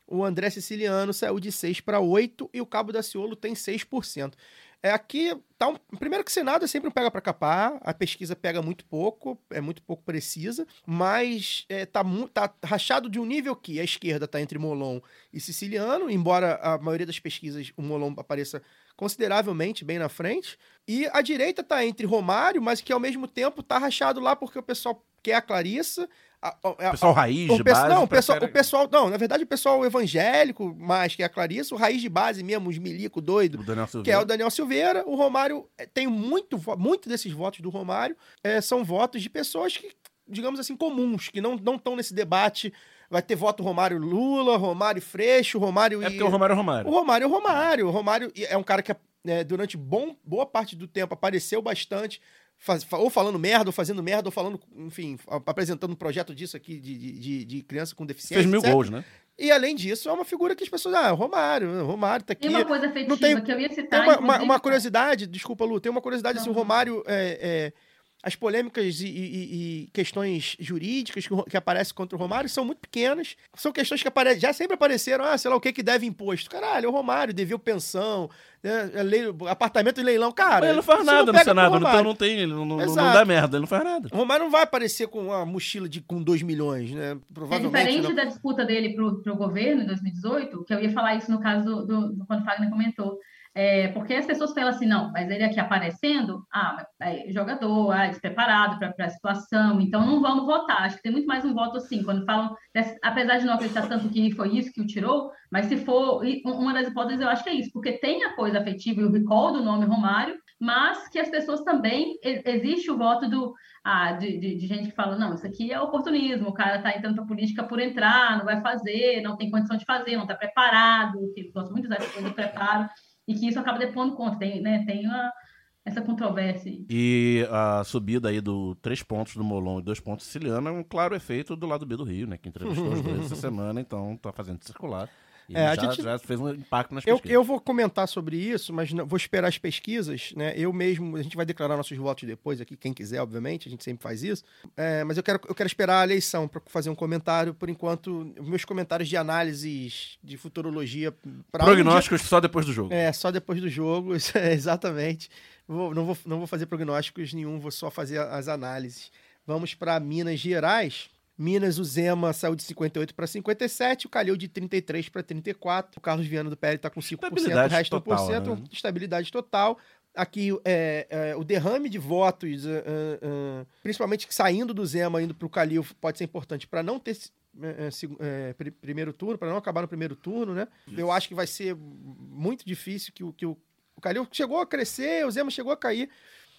O André Siciliano saiu de 6 para 8 e o Cabo da Ciolo tem 6%. É, aqui tá um, primeiro que Senado é sempre um pega para capar, a pesquisa pega muito pouco, é muito pouco precisa, mas é, tá, tá rachado de um nível que a esquerda tá entre Molon e Siciliano, embora a maioria das pesquisas o Molon apareça consideravelmente bem na frente, e a direita tá entre Romário, mas que ao mesmo tempo tá rachado lá porque o pessoal quer a Clarissa, a, a, o pessoal raiz o de base. Não, o pessoal, o pessoal. Não, na verdade, o pessoal evangélico, mais que é a Clarissa, o raiz de base mesmo, os milico doido, que é o Daniel Silveira. O Romário eh, tem muito, muito desses votos do Romário, é, são votos de pessoas que, digamos assim, comuns, que não estão nesse debate vai ter voto Romário Lula, Romário Freixo, Romário É e... porque o Romário é Romário. O Romário é o Romário. O Romário é um cara que é, durante bom, boa parte do tempo apareceu bastante, faz- fa- ou falando merda, ou fazendo merda, ou falando, enfim, apresentando um projeto disso aqui de, de, de- criança com deficiência. Fez mil etc. gols, né? E além disso, é uma figura que as pessoas. Ah, o Romário, o Romário tá aqui. Tem uma coisa afetiva tem- que eu ia Tem citar. uma, uma- inclusive, uma curiosidade, desculpa, Lu, tem uma curiosidade assim, o Não. Romário. é, é, as polêmicas e, e- e questões jurídicas que, que aparecem contra o Romário são muito pequenas. São questões que apare- já sempre apareceram. Ah, sei lá, o que que deve imposto? Caralho, o Romário devia pensão, né, é lei- apartamento de leilão. Cara, Mas ele não faz nada no pega pro Senado, Romário. então não tem, ele não, não, não dá merda, ele não faz nada. O Romário não vai aparecer com uma mochila de, com 2 milhões, né? É Provavelmente. diferente não. da disputa dele pro, pro governo em 2018, que eu ia falar isso no caso do, do, do quando o Fagner comentou. É, porque as pessoas falam assim, não, mas ele aqui aparecendo, ah, é jogador, ah, despreparado para a situação, então não vamos votar. Acho que tem muito mais um voto assim, quando falam, apesar de não acreditar tanto que foi isso que o tirou, mas se for, uma das hipóteses eu acho que é isso, porque tem a coisa afetiva e o recall do nome Romário, mas que as pessoas também, existe o voto do, ah, de, de- de gente que fala, não, isso aqui é oportunismo, o cara está entrando para política por entrar, não vai fazer, não tem condição de fazer, não está preparado, que eles gostam muito dessa coisa do preparo, e que isso acaba depondo conta, tem, né, tem uma- essa controvérsia. aí. E a subida aí do três pontos do Molon e dois pontos siciliano é um claro efeito do lado B do Rio, né? Que entrevistou os dois essa semana, então tá fazendo circular. É, a já, gente- já fez um impacto nas Eu, pesquisas. eu vou comentar sobre isso, mas não- vou esperar as pesquisas, né? Eu mesmo, a gente vai declarar nossos votos depois aqui, quem quiser, obviamente, a gente sempre faz isso. É, mas eu quero, eu quero esperar a eleição para fazer um comentário. Por enquanto, meus comentários de análises de futurologia Prognósticos só depois do jogo. É, só depois do jogo, é, exatamente. Vou- não, vou, não vou fazer prognósticos nenhum, vou só fazer as análises. Vamos para Minas Gerais. Minas, o Zema saiu de 58 para 57, o Calil de 33 para 34. O Carlos Viana do PL está com 5%, o resto total, 1%, né? estabilidade total. Aqui, é, é, o derrame de votos, é, é, principalmente saindo do Zema, indo para o Calil, pode ser importante para não ter é, é, é, pri- primeiro turno, para não acabar no primeiro turno, né? Eu acho que vai ser muito difícil que o, que o, o Calil chegou a crescer, o Zema chegou a cair.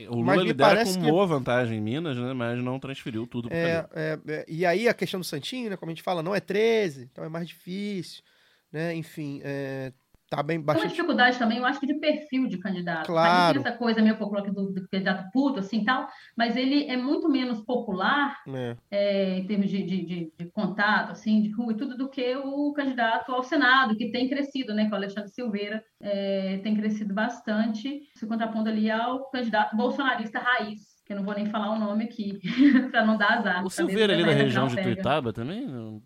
O Lula Mas me lidera parece com que- boa vantagem em Minas, né? Mas não transferiu tudo pro É, é, é, e aí a questão do Santinho, né? Como a gente fala, não é 13, então é mais difícil, né? Enfim, é, tá bem Tem uma bastante. dificuldade também, eu acho que de perfil de candidato. Claro. Tem essa coisa meio popular do, do candidato puto, assim, tal, mas ele é muito menos popular né? é, em termos de, de, de- de contato, assim, de rua e tudo, do que o candidato ao Senado, que tem crescido, né, que é o Alexandre Silveira, é, tem crescido bastante, se contrapondo ali ao candidato bolsonarista raiz, que eu não vou nem falar o nome aqui, para não dar azar. O Silveira ali da região de pega. Tuiutaba também? Não-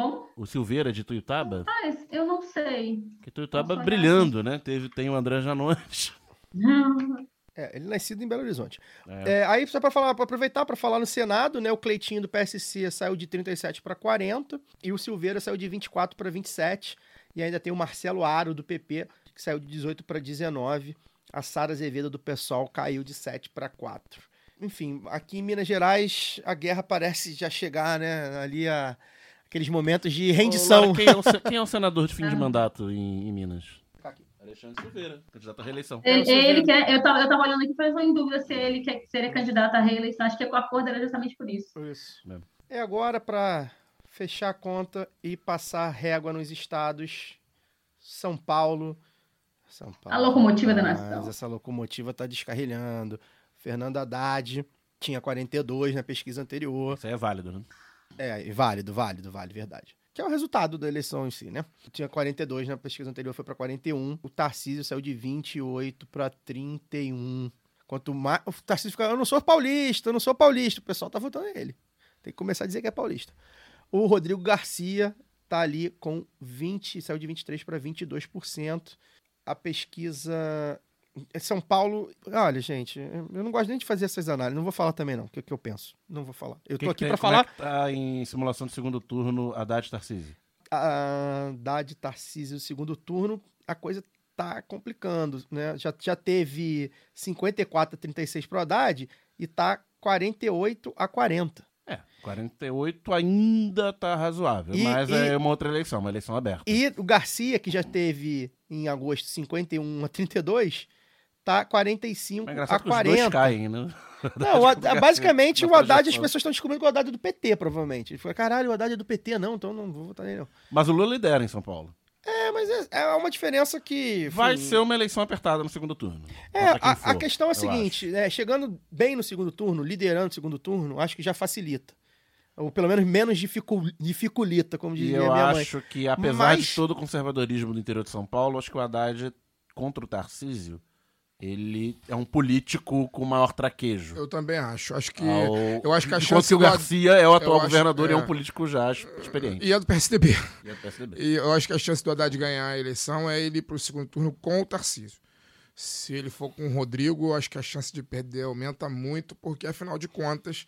Como? O Silveira de Tuiutaba? Mas eu não sei. Que Tuiutaba brilhando, né? Teve, tem o André Janones. É, ele é nascido em Belo Horizonte. É. É, aí, só para falar, para aproveitar para falar no Senado, né? O Cleitinho do PSC saiu de 37 para 40 e o Silveira saiu de 24 para 27. E ainda tem o Marcelo Aro do PP, que saiu de 18 para 19. A Sara Azevedo do PSOL caiu de 7 para 4. Enfim, aqui em Minas Gerais, a guerra parece já chegar, né? Ali a, aqueles momentos de Ô, rendição. Laura, quem, é o, quem é o senador de fim de Ah. mandato em, em Minas? Alexandre Silveira, candidato à reeleição. Ele, ele quer, eu tava, eu tava olhando aqui, mas eu em dúvida se ele quer ser candidato à reeleição. Acho que o acordo era justamente por isso. Isso. É. É agora para fechar a conta e passar régua nos estados. São Paulo. São Paulo. A locomotiva da Mas nação. essa locomotiva tá descarrilhando. Fernando Haddad tinha 42 na pesquisa anterior. Isso aí é válido, né? É, válido, válido, vale, verdade. Que é o resultado da eleição em si, né? Tinha 42 na pesquisa anterior, foi para 41. O Tarcísio saiu de 28 para 31. Quanto mais. O Tarcísio fica, eu não sou paulista, eu não sou paulista. O pessoal tá votando nele. Tem que começar a dizer que é paulista. O Rodrigo Garcia tá ali com 20, saiu de 23 para 22%. A pesquisa São Paulo, olha, gente, eu não gosto nem de fazer essas análises, não vou falar também não, o que, que eu penso. Não vou falar. Eu Que tô que aqui para como falar É tá em simulação de segundo turno Haddad Tarcísio. a Haddad Tarcísio no segundo turno, a coisa tá complicando, né? Já, já teve 54 a 36 pro Haddad e tá 48 a 40. É, 48 ainda tá razoável, E- mas e- é uma outra eleição, uma eleição aberta. E o Garcia, que já teve em agosto 51 a 32, tá 45 É a engraçado que os dois 40. caem, né? Não, Haddad- basicamente o Haddad, as pessoas estão descobrindo que o Haddad é do PT, provavelmente. Ele falou, caralho, o Haddad é do PT, não, então não vou votar nele, não. Mas o Lula lidera em São Paulo. É, mas é, é uma diferença que... Vai enfim, ser uma eleição apertada no segundo turno. É, a, a for, questão é a eu seguinte, né, chegando bem no segundo turno, liderando o segundo turno, acho que já facilita. Ou pelo menos menos dificul, dificulita, como dizia eu minha mãe. acho que, apesar Mas- de todo o conservadorismo do interior de São Paulo, acho que o Haddad, contra o Tarcísio, ele é um político com maior traquejo. Eu também acho. Acho que. Ao- Eu acho que a chance que o Garcia é o atual eu acho- governador e é um é. político já experiente. E é do PSDB. E é do PSDB. E eu acho que a chance do Haddad ganhar a eleição é ele ir pro segundo turno com o Tarcísio. Se ele for com o Rodrigo, eu acho que a chance de perder aumenta muito, porque afinal de contas,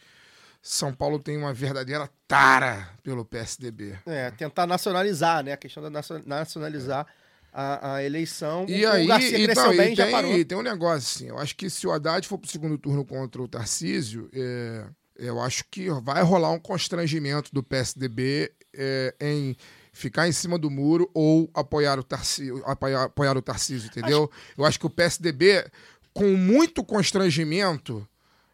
São Paulo tem uma verdadeira tara pelo PSDB. É, tentar nacionalizar, né? A questão da nacio- nacionalizar a, a eleição. E o, aí, o Garcia cresceu então, bem e já tem, parou. e tem um negócio assim, eu acho que se o Haddad for pro segundo turno contra o Tarcísio, é, eu acho que vai rolar um constrangimento do PSDB é, em ficar em cima do muro ou apoiar o Tarcísio, apoiar, apoiar o Tarcísio, entendeu? Eu acho que o PSDB, com muito constrangimento,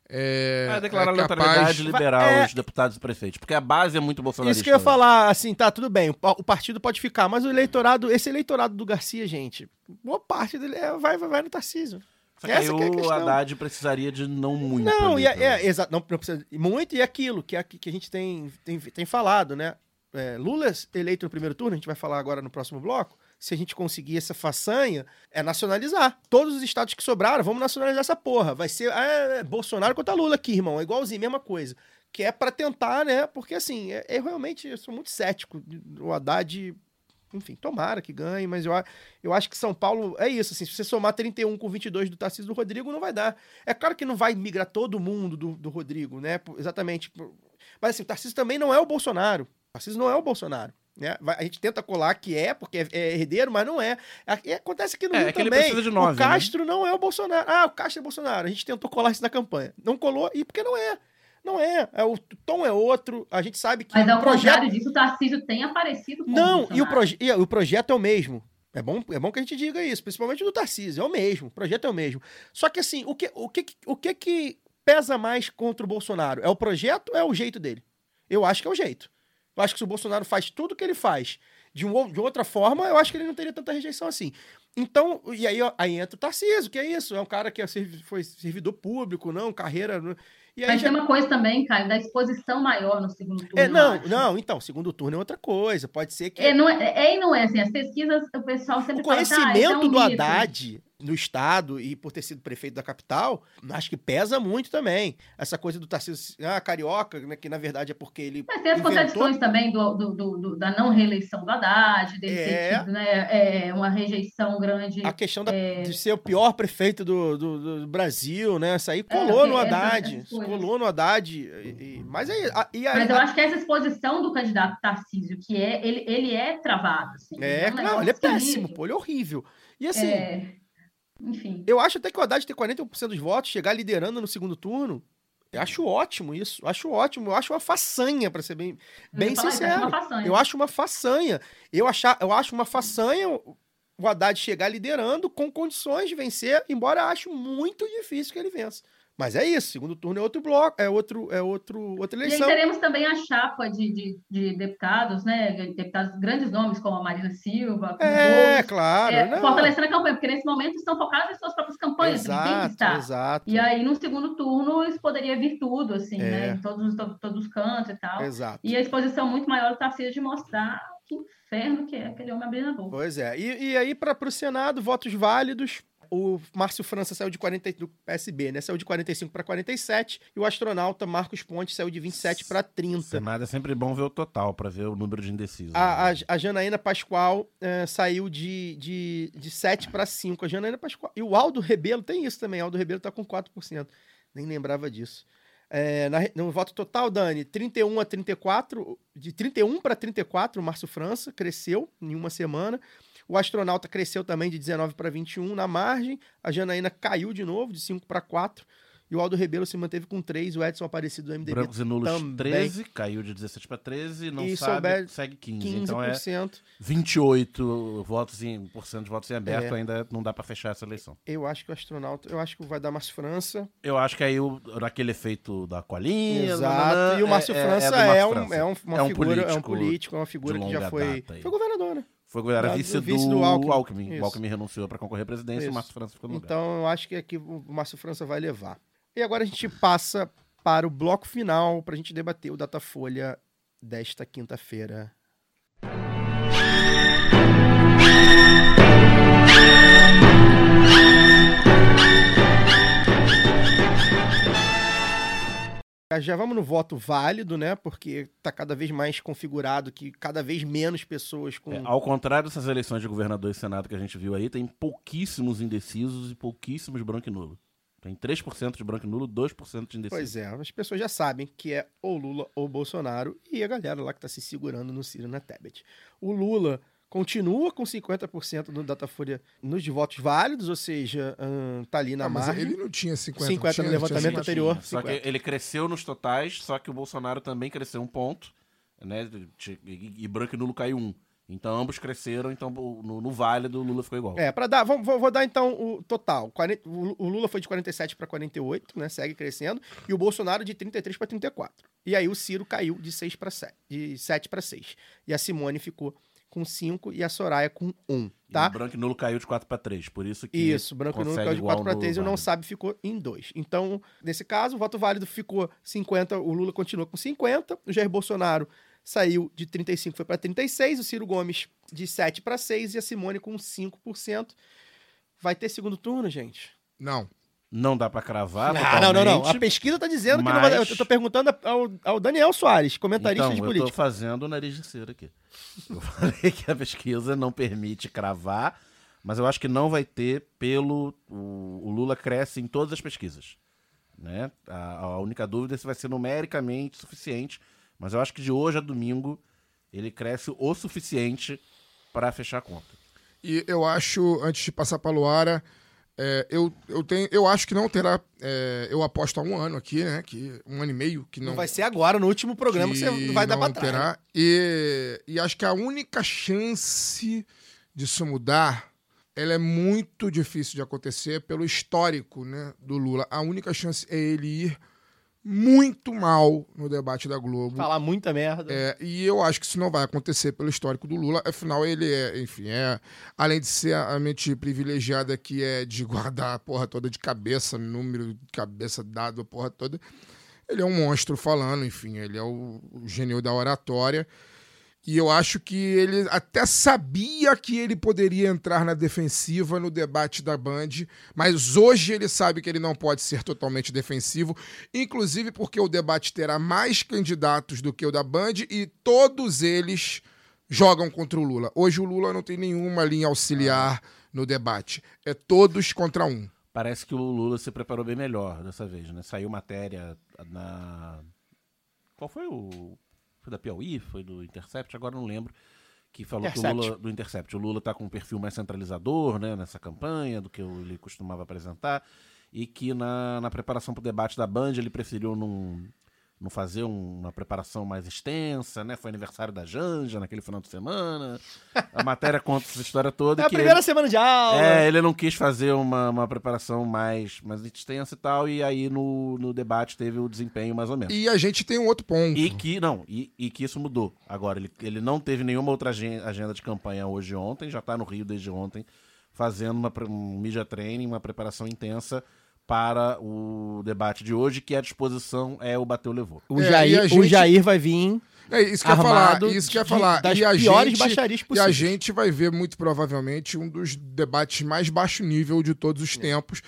é, Vai declarar é capaz... neutralidade liberal É. aos deputados e prefeitos, porque a base é muito bolsonarista. Isso que eu ia falar, assim, tá, tudo bem, o pa- o partido pode ficar, mas o eleitorado, esse eleitorado do Garcia, gente, boa parte dele é- vai, vai, vai no Tarcísio. Só que Essa aí que é a o. Haddad precisaria de não muito. Não, e é, é, exa- não, não precisa muito, e aquilo que, é, que a gente tem, tem, tem falado, né? É, Lula eleito no primeiro turno, a gente vai falar agora no próximo bloco. Se a gente conseguir essa façanha, é nacionalizar. Todos os estados que sobraram, vamos nacionalizar essa porra. Vai ser ah, é, Bolsonaro contra Lula aqui, irmão. É igualzinho, mesma coisa. Que é pra tentar, né? Porque assim, é- eu realmente eu sou muito cético. O Haddad, enfim, tomara que ganhe, mas eu, eu acho que São Paulo é isso. Assim, se você somar 31 com 22 do Tarcísio do Rodrigo, não vai dar. É claro que não vai migrar todo mundo do, do Rodrigo, né? Exatamente. Mas assim, o Tarcísio também não é o Bolsonaro. O Tarcísio não é o Bolsonaro. Né? A gente tenta colar que é, porque é, é herdeiro, mas não é. E acontece aqui no É, Rio é que ele também. precisa de nove, o Castro não é o Bolsonaro. Ah, o Castro é Bolsonaro. A gente tentou colar isso na campanha. Não colou, e porque não é. Não é. é o tom é outro. A gente sabe que Mas ao o projeto contrário disso, o Tarcísio tem aparecido como não, e o, proje e o projeto é o mesmo. É bom, é bom que a gente diga isso, principalmente do Tarcísio. É o mesmo, o projeto é o mesmo. Só que assim, o que, o que, o que, que pesa mais contra o Bolsonaro? É o projeto ou é o jeito dele? Eu acho que é o jeito. Eu acho que se o Bolsonaro faz tudo que ele faz de, um, de outra forma, eu acho que ele não teria tanta rejeição assim. Então, e aí, ó, aí entra o Tarcísio, que é isso? É um cara que é foi servidor público, não, carreira. não- E aí Mas já- tem uma coisa também, Caio, da exposição maior no segundo turno. é, não, não, então, segundo turno é outra coisa. Pode ser que. É, não é, é e não é assim. As pesquisas, o pessoal sempre O fala assim, ah, conhecimento esse é um do mito. Haddad no estado e por ter sido prefeito da capital, acho que pesa muito também. Essa coisa do Tarcísio, ah, carioca, né, que na verdade é porque ele Mas tem as inventou- contradições também do, do- do- da não reeleição do Haddad, dele ter É. tido né, é, uma rejeição grande. a questão da- de ser o pior prefeito do, do- do Brasil, né? Isso aí É, colou no essas- Haddad. essas coisas. colou no Haddad. e- e- mas aí. a- E aí Mas eu acho que essa exposição do candidato Tarcísio, que é, ele, ele é travado. Assim, é, não, negócio ele é péssimo, pô, ele é horrível. E assim, É, enfim. Eu acho até que o Haddad ter 41% dos votos, chegar liderando no segundo turno, eu acho ótimo isso. Acho ótimo. Eu acho uma façanha, para ser bem, Eu bem isso, sincero. Eu acho uma façanha. Eu, achar, eu acho uma façanha o Haddad chegar liderando com condições de vencer, embora eu acho muito difícil que ele vença. Mas é isso, segundo turno é outro bloco, é outro, é outro, outra E aí eleição. teremos também a chapa de, de, de deputados, né? de Deputados, grandes nomes, como a Marina Silva, É, outros, claro. é, fortalecendo a campanha, porque nesse momento estão focados em suas próprias campanhas, eles têm que Exato, estar. exato. E aí, no segundo turno, isso poderia vir tudo, assim, É. né? Em todos, os- to- todos os cantos e tal. Exato. E a exposição muito maior do Tarcísio de mostrar que inferno que é aquele homem abrindo a boca. Pois é. E, e aí, para o Senado, votos válidos. O Márcio França saiu de 40, do PSB, né? Saiu de 45 para 47. E o astronauta Marcos Pontes saiu de 27 para 30. Senado é sempre bom ver o total, pra ver o número de indecisos. A, a, né? a Janaína Pascoal eh, saiu de, de, de 7 para 5. A Janaína Pascoal. E o Aldo Rebelo tem isso também. Aldo Rebelo tá com 4%. Nem lembrava disso. É, na no voto total, Dani, 31 a 34, de 31 para 34, o Márcio França cresceu em uma semana. O astronauta cresceu também de 19 para 21 na margem. A Janaína caiu de novo, de 5 para 4. E o Aldo Rebelo se manteve com 3, o Edson Aparecido do MDB Brancos e nulos também. 13, caiu de 17 para 13, não E sabe, segue 15. 15%. Então é 28 votos em, por cento de votos em aberto, É. ainda não dá para fechar essa eleição. Eu acho que o astronauta, eu acho que vai dar Márcio França. Eu acho que aí, o, naquele efeito da colinha... Exato. e o Márcio é- é- França do é, Márcio um, França. é um- uma É um figura, é um político político, é uma figura que já foi. Foi governador, né? Foi era Da- vice do do, vice Alckmin. Alckmin. O Alckmin renunciou para concorrer à presidência e Isso. o Márcio França ficou no lugar. Então eu acho que aqui o Márcio França vai levar. E agora a gente passa para o bloco final para a gente debater o Datafolha desta quinta-feira. Já vamos no voto válido, né? Porque tá cada vez mais configurado que cada vez menos pessoas com. É, ao contrário dessas eleições de governador e senado que a gente viu aí, tem pouquíssimos indecisos e pouquíssimos branco e nulo. Tem 3% de branco e nulo, 2% de indeciso. Pois é, as pessoas já sabem que é ou Lula ou Bolsonaro e a galera lá que tá se segurando no Ciro na Tebet. O Lula continua com 50% no Datafolha nos votos válidos, ou seja, ahn, tá ali na Ah, mas margem. ele não tinha 50. 50 tinha, no tinha levantamento 50. anterior. Só que 50. ele cresceu nos totais, só que o Bolsonaro também cresceu um ponto, né? E, e branco e nulo caiu um. Então ambos cresceram, então no, no válido o Lula ficou igual. É, para dar, vou, vou- vou dar então o total. 40 o o Lula foi de 47 para 48, né? Segue crescendo, e o Bolsonaro de 33 para 34. E aí o Ciro caiu de 6 para 7, de 7 para 6. E a Simone ficou com 5 e a Soraya com 1, E tá? o branco e nulo caiu de 4 para 3, por isso que Isso, branco e nulo caiu de igual 4 para no 3 e o não sabe ficou em 2. Então, nesse caso, o voto válido ficou 50, o Lula continua com 50, o Jair Bolsonaro saiu de 35 foi para 36, o Ciro Gomes de 7 para 6 e a Simone com 5%. Vai ter segundo turno, gente? Não. Não dá pra cravar Ah, não, não, não. A pesquisa tá dizendo que não vai. mas- Eu tô perguntando ao, ao Daniel Soares, comentarista Então, de eu tô política. fazendo o nariz de cera aqui. Eu falei que a pesquisa não permite cravar, mas eu acho que não vai ter pelo... O, o Lula cresce em todas as pesquisas. Né? A, a única dúvida é se vai ser numericamente suficiente, mas eu acho que de hoje a domingo ele cresce o suficiente para fechar a conta. E eu acho, antes de passar para Luara, é, eu, eu, tenho, eu acho que não terá. é, eu aposto há um ano aqui, né? Que, um ano e meio que não. Não vai ser agora, no último programa, que, você vai dar pra trás. né? terá. E, e acho que a única chance disso mudar, ela é muito difícil de acontecer pelo histórico né, do Lula. A única chance é ele ir muito mal no debate da Globo. Falar muita merda. É, e eu acho que isso não vai acontecer pelo histórico do Lula. Afinal, ele é, enfim, é. Além de ser a mente privilegiada que é de guardar a porra toda de cabeça, número de cabeça dado, a porra toda. Ele é um monstro falando, enfim, ele é o, o gênio da oratória. E eu acho que ele até sabia que ele poderia entrar na defensiva no debate da Band, mas hoje ele sabe que ele não pode ser totalmente defensivo, inclusive porque o debate terá mais candidatos do que o da Band e todos eles jogam contra o Lula. Hoje o Lula não tem nenhuma linha auxiliar no debate, é todos contra um. Parece que o Lula se preparou bem melhor dessa vez, né? Saiu matéria na. Qual foi o. Foi da Piauí? Foi do Intercept? Agora não lembro. Que falou que o Intercept. Lula. Do Intercept. O Lula tá com um perfil mais centralizador, né? Nessa campanha, do que ele costumava apresentar. E que na, na preparação para o debate da Band ele preferiu não, não fazer um- uma preparação mais extensa, né? Foi aniversário da Janja naquele final de semana. A matéria conta essa história toda. É a primeira ele- semana de aula. é, ele não quis fazer uma, uma preparação mais, mais extensa e tal, e aí no, no debate teve o desempenho mais ou menos. E a gente tem um outro ponto. E que, não, e, e que isso mudou. Agora, ele, ele não teve nenhuma outra agen- agenda de campanha hoje e ontem, já tá no Rio desde ontem, fazendo uma, um media training, uma preparação intensa para o debate de hoje, que a disposição é o bateu levou. O, É, Jair, a o gente- Jair vai vir É isso que eu ia falar. armado Isso que ia de- falar. das e a piores gente, baixarias E a possíveis. gente vai ver muito provavelmente um dos debates mais baixo nível de todos os tempos.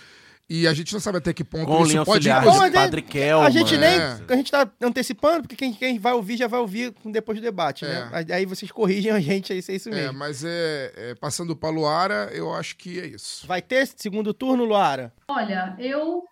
E a gente não sabe até que ponto Com isso pode auxiliar Bom, mas é- Padre Kelman. A gente nem. É. A gente tá antecipando, porque quem, quem vai ouvir já vai ouvir depois do debate, É. né? Aí- vocês corrigem a gente aí, se é isso É, mesmo. mas é, é, passando para Luara, eu acho que é isso. Vai ter segundo turno, Luara? Olha, eu,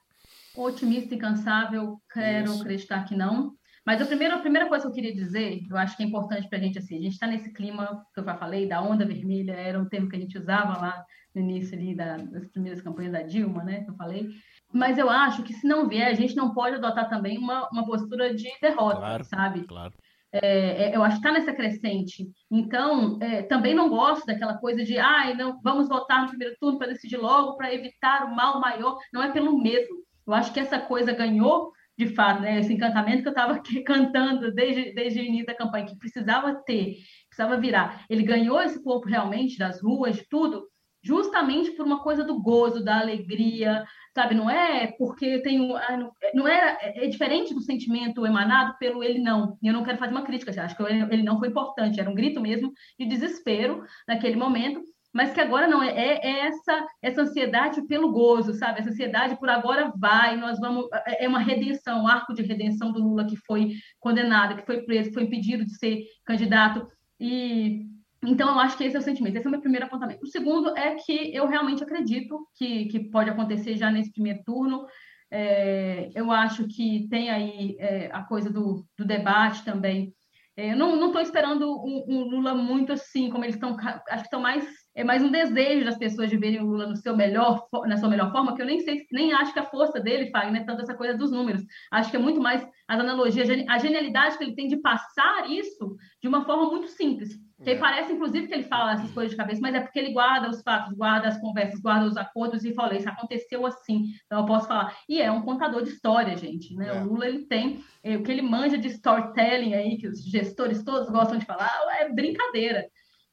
otimista e cansável, quero Isso. acreditar que não. Mas a primeira, a primeira coisa que eu queria dizer, eu acho que é importante para a gente, assim, a gente está nesse clima que eu já falei, da onda vermelha, era um termo que a gente usava lá no início ali da, das primeiras campanhas da Dilma, né, que eu falei. Mas eu acho que se não vier, a gente não pode adotar também uma, uma postura de derrota, Claro, sabe? Claro. É, é, eu acho que está nessa crescente. Então, é, também não gosto daquela coisa de, ai, não, vamos votar no primeiro turno para decidir logo, para evitar o mal maior. Não é pelo medo. Eu acho que essa coisa ganhou, de fato, né, esse encantamento que eu estava cantando desde, desde o início da campanha, que precisava ter, precisava virar. Ele ganhou esse corpo realmente das ruas, de tudo, justamente por uma coisa do gozo, da alegria, sabe? Não é porque tem ah, não, não era é, é diferente do sentimento emanado pelo ele não. Eu não quero fazer uma crítica, acho que ele não foi importante, era um grito mesmo de desespero naquele momento, mas que agora não é, é, é essa essa ansiedade pelo gozo, sabe? Essa ansiedade por agora vai, nós vamos é é uma redenção, um arco de redenção do Lula que foi condenado, que foi preso, foi impedido de ser candidato e então, eu acho que esse é o sentimento. Esse é o meu primeiro apontamento. O segundo é que eu realmente acredito que, que pode acontecer já nesse primeiro turno. É, eu acho que tem aí é, a coisa do, do debate também. É, eu não estou esperando um, um, Lula muito assim, como eles estão. Acho que estão mais. É mais um desejo das pessoas de verem o Lula no seu melhor, na sua melhor forma, que eu nem sei, nem acho que a força dele, Fagner, é tanto essa coisa dos números. Acho que é muito mais as analogias, a genialidade que ele tem de passar isso de uma forma muito simples que É. parece, inclusive, que ele fala essas coisas de cabeça, mas é porque ele guarda os fatos, guarda as conversas, guarda os acordos e fala, isso aconteceu assim, então eu posso falar. E é um contador de história, gente, né? É. O Lula, ele tem eh, o que ele manja de storytelling aí, que os gestores todos gostam de falar, é brincadeira,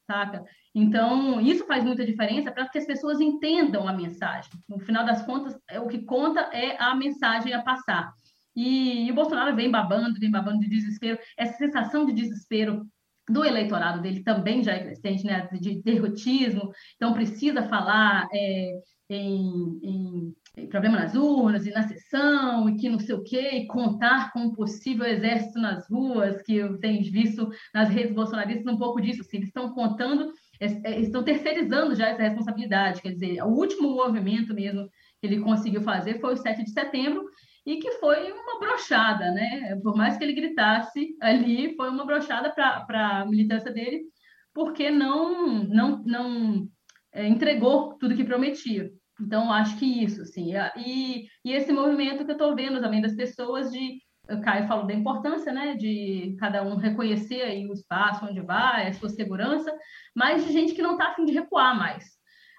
saca? Então, isso faz muita diferença para que as pessoas entendam a mensagem. No final das contas, é, o que conta é a mensagem a passar. E, e o Bolsonaro vem babando, vem babando de desespero. Essa sensação de desespero do eleitorado dele também já é crescente, né, de derrotismo, então precisa falar é, em, em- em problema nas urnas e na sessão, e que não sei o quê, e contar com um possível exército nas ruas, que eu tenho visto nas redes bolsonaristas um pouco disso, assim, eles estão contando, estão terceirizando já essa responsabilidade, quer dizer, o último movimento mesmo que ele conseguiu fazer foi o 7 de setembro, e que foi uma brochada, né? Por mais que ele gritasse ali, foi uma brochada para a militância dele, porque não não não é, entregou tudo que prometia. Então, acho que isso, assim, e, e esse movimento que eu estou vendo também das pessoas de o Caio falou da importância, né, de cada um reconhecer aí o espaço onde vai, a sua segurança, mas de gente que não está afim de recuar mais.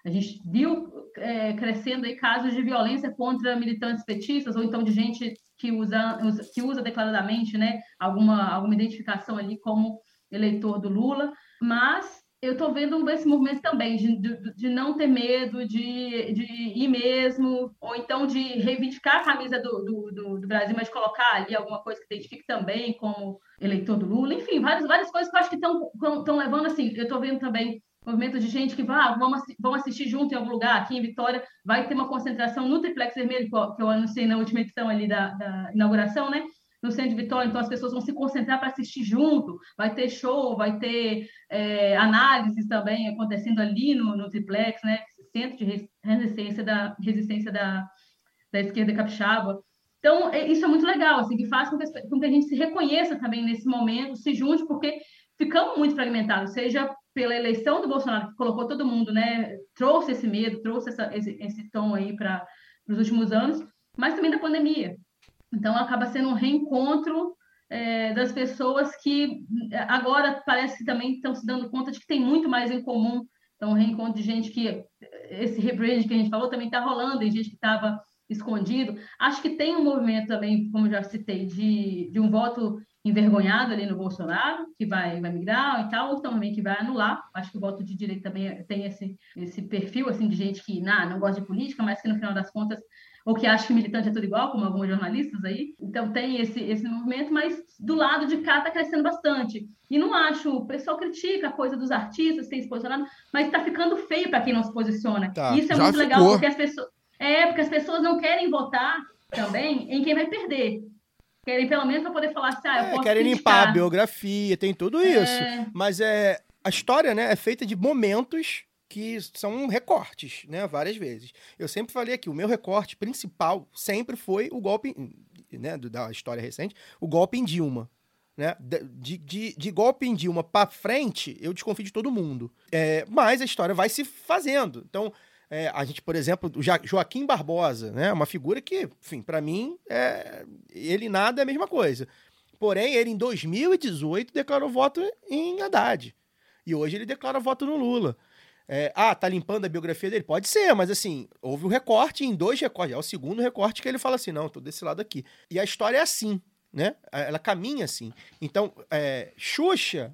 A gente viu é, crescendo aí casos de violência contra militantes petistas, ou então de gente que usa, que usa declaradamente né, alguma, alguma identificação ali como eleitor do Lula, mas eu estou vendo esse movimento também de, de, de não ter medo, de, de ir mesmo, ou então de reivindicar a camisa do, do, do- do Brasil, mas colocar ali alguma coisa que identifique também como eleitor do Lula, enfim, várias, várias coisas que eu acho que estão levando assim. Eu estou vendo também movimento de gente que vai, ah, vamos, vamos assistir junto em algum lugar, aqui em Vitória, vai ter uma concentração no Triplex Vermelho, que eu, que eu anunciei na última edição ali da, da inauguração, né? No centro de Vitória, então as pessoas vão se concentrar para assistir junto, vai ter show, vai ter é, análises também acontecendo ali no, no Triplex, né? Centro de res- resistência da, resistência da, da esquerda capixaba. Então, é- isso é muito legal, assim, que faz com que, com que a gente se reconheça também nesse momento, se junte, porque ficamos muito fragmentados, seja pela eleição do Bolsonaro, que colocou todo mundo, né, trouxe esse medo, trouxe essa- esse, esse tom aí para os últimos anos, mas também da pandemia. Então, acaba sendo um reencontro é, das pessoas que é, agora parece que também estão se dando conta de que tem muito mais em comum. Então, um reencontro de gente que esse rebrand que a gente falou também está rolando, e gente que estava escondido. Acho que tem um movimento também, como já citei, de, de um voto envergonhado ali no Bolsonaro, que vai, vai migrar e tal, ou também que vai anular. Acho que o voto de direita também tem esse, esse perfil assim de gente que nah, não gosta de política, mas que no final das contas ou que acha que militante é tudo igual, como alguns jornalistas aí. Então tem esse, esse movimento, mas do lado de cá está crescendo bastante. E não acho, o pessoal critica a coisa dos artistas terem se posicionado, mas está ficando feio para quem não se posiciona. Tá, isso é muito legal, ficou. porque as pessoas. É, porque as pessoas não querem votar também em quem vai perder. Querem pelo menos para poder falar assim, ah, eu É, posso querem limpar criticar. a biografia, tem tudo isso. É. Mas é a história, né, é feita de momentos que são recortes, né, várias vezes. Eu sempre falei aqui, o meu recorte principal sempre foi o golpe né, da história recente, o golpe em Dilma. Né? De, de, de golpe em Dilma pra frente, eu desconfio de todo mundo. É, mas a história vai se fazendo. Então, é, a gente, por exemplo, o Joaquim Barbosa, né? Uma figura que, enfim, pra mim, é, ele nada é a mesma coisa. Porém, ele em 2018 declarou voto em Haddad. E hoje ele declara voto no Lula. É, ah, tá limpando a biografia dele? Pode ser, mas assim, houve um recorte em dois recortes. É o segundo recorte que ele fala assim: não, tô desse lado aqui. E a história é assim, né? Ela caminha assim. Então, é, Xuxa.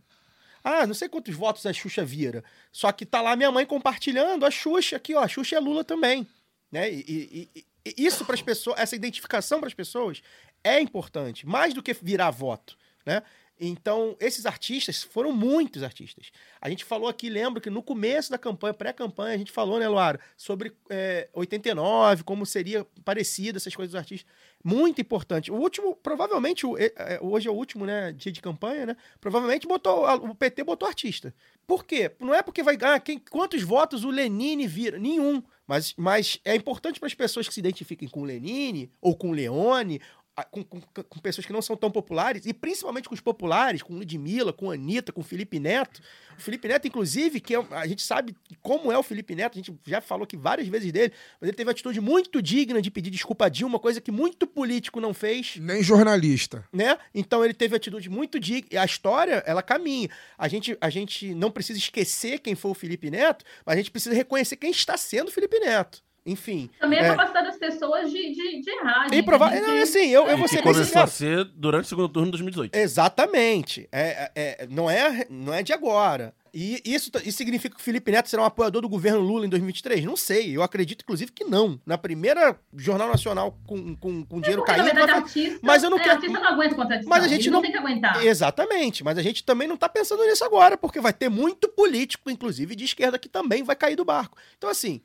Ah, não sei quantos votos a Xuxa vira. Só que tá lá minha mãe compartilhando a Xuxa aqui, ó. A Xuxa é Lula também. Né? E, e- e- isso para as pessoas, essa identificação para as pessoas é importante, mais do que virar voto, né? Então, esses artistas foram muitos artistas. A gente falou aqui, lembro que no começo da campanha, pré-campanha, a gente falou, né, Luara, sobre é, 89, como seria parecido essas coisas dos artistas. Muito importante. O último, provavelmente, é, hoje é o último né, dia de campanha, né? Provavelmente botou, o PT botou artista. Por quê? Não é porque vai ganhar quem, quantos votos o Lenine vira. Nenhum. Mas, mas é importante para as pessoas que se identifiquem com o Lenine ou com o Leone, com, com- com pessoas que não são tão populares, e principalmente com os populares, com Ludmilla, com Anitta, com Felipe Neto. O Felipe Neto, inclusive, que é- a gente sabe como é o Felipe Neto, a gente já falou aqui várias vezes dele, mas ele teve uma atitude muito digna de pedir desculpa a Dilma, coisa que muito político não fez Nem jornalista. né? Então ele teve atitude muito digna. A história, ela caminha. A gente, a gente não precisa esquecer quem foi o Felipe Neto, mas a gente precisa reconhecer quem está sendo o Felipe Neto. Enfim. Também a é, capacidade das pessoas de, de, de errar. e gente. prova- A gente- não, assim, eu, eu vou ser começou a ser durante o segundo turno de 2018. Exatamente. É, é- não, é, não é de agora. E isso, isso significa que o Felipe Neto será um apoiador do governo Lula em 2023? Não sei. Eu acredito, inclusive, que não. Na primeira Jornal Nacional com, com, com dinheiro na caindo. vai fa- artista, Mas eu não é, quero- artista não aguenta contradição. Mas a gente ele não- tem que aguentar. Exatamente, mas a gente também não tá pensando nisso agora, porque vai ter muito político, inclusive de esquerda, que também vai cair do barco. Então, assim,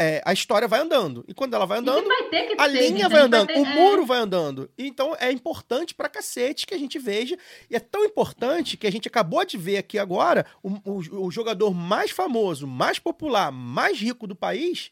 é, a história vai andando. E quando ela vai andando, vai ter a linha vai andando, ter- o é. muro vai andando. Então é importante pra cacete que a gente veja. E é tão importante que a gente acabou de ver aqui agora o, o- o jogador mais famoso, mais popular, mais rico do país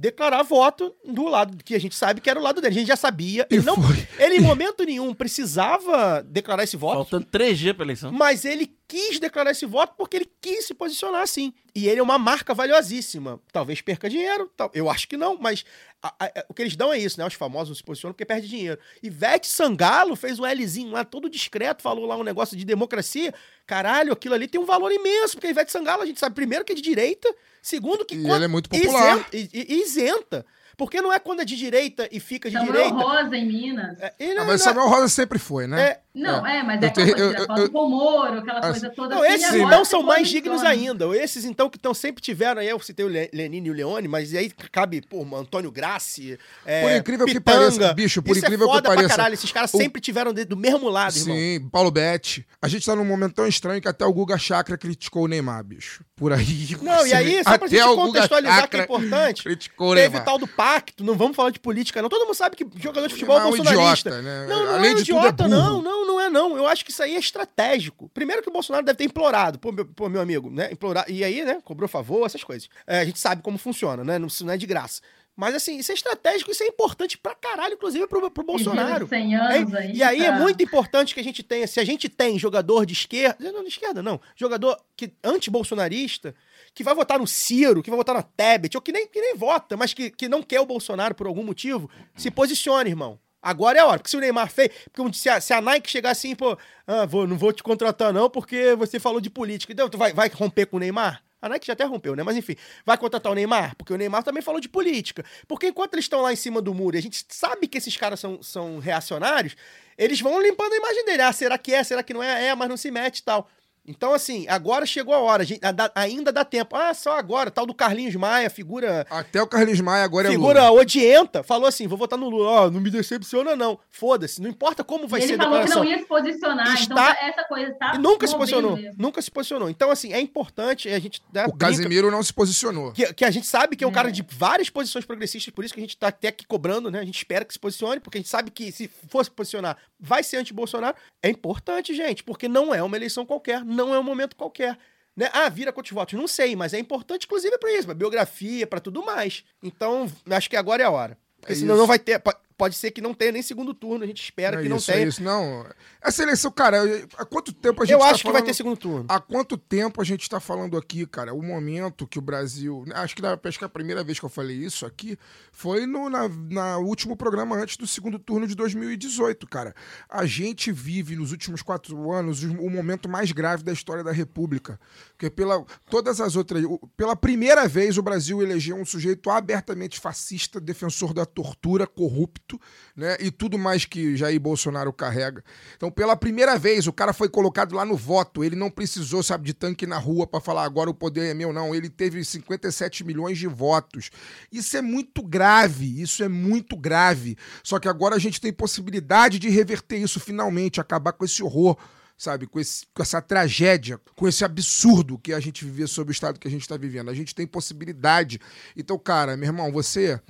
declarar voto do lado que a gente sabe que era o lado dele. A gente já sabia. E Ele, não, ele em momento nenhum precisava declarar esse voto. Faltando 3G pra eleição. Mas ele quis declarar esse voto porque ele quis se posicionar assim. E ele é uma marca valiosíssima. Talvez perca dinheiro, tal- eu acho que não, mas a- a- o que eles dão é isso, né? Os famosos não se posicionam porque perde dinheiro. Ivete Sangalo fez um Lzinho lá, todo discreto, falou lá um negócio de democracia. Caralho, aquilo ali tem um valor imenso, porque a Ivete Sangalo, a gente sabe, primeiro que é de direita, segundo que... E quando- ela é muito popular. Isenta, isenta. Porque não é quando é de direita e fica de Samuel direita. Rosa em Minas. É, e não- Ah, mas não é- Samuel Rosa sempre foi, né? é, Não, é, mas Eu é aquela tenho- coisa, eu- eu- foto com o Moro, aquela Assim, coisa toda Não, assim, esses então são mais dignos ainda. Esses então que estão sempre tiveram aí, eu citei o Le- Lenine e o Leone, mas aí cabe, pô, Antônio Grassi, é, Por incrível que Pitanga. pareça, bicho, por Isso incrível é que foda pra pareça, caralho, esses caras o- sempre tiveram do mesmo lado, irmão. Sim, Paulo Betti. A gente tá num momento tão estranho que até o Guga Chakra criticou o Neymar, bicho. Por aí. Não, e aí, só pra até gente o contextualizar que é Chakra importante, Criticou o teve Neymar. tal do pacto, não vamos falar de política, não. Todo mundo sabe que jogador de futebol é é um bolsonarista. idiota, né? Não, não Além é um é idiota, não, não, não é não. Eu acho que isso aí é estratégico. Primeiro que o Bolsonaro deve ter implorado, pô, meu, pô, meu amigo, né? Implorar, e aí, né, cobrou favor, essas coisas. É, a gente sabe como funciona, né? Não, isso não é de graça. Mas assim, isso é estratégico, isso é importante pra caralho, inclusive pro, pro Bolsonaro. Pedido de 100 anos É, aí, e aí é tá? muito importante que a gente tenha, se a gente tem jogador de esquerda, não de esquerda não, jogador que anti-bolsonarista, que vai votar no Ciro, que vai votar na Tebet, ou que nem, que nem vota, mas que, que não quer o Bolsonaro por algum motivo, se posicione, irmão. Agora é a hora, porque se o Neymar fez, porque se a, se a Nike chegar assim, pô, ah, vou, não vou te contratar não, porque você falou de política, então tu vai, vai romper com o Neymar? A Nike já até rompeu, né? Mas enfim, vai contratar o Neymar? Porque o Neymar também falou de política. Porque enquanto eles estão lá em cima do muro e a gente sabe que esses caras são, são reacionários, eles vão limpando a imagem dele. Ah, será que é? Será que não é? É, mas não se mete e tal. Então, assim, agora chegou a hora. a gente- ainda dá tempo. Ah, só agora, tal do Carlinhos Maia, figura Até o Carlinhos Maia agora é figura Lula. odienta, falou assim: vou votar no Lula. Ó, não me decepciona, não. Foda-se, não importa como vai E ser ele a falou que não ia se posicionar, Está- então essa coisa tá E nunca se posicionou. mesmo. Nunca se posicionou. Então, assim, é importante a gente dar O Casimiro não se posicionou. que, que a gente sabe que é um cara de várias posições progressistas, por isso que a gente tá até aqui cobrando, né? A gente espera que se posicione, porque a gente sabe que se for se posicionar, vai ser anti-Bolsonaro. É importante, gente, porque não é uma eleição qualquer, não é um momento qualquer. Né? Ah, vira quantos votos? Não sei, mas é importante, inclusive, pra isso, pra biografia, pra tudo mais. Então, acho que agora é a hora. Porque É senão isso. não vai ter. Po- pode ser que não tenha nem segundo turno, a gente espera é que não isso, tenha. É isso, não. Essa eleição, cara, há quanto tempo a gente Eu tá acho que vai falando- ter segundo turno. Há quanto tempo a gente está falando aqui, cara? O momento que o Brasil. Acho que, na, acho que a primeira vez que eu falei isso aqui foi no na, na último programa antes do segundo turno de 2018, cara. A gente vive nos últimos quatro anos o, momento mais grave da história da República. Porque pela, todas as outras. Pela primeira vez o Brasil elegeu um sujeito abertamente fascista, defensor da tortura, corrupto, né? E tudo mais que Jair Bolsonaro carrega. Então, pela primeira vez, o cara foi colocado lá no voto. Ele não precisou, sabe, de tanque na rua pra falar agora o poder é meu, não. Ele teve 57 milhões de votos. Isso é muito grave, isso é muito grave. Só que agora a gente tem possibilidade de reverter isso finalmente, acabar com esse horror. Sabe, com, esse- com essa tragédia, com esse absurdo que a gente viver sob o estado que a gente está vivendo. A gente tem possibilidade. Então, cara, meu irmão, você,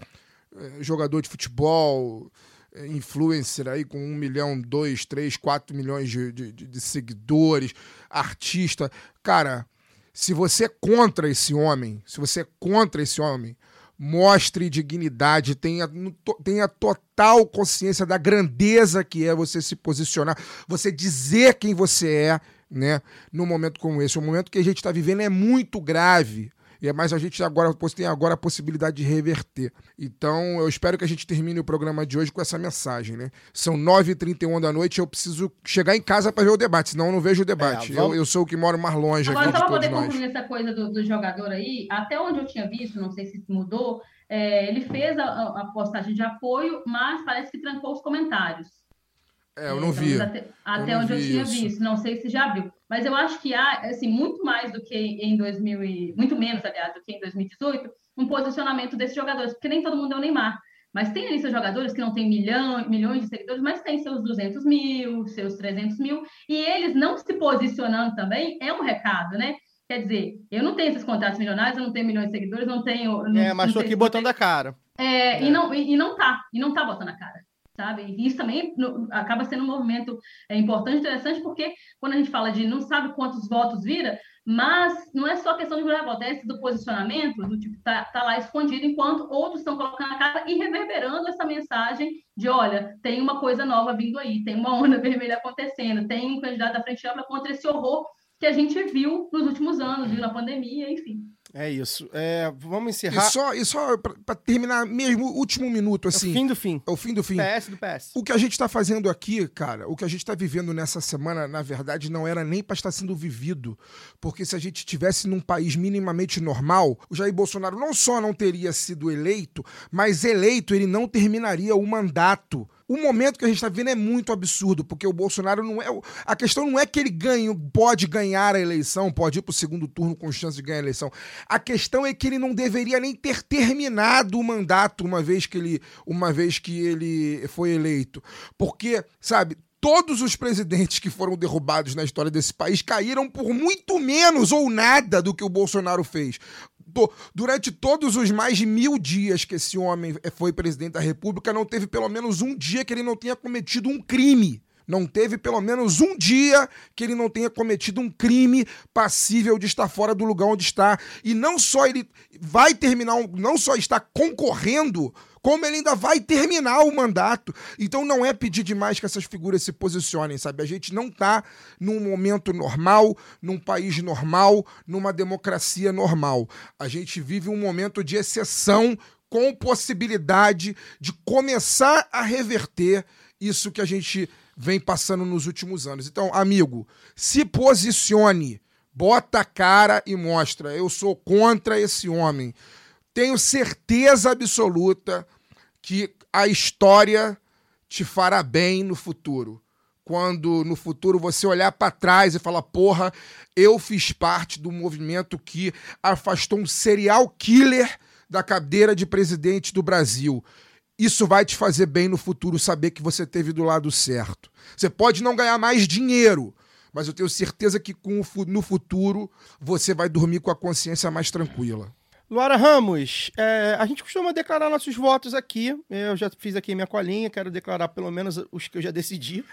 jogador de futebol, é, influencer aí com um milhão, dois, três, quatro milhões de, de- de- seguidores, artista. Cara, se você é contra esse homem, se você é contra esse homem, mostre dignidade, tenha, tenha total consciência da grandeza que é você se posicionar, você dizer quem você é, né, num momento como esse. O momento que a gente está vivendo é muito grave. E é mais a gente agora tem agora a possibilidade de reverter. Então, eu espero que a gente termine o programa de hoje com essa mensagem, né? São 9h31 da noite, eu preciso chegar em casa para ver o debate, senão eu não vejo o debate. É, vamos- eu, eu sou o que moro mais longe Agora, aqui só de para poder nós. concluir essa coisa do, do jogador aí, até onde eu tinha visto, não sei se mudou, é, ele fez a, a- postagem de apoio, mas parece que trancou os comentários. É, eu não Então, vi. Até, até não onde eu vi tinha isso. visto, não sei se já abriu. Mas eu acho que há, assim, muito mais do que em 2000 e, muito menos, aliás, do que em 2018, um posicionamento desses jogadores, porque nem todo mundo é o Neymar. Mas tem ali seus jogadores que não têm milhão, milhões de seguidores, mas tem seus 200 mil, seus 300 mil, e eles não se posicionando também é um recado, né? Quer dizer, eu não tenho esses contratos milionários, eu não tenho milhões de seguidores, não tenho. não- É, mas sei aqui botando a cara. é, E, não, e, e não tá, e não tá botando a cara, sabe? E isso também acaba sendo um movimento é, importante, interessante, porque quando a gente fala de não sabe quantos votos vira, mas não é só questão de virar voto, é esse do posicionamento, do tipo, tá, tá lá escondido, enquanto outros estão colocando a cara e reverberando essa mensagem de, olha, tem uma coisa nova vindo aí, tem uma onda vermelha acontecendo, tem um candidato da frente ampla contra esse horror que a gente viu nos últimos anos, viu na pandemia, enfim. É isso. É, vamos E encerrar. só, e só pra terminar mesmo, o último minuto, É assim. o fim do fim. É o fim do fim. PS do PS. O que a gente está fazendo aqui, cara, o que a gente está vivendo nessa semana, na verdade, não era nem para estar sendo vivido. Porque se a gente tivesse num país minimamente normal, o Jair Bolsonaro não só não teria sido eleito, mas eleito ele não terminaria o mandato. O momento que a gente está vendo é muito absurdo, porque o Bolsonaro não é. A questão não é que ele ganhe, pode ganhar a eleição, pode ir para o segundo turno com chance de ganhar a eleição. A questão é que ele não deveria nem ter terminado o mandato uma vez que ele, uma vez que ele foi eleito. Porque, sabe, todos os presidentes que foram derrubados na história desse país caíram por muito menos ou nada do que o Bolsonaro fez. Do- Durante todos os mais de mil dias que esse homem foi presidente da República, não teve pelo menos um dia que ele não tenha cometido um crime. Não teve pelo menos um dia que ele não tenha cometido um crime passível de estar fora do lugar onde está. E não só ele vai terminar, não só está concorrendo, como ele ainda vai terminar o mandato. Então não é pedir demais que essas figuras se posicionem, sabe? A gente não tá num momento normal, num país normal, numa democracia normal. A gente vive um momento de exceção com possibilidade de começar a reverter isso que a gente vem passando nos últimos anos. Então, amigo, se posicione, bota a cara e mostra. Eu sou contra esse homem. Tenho certeza absoluta que a história te fará bem no futuro. Quando no futuro você olhar para trás e falar: porra, eu fiz parte do movimento que afastou um serial killer da cadeira de presidente do Brasil. Isso vai te fazer bem no futuro saber que você teve do lado certo. Você pode não ganhar mais dinheiro, mas eu tenho certeza que com no futuro você vai dormir com a consciência mais tranquila. Luara Ramos, é, a gente costuma declarar nossos votos aqui. Eu já fiz aqui minha colinha, quero declarar pelo menos os que eu já decidi.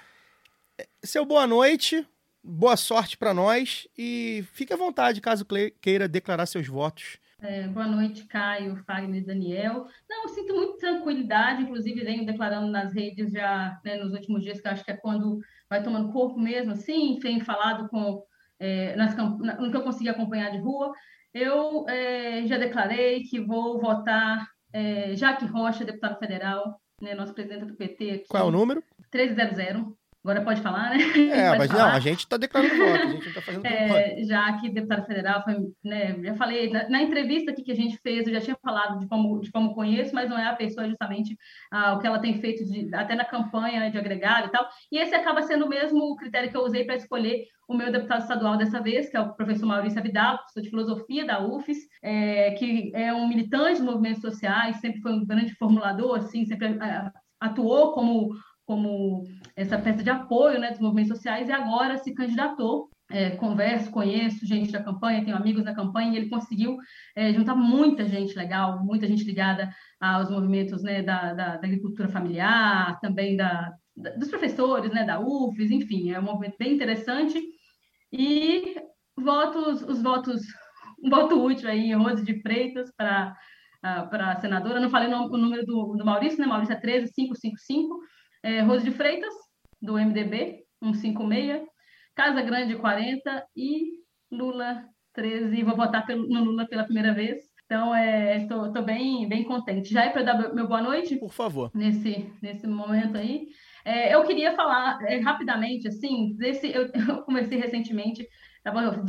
É, Seu boa noite, boa sorte para nós e fique à vontade caso queira declarar seus votos. É, boa noite, Caio, Fagner e Daniel. Não, eu sinto muita tranquilidade, inclusive venho declarando nas redes já né, nos últimos dias, que acho que é quando vai tomando corpo mesmo, assim, tenho falado com é, nas, no que eu consegui acompanhar de rua. Eu é, já declarei que vou votar é, Jaque Rocha, deputado federal, né, nosso presidente do PT. Aqui, Qual é o número? 1300. Agora pode falar, né? É, mas falar. não, a gente está declarando voto, a gente não está fazendo. É, já que deputado federal foi, né, já falei, na, na entrevista aqui que a gente fez, eu já tinha falado de como, de como conheço, mas não é a pessoa justamente ah, o que ela tem feito de- até na campanha né, de agregado e tal. E esse acaba sendo o mesmo critério que eu usei para escolher o meu deputado estadual dessa vez, que é o professor Maurício Abidal, professor de filosofia da UFES, é, que é um militante dos movimentos sociais, sempre foi um grande formulador, assim, sempre ah, atuou como como essa peça de apoio né, dos movimentos sociais e agora se candidatou. É, converso, conheço gente da campanha, tenho amigos da campanha, e ele conseguiu é, juntar muita gente legal, muita gente ligada aos movimentos né, da, da, da agricultura familiar, também da, da- dos professores né, da UFES, enfim, é um movimento bem interessante. E votos, os votos, um voto útil aí, Rose de Freitas para para senadora. Não falei o número do, do Maurício, né? Maurício é 13555. É, Rose de Freitas, do MDB, 156. Casa Grande, 40. E Lula, 13. Vou votar pelo, no Lula pela primeira vez. Então, estou bem, bem contente. Já é para dar meu boa noite? Por favor. nesse, nesse momento aí. É, eu queria falar é, rapidamente, assim, desse, eu, eu conversei recentemente, estava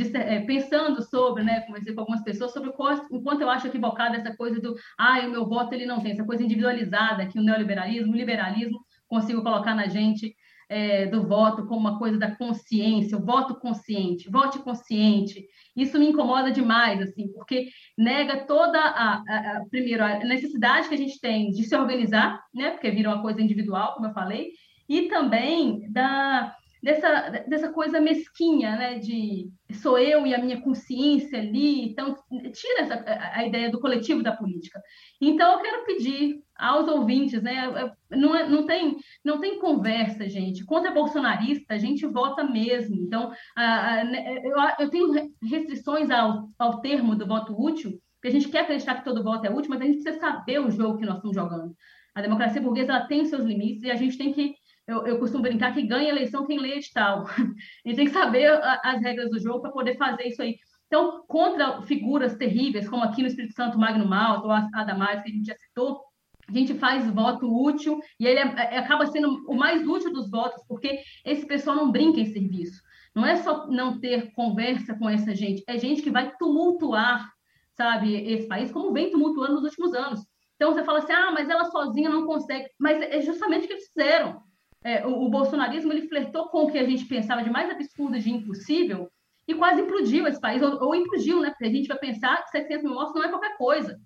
pensando sobre, né, conversei com algumas pessoas sobre o qual- o quanto eu acho equivocada essa coisa do, ah, o meu voto ele não tem, essa coisa individualizada que o neoliberalismo, o liberalismo consigo colocar na gente é, do voto como uma coisa da consciência, o voto consciente, vote consciente. Isso me incomoda demais, assim, porque nega toda a, a- a- primeiro a necessidade que a gente tem de se organizar, né? Porque vira uma coisa individual, como eu falei, e também da dessa, dessa coisa mesquinha, né? De sou eu e a minha consciência ali, então tira essa, a, ideia do coletivo da política. Então eu quero pedir aos ouvintes, né? Não, é- não tem não tem conversa, gente. Contra bolsonarista, a gente vota mesmo. Então, a- a- né, eu, eu tenho re- restrições ao, ao termo do voto útil, porque a gente quer acreditar que todo voto é útil, mas a gente precisa saber o jogo que nós estamos jogando. A democracia burguesa ela tem seus limites e a gente tem que. Eu, eu costumo brincar que ganha eleição quem lê edital. A gente tem que saber as regras do jogo para poder fazer isso aí. Então, contra figuras terríveis, como aqui no Espírito Santo, Magno Malta ou a Adamais, que a gente já citou, a gente faz voto útil e ele é- é- acaba sendo o mais útil dos votos, porque esse pessoal não brinca em serviço. Não é só não ter conversa com essa gente, é gente que vai tumultuar, sabe, esse país, como vem tumultuando nos últimos anos. Então você fala assim, ah, mas ela sozinha não consegue. Mas é justamente o que eles fizeram. É, o, o bolsonarismo ele flertou com o que a gente pensava de mais absurdo, de impossível, e quase implodiu esse país, ou, ou implodiu, né? Porque a gente vai pensar que 700 mil mortos não é qualquer coisa.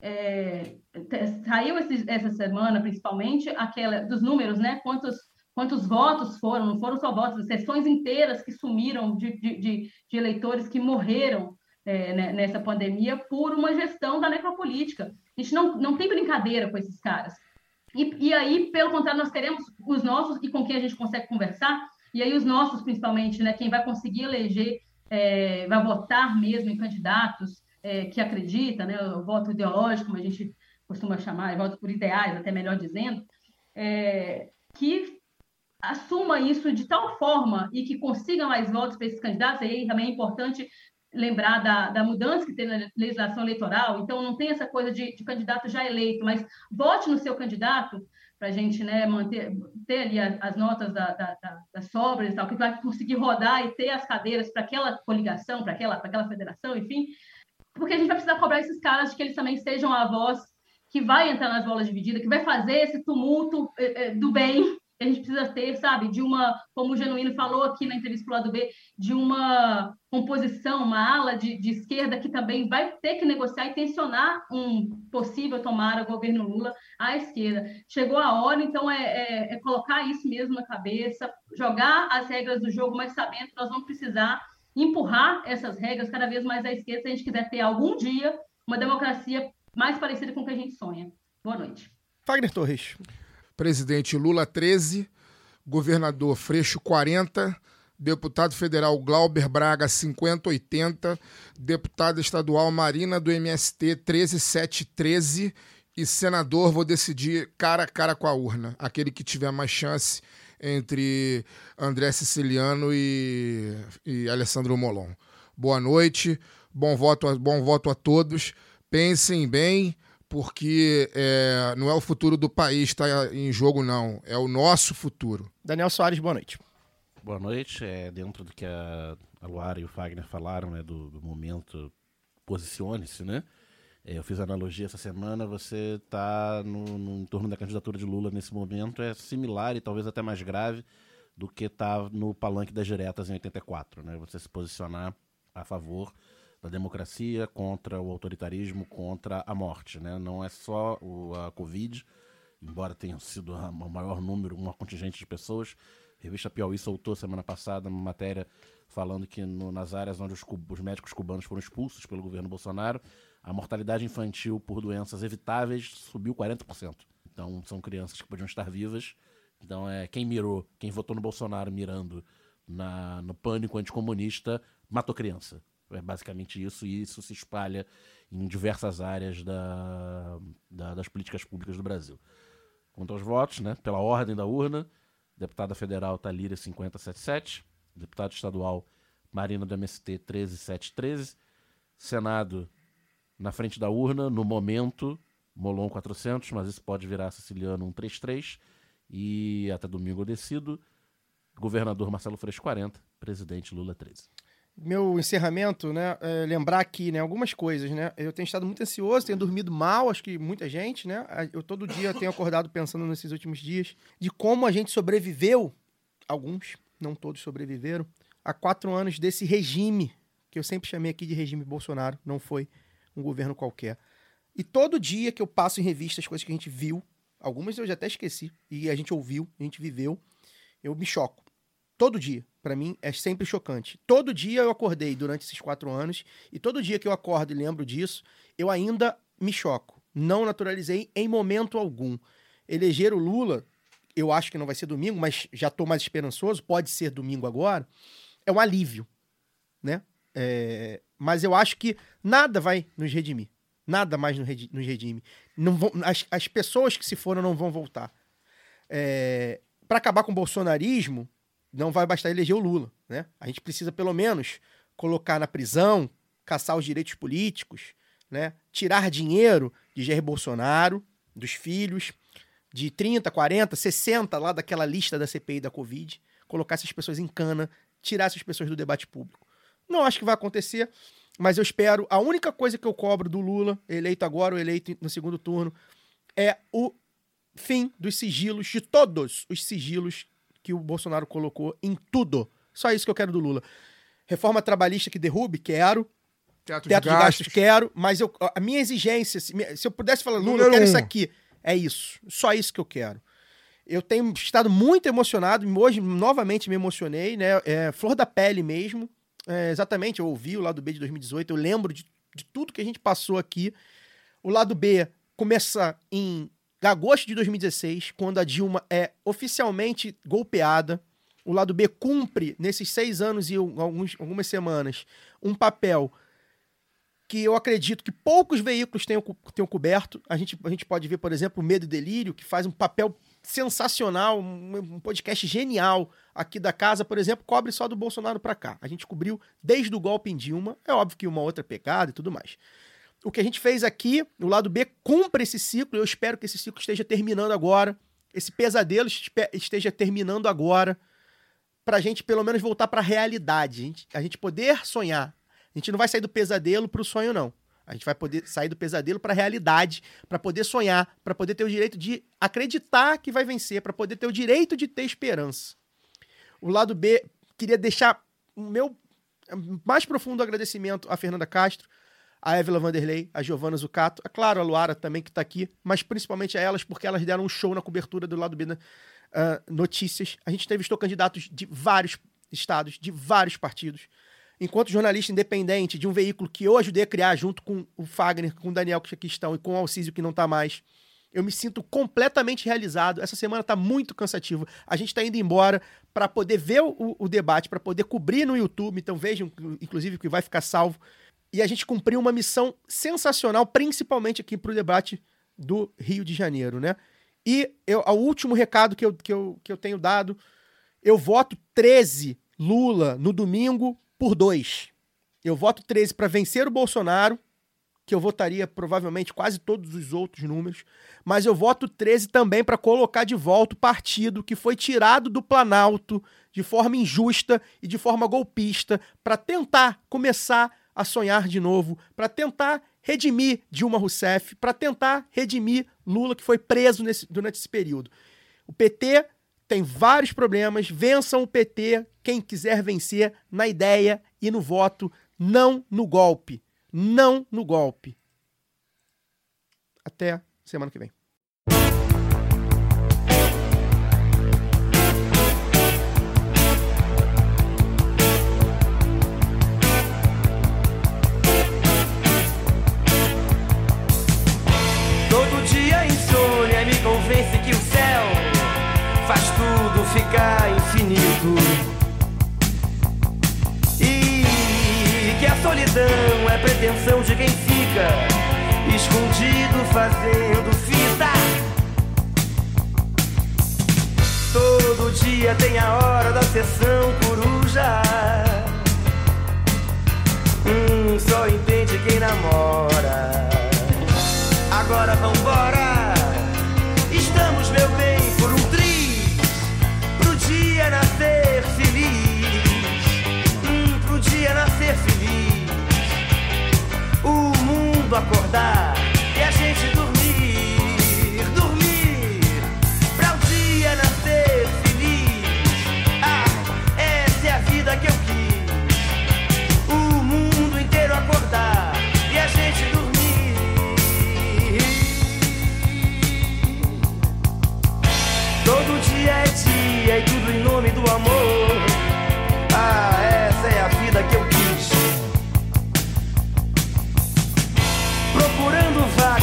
É, saiu esse- essa semana, principalmente, aquela dos números, né? Quantos, quantos votos foram? Não foram só votos, sessões inteiras que sumiram de, de, de- de eleitores que morreram é, né, nessa pandemia por uma gestão da necropolítica. A gente não, não tem brincadeira com esses caras. E, e aí, pelo contrário, nós queremos os nossos e com quem a gente consegue conversar, e aí os nossos, principalmente, né, quem vai conseguir eleger, é, vai votar mesmo em candidatos é, que acredita, né, o voto ideológico, como a gente costuma chamar, voto por ideais, até melhor dizendo, é, que assuma isso de tal forma e que consiga mais votos para esses candidatos, aí também é importante lembrar da, da mudança que tem na legislação eleitoral, então não tem essa coisa de, de candidato já eleito, mas vote no seu candidato para a gente né, manter ter ali as, as notas da, da, da, das sobras e tal, que vai conseguir rodar e ter as cadeiras para aquela coligação, para aquela, aquela federação, enfim, porque a gente vai precisar cobrar esses caras de que eles também sejam a voz que vai entrar nas bolas divididas, que vai fazer esse tumulto eh, eh, do bem que a gente precisa ter, sabe, de uma, como o Genuíno falou aqui na entrevista pro lado B, de uma composição, uma ala de, de esquerda que também vai ter que negociar e tensionar um possível tomara governo Lula à esquerda. Chegou a hora, então, é, é, é colocar isso mesmo na cabeça, jogar as regras do jogo, mas sabendo que nós vamos precisar empurrar essas regras cada vez mais à esquerda se a gente quiser ter algum dia uma democracia mais parecida com o que a gente sonha. Boa noite. Fagner Torres. Presidente Lula 13, governador Freixo 40, Deputado federal Glauber Braga, 5080. Deputada estadual Marina do MST, 13713. E senador, vou decidir cara a cara com a urna. Aquele que tiver mais chance entre André Siciliano e, e Alessandro Molon. Boa noite, bom voto, a, bom voto a todos. Pensem bem, porque é, não é o futuro do país está em jogo, não. É o nosso futuro. Daniel Soares, boa noite. Boa noite. É, dentro do que a, a Luara e o Fagner falaram, né, do, do momento, posicione-se, né? É, eu fiz analogia essa semana, você está no, no em torno da candidatura de Lula nesse momento, é similar e talvez até mais grave do que tá no palanque das diretas em 84, né? Você se posicionar a favor da democracia, contra o autoritarismo, contra a morte, né? Não é só o, a Covid, embora tenha sido o maior número, um contingente de pessoas. A revista Piauí soltou semana passada uma matéria falando que no, nas áreas onde os, os médicos cubanos foram expulsos pelo governo Bolsonaro, a mortalidade infantil por doenças evitáveis subiu 40%. Então, são crianças que podiam estar vivas. Então, é quem mirou, quem votou no Bolsonaro mirando na, no pânico anticomunista, matou criança. É basicamente isso, e isso se espalha em diversas áreas da, da, das políticas públicas do Brasil. Quanto aos votos, né, pela ordem da urna, deputada federal Talíria 5077, deputado estadual Marina do MST 13713, Senado na frente da urna, no momento, Molon 400, mas isso pode virar Siciliano 133. E até domingo eu decido. Governador Marcelo Freixo 40, presidente Lula 13. Meu encerramento, né? É lembrar aqui, né? Algumas coisas, né? Eu tenho estado muito ansioso, tenho dormido mal, acho que muita gente, né? Eu todo dia tenho acordado pensando nesses últimos dias de como a gente sobreviveu, alguns, não todos sobreviveram, a quatro anos desse regime que eu sempre chamei aqui de regime Bolsonaro, não foi um governo qualquer. E todo dia que eu passo em revista as coisas que a gente viu, algumas eu já até esqueci, e a gente ouviu, a gente viveu, eu me choco. Todo dia. Para mim é sempre chocante. Todo dia eu acordei durante esses quatro anos, e todo dia que eu acordo e lembro disso, eu ainda me choco. Não naturalizei em momento algum. Eleger o Lula, eu acho que não vai ser domingo, mas já estou mais esperançoso, pode ser domingo agora, é um alívio, né? É, mas eu acho que nada vai nos redimir. Nada mais nos redime. Não vão, as, as pessoas que se foram não vão voltar. É, para acabar com o bolsonarismo, não vai bastar eleger o Lula. Né? A gente precisa, pelo menos, colocar na prisão, caçar os direitos políticos, né? tirar dinheiro de Jair Bolsonaro, dos filhos, de 30, 40, 60 lá daquela lista da CPI da Covid, colocar essas pessoas em cana, tirar essas pessoas do debate público. Não acho que vai acontecer, mas eu espero. A única coisa que eu cobro do Lula, eleito agora ou eleito no segundo turno, é o fim dos sigilos, de todos os sigilos que o Bolsonaro colocou em tudo. Só isso que eu quero do Lula. Reforma trabalhista que derrube, quero. Teto, Teto de, de gastos. gastos, quero. Mas eu, a minha exigência, se se eu pudesse falar, Lula, Número eu quero um. isso aqui. É isso. Só isso que eu quero. Eu tenho estado muito emocionado. Hoje, novamente, me emocionei, né? É, flor da pele mesmo. É, exatamente, eu ouvi o lado B de 2018, eu lembro de, de tudo que a gente passou aqui. O lado B começa em agosto de 2016, quando a Dilma é oficialmente golpeada. O lado B cumpre, nesses seis anos e alguns, algumas semanas, um papel que eu acredito que poucos veículos tenham, tenham coberto. A gente, a gente pode ver, por exemplo, o Medo e Delírio, que faz um papel sensacional, um podcast genial aqui da casa, por exemplo, cobre só do Bolsonaro para cá. A gente cobriu desde o golpe em Dilma, é óbvio que uma outra pecada e tudo mais. O que a gente fez aqui, o lado B cumpre esse ciclo, eu espero que esse ciclo esteja terminando agora, esse pesadelo esteja terminando agora, pra gente pelo menos voltar pra realidade, a gente, a gente poder sonhar. A gente não vai sair do pesadelo pro sonho, não. A gente vai poder sair do pesadelo pra realidade, pra poder sonhar, pra poder ter o direito de acreditar que vai vencer, pra poder ter o direito de ter esperança. O lado B, queria deixar o meu mais profundo agradecimento à Fernanda Castro, a Évila Vanderlei, a Giovana Zucato, a claro, a Luara também que tá aqui, mas principalmente a elas porque elas deram um show na cobertura do lado B ah, notícias. A gente entrevistou candidatos de vários estados, de vários partidos. Enquanto jornalista independente de um veículo que eu ajudei a criar junto com o Fagner, com o Daniel que aqui estão e com o Alcísio que não tá mais, Eu me sinto completamente realizado. Essa semana tá muito cansativo. A gente tá indo embora para poder ver o, o debate, para poder cobrir no YouTube. Então vejam, inclusive, que vai ficar salvo. E a gente cumpriu uma missão sensacional, principalmente aqui pro debate do Rio de Janeiro, né? E eu, o último recado que eu, que, eu, que eu tenho dado, eu voto 13 Lula no domingo por dois. Eu voto 13 para vencer o Bolsonaro, que eu votaria provavelmente quase todos os outros números, mas eu voto 13 também para colocar de volta o partido que foi tirado do Planalto de forma injusta e de forma golpista para tentar começar a sonhar de novo, para tentar redimir Dilma Rousseff, para tentar redimir Lula, que foi preso nesse, durante esse período. O PT tem vários problemas, vençam o PT, quem quiser vencer, na ideia e no voto, não no golpe. Não no golpe. Até semana que vem. Ficar infinito. E que a solidão é pretensão de quem fica escondido fazendo fita. Todo dia tem a hora da sessão coruja. Hum, só entende quem namora. Agora vambora. Dia nascer feliz. O mundo acordar e a gente dormir. Dormir. Pra o dia nascer feliz. Ah, essa é a vida que eu quis. O mundo inteiro acordar e a gente dormir. Todo dia é dia e tudo em nome do amor. Ah, essa é a vida que eu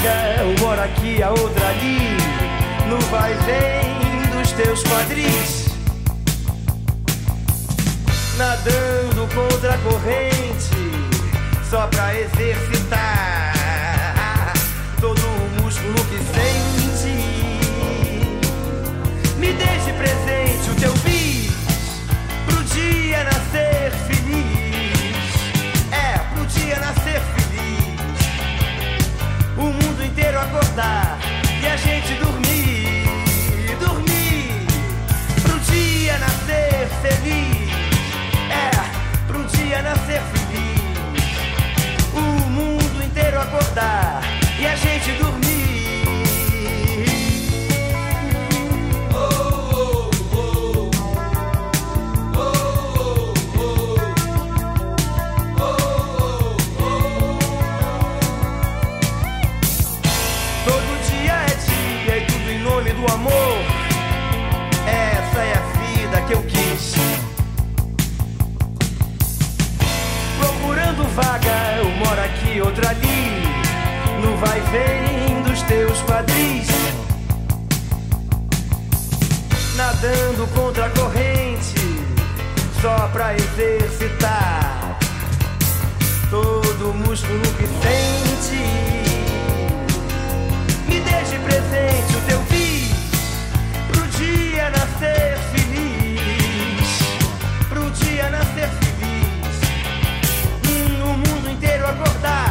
uma hora aqui, a outra ali. No vai vem dos teus quadris. Nadando contra a corrente, só pra exercitar todo o músculo que sente. Me deixe presente o teu bis pro dia nascer feliz. É, pro dia nascer feliz. Acordar e a gente dormir, dormir. Pro dia nascer feliz. É, pro dia nascer feliz. O mundo inteiro acordar e a gente dormir. Hora aqui, outra ali. No vai vem dos teus quadris. Nadando contra a corrente, só pra exercitar todo o músculo que sente. Me deixe presente acordar